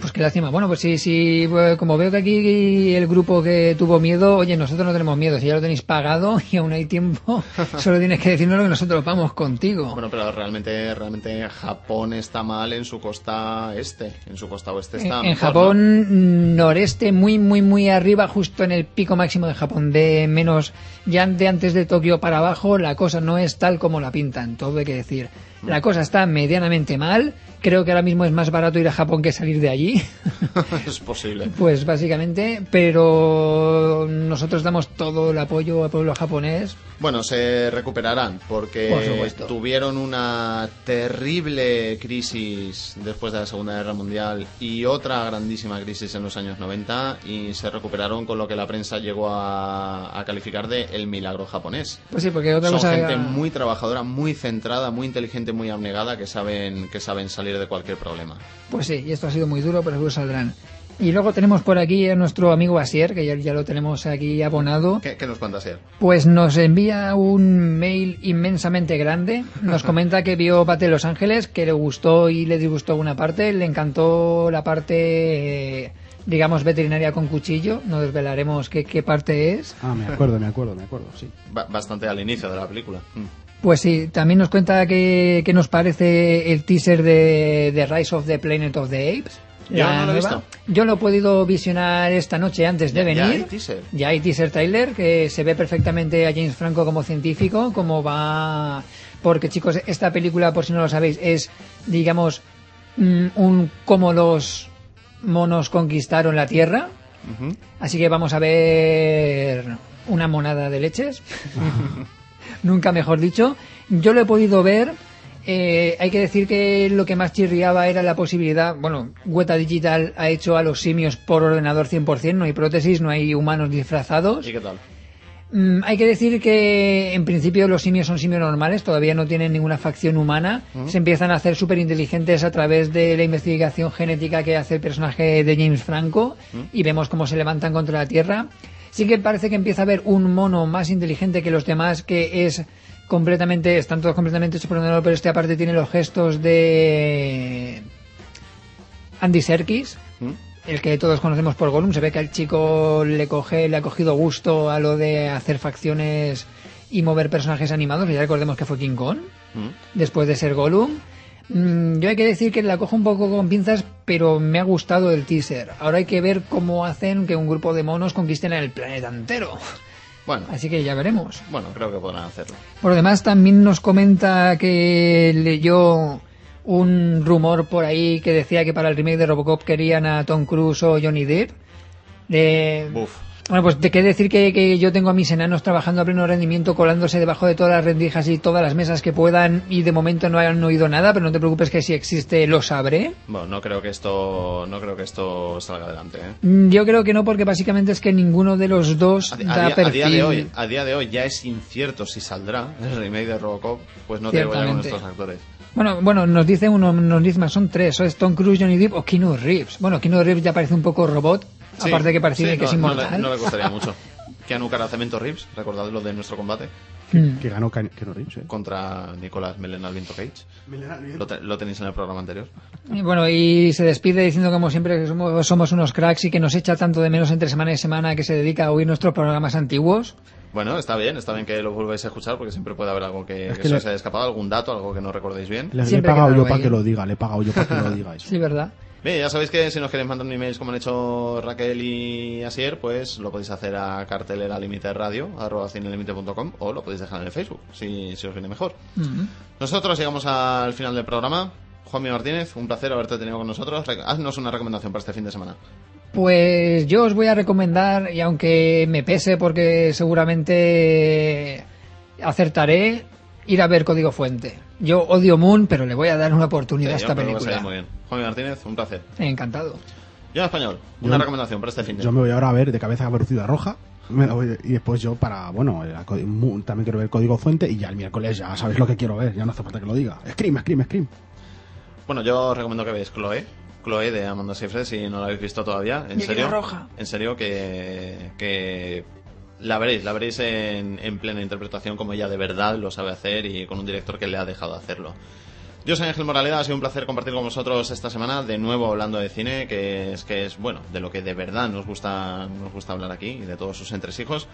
Pues qué lástima. Bueno, pues sí, sí, pues como veo que aquí el grupo que tuvo miedo, oye, nosotros no tenemos miedo, si ya lo tenéis pagado (laughs) y aún hay tiempo, (laughs) solo tienes que decirnos que nosotros vamos contigo. Bueno, pero realmente, realmente Japón está mal en su costa este, en su costa oeste está En, en mejor, Japón noreste, muy, muy, muy arriba, justo en el pico máximo de Japón, de menos, ya de antes de Tokio para abajo, la cosa no es tal como la pintan, todo hay que decir. La cosa está medianamente mal, creo que ahora mismo es más barato ir a Japón que salir de allí, (laughs) es posible. pues básicamente, pero nosotros damos todo el apoyo al pueblo japonés. Bueno, se recuperarán porque Por tuvieron una terrible crisis después de la Segunda Guerra Mundial y otra grandísima crisis en los años 90 y se recuperaron con lo que la prensa llegó a, a calificar de el milagro japonés. Pues sí, porque otra Son cosa... gente muy trabajadora, muy centrada, muy inteligente, muy abnegada que saben que saben salir de cualquier problema. Pues sí, y esto ha sido muy duro, pero seguro saldrán. Y luego tenemos por aquí a nuestro amigo Asier, que ya, ya lo tenemos aquí abonado. ¿Qué, qué nos cuenta Sier? Pues nos envía un mail inmensamente grande. Nos (laughs) comenta que vio Pate Los Ángeles, que le gustó y le disgustó una parte. Le encantó la parte, eh, digamos, veterinaria con cuchillo. No desvelaremos qué, qué parte es. Ah, me acuerdo, me acuerdo, me acuerdo, sí. Ba- bastante al inicio de la película. Mm. Pues sí, también nos cuenta que, que nos parece el teaser de, de Rise of the Planet of the Apes. Yo no lo he visto. Yo lo he podido visionar esta noche antes de Ya- venir. ya hay teaser. Ya hay teaser trailer que se ve perfectamente a James Franco como científico, como va... Porque chicos, esta película, por si no lo sabéis, es, digamos, mm, un cómo los monos conquistaron la Tierra. Así que vamos a ver una monada de leches. (laughs) (laughs) Nunca mejor dicho. Yo lo he podido ver. eh, hay que decir que lo que más chirriaba era la posibilidad. Bueno, Weta Digital ha hecho a los simios por ordenador 100%. No hay prótesis, no hay humanos disfrazados. ¿Y qué tal? Mm, hay que decir que en principio los simios son simios normales, todavía no tienen ninguna facción humana. Se empiezan a hacer súper inteligentes a través de la investigación genética que hace el personaje de James Franco y vemos cómo se levantan contra la Tierra. Sí que parece que empieza a haber un mono más inteligente que los demás que es completamente, están todos completamente ordenador, pero este aparte tiene los gestos de Andy Serkis, ¿Mm? el que todos conocemos por Gollum. Se ve que al chico le coge, le ha cogido gusto a lo de hacer facciones y mover personajes animados. Ya recordemos que fue King Kong, ¿Mm? después de ser Gollum. Mm, yo hay que decir que la cojo un poco con pinzas, pero me ha gustado el teaser. Ahora hay que ver cómo hacen que un grupo de monos conquisten el planeta entero. Bueno, Así que ya veremos. bueno, creo que podrán hacerlo. Por lo demás, también nos comenta que leyó un rumor por ahí que decía que para el remake de Robocop querían a Tom Cruise o Johnny Depp. Buf. Bueno, pues te quiero decir que, que yo tengo a mis enanos trabajando a pleno rendimiento, colándose debajo de todas las rendijas y todas las mesas que puedan, y de momento no han oído nada, pero no te preocupes que si existe lo sabré. Bueno, no creo que esto, no creo que esto salga adelante. ¿eh? Mm, Yo creo que no, porque básicamente es que ninguno de los dos A, da a día, a día de hoy, a día de hoy ya es incierto si saldrá el remake de Robocop, pues no te digo ya con estos actores. Bueno, bueno, nos dice uno, nos dice más, son tres, es Tom Cruise, Johnny Depp o Keanu Reeves. Bueno, Keanu Reeves ya parece un poco robot, Sí, aparte que parece sí, que es no- no le- inmortal. No le, costaría mucho. (laughs) Keanu Caracemento Reeves, recordad lo de nuestro combate. Mm. Que ganó Keanu Reeves, ¿eh? Contra Nicolás Melen Alvinto Cage. Lo, te- lo tenéis en el programa anterior. Y bueno, y se despide diciendo como siempre que somos, somos unos cracks y que nos echa tanto de menos entre semana y semana que se dedica a oír nuestros programas antiguos. Bueno, está bien, está bien que lo volváis a escuchar porque siempre puede haber algo que, Es que que se os haya escapado, algún dato, algo que no recordéis bien. Le, le he pagado yo para que lo diga, le he pagado yo para que lo diga eso. Sí, ¿verdad? Bien, ya sabéis que si nos queréis mandar un email como han hecho Raquel y Asier, pues lo podéis hacer a cartelera límite radio, arroba cinelimite.com o lo podéis dejar en el Facebook, si, si os viene mejor. Nosotros llegamos al final del programa. Juanmi Martínez, un placer haberte tenido con nosotros. Haznos una recomendación para este fin de semana. Pues yo os voy a recomendar, y aunque me pese porque seguramente acertaré, ir a ver Código Fuente. Yo odio Moon, pero le voy a dar una oportunidad Sí, a esta película. muy bien. Juanmi Martínez, un placer. Encantado. Yo en español, una Yo- recomendación para este fin de Yo me voy ahora a ver de cabeza a Caperucita Roja. me la voy- y después yo para, bueno, mu- también quiero ver Código Fuente y ya el miércoles ya sabéis lo que quiero ver, ya no hace falta que lo diga. Scream, Scream, Scream. Bueno, yo os recomiendo que veáis Chloe. Chloe de Amanda Seyfried, si no la habéis visto todavía. En serio. roja. En serio que, que la veréis, la veréis en, en plena interpretación como ella de verdad lo sabe hacer y con un director que le ha dejado hacerlo. Yo soy Ángel Moraleda, ha sido un placer compartir con vosotros esta semana, de nuevo hablando de cine, que es que es bueno, de lo que de verdad nos gusta, nos gusta hablar aquí y de todos sus entresijos.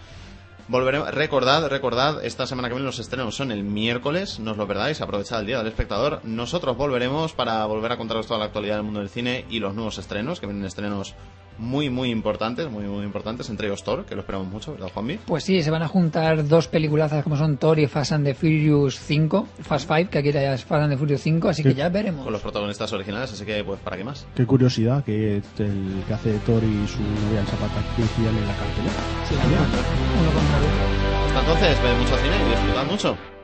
Volveremos, recordad, recordad, esta semana que viene los estrenos son el miércoles, no os lo perdáis, aprovechad el día del espectador. Nosotros volveremos para volver a contaros toda la actualidad del mundo del cine y los nuevos estrenos, que vienen estrenos muy, muy importantes, muy, muy importantes, entre ellos Thor, que lo esperamos mucho, ¿verdad, Juanmi? Pues sí, se van a juntar dos peliculazas como son Thor y Fast and the Furious 5, Fast 5, que aquí ya es Fast and the Furious 5, así que ya veremos. Con los protagonistas originales, así que, pues, ¿para qué más? Qué curiosidad que el que hace Thor y su novia en Zapata coincidan en la cartelera. Sí, uno contra el otro. Hasta entonces, ved mucho cine y disfrutad mucho.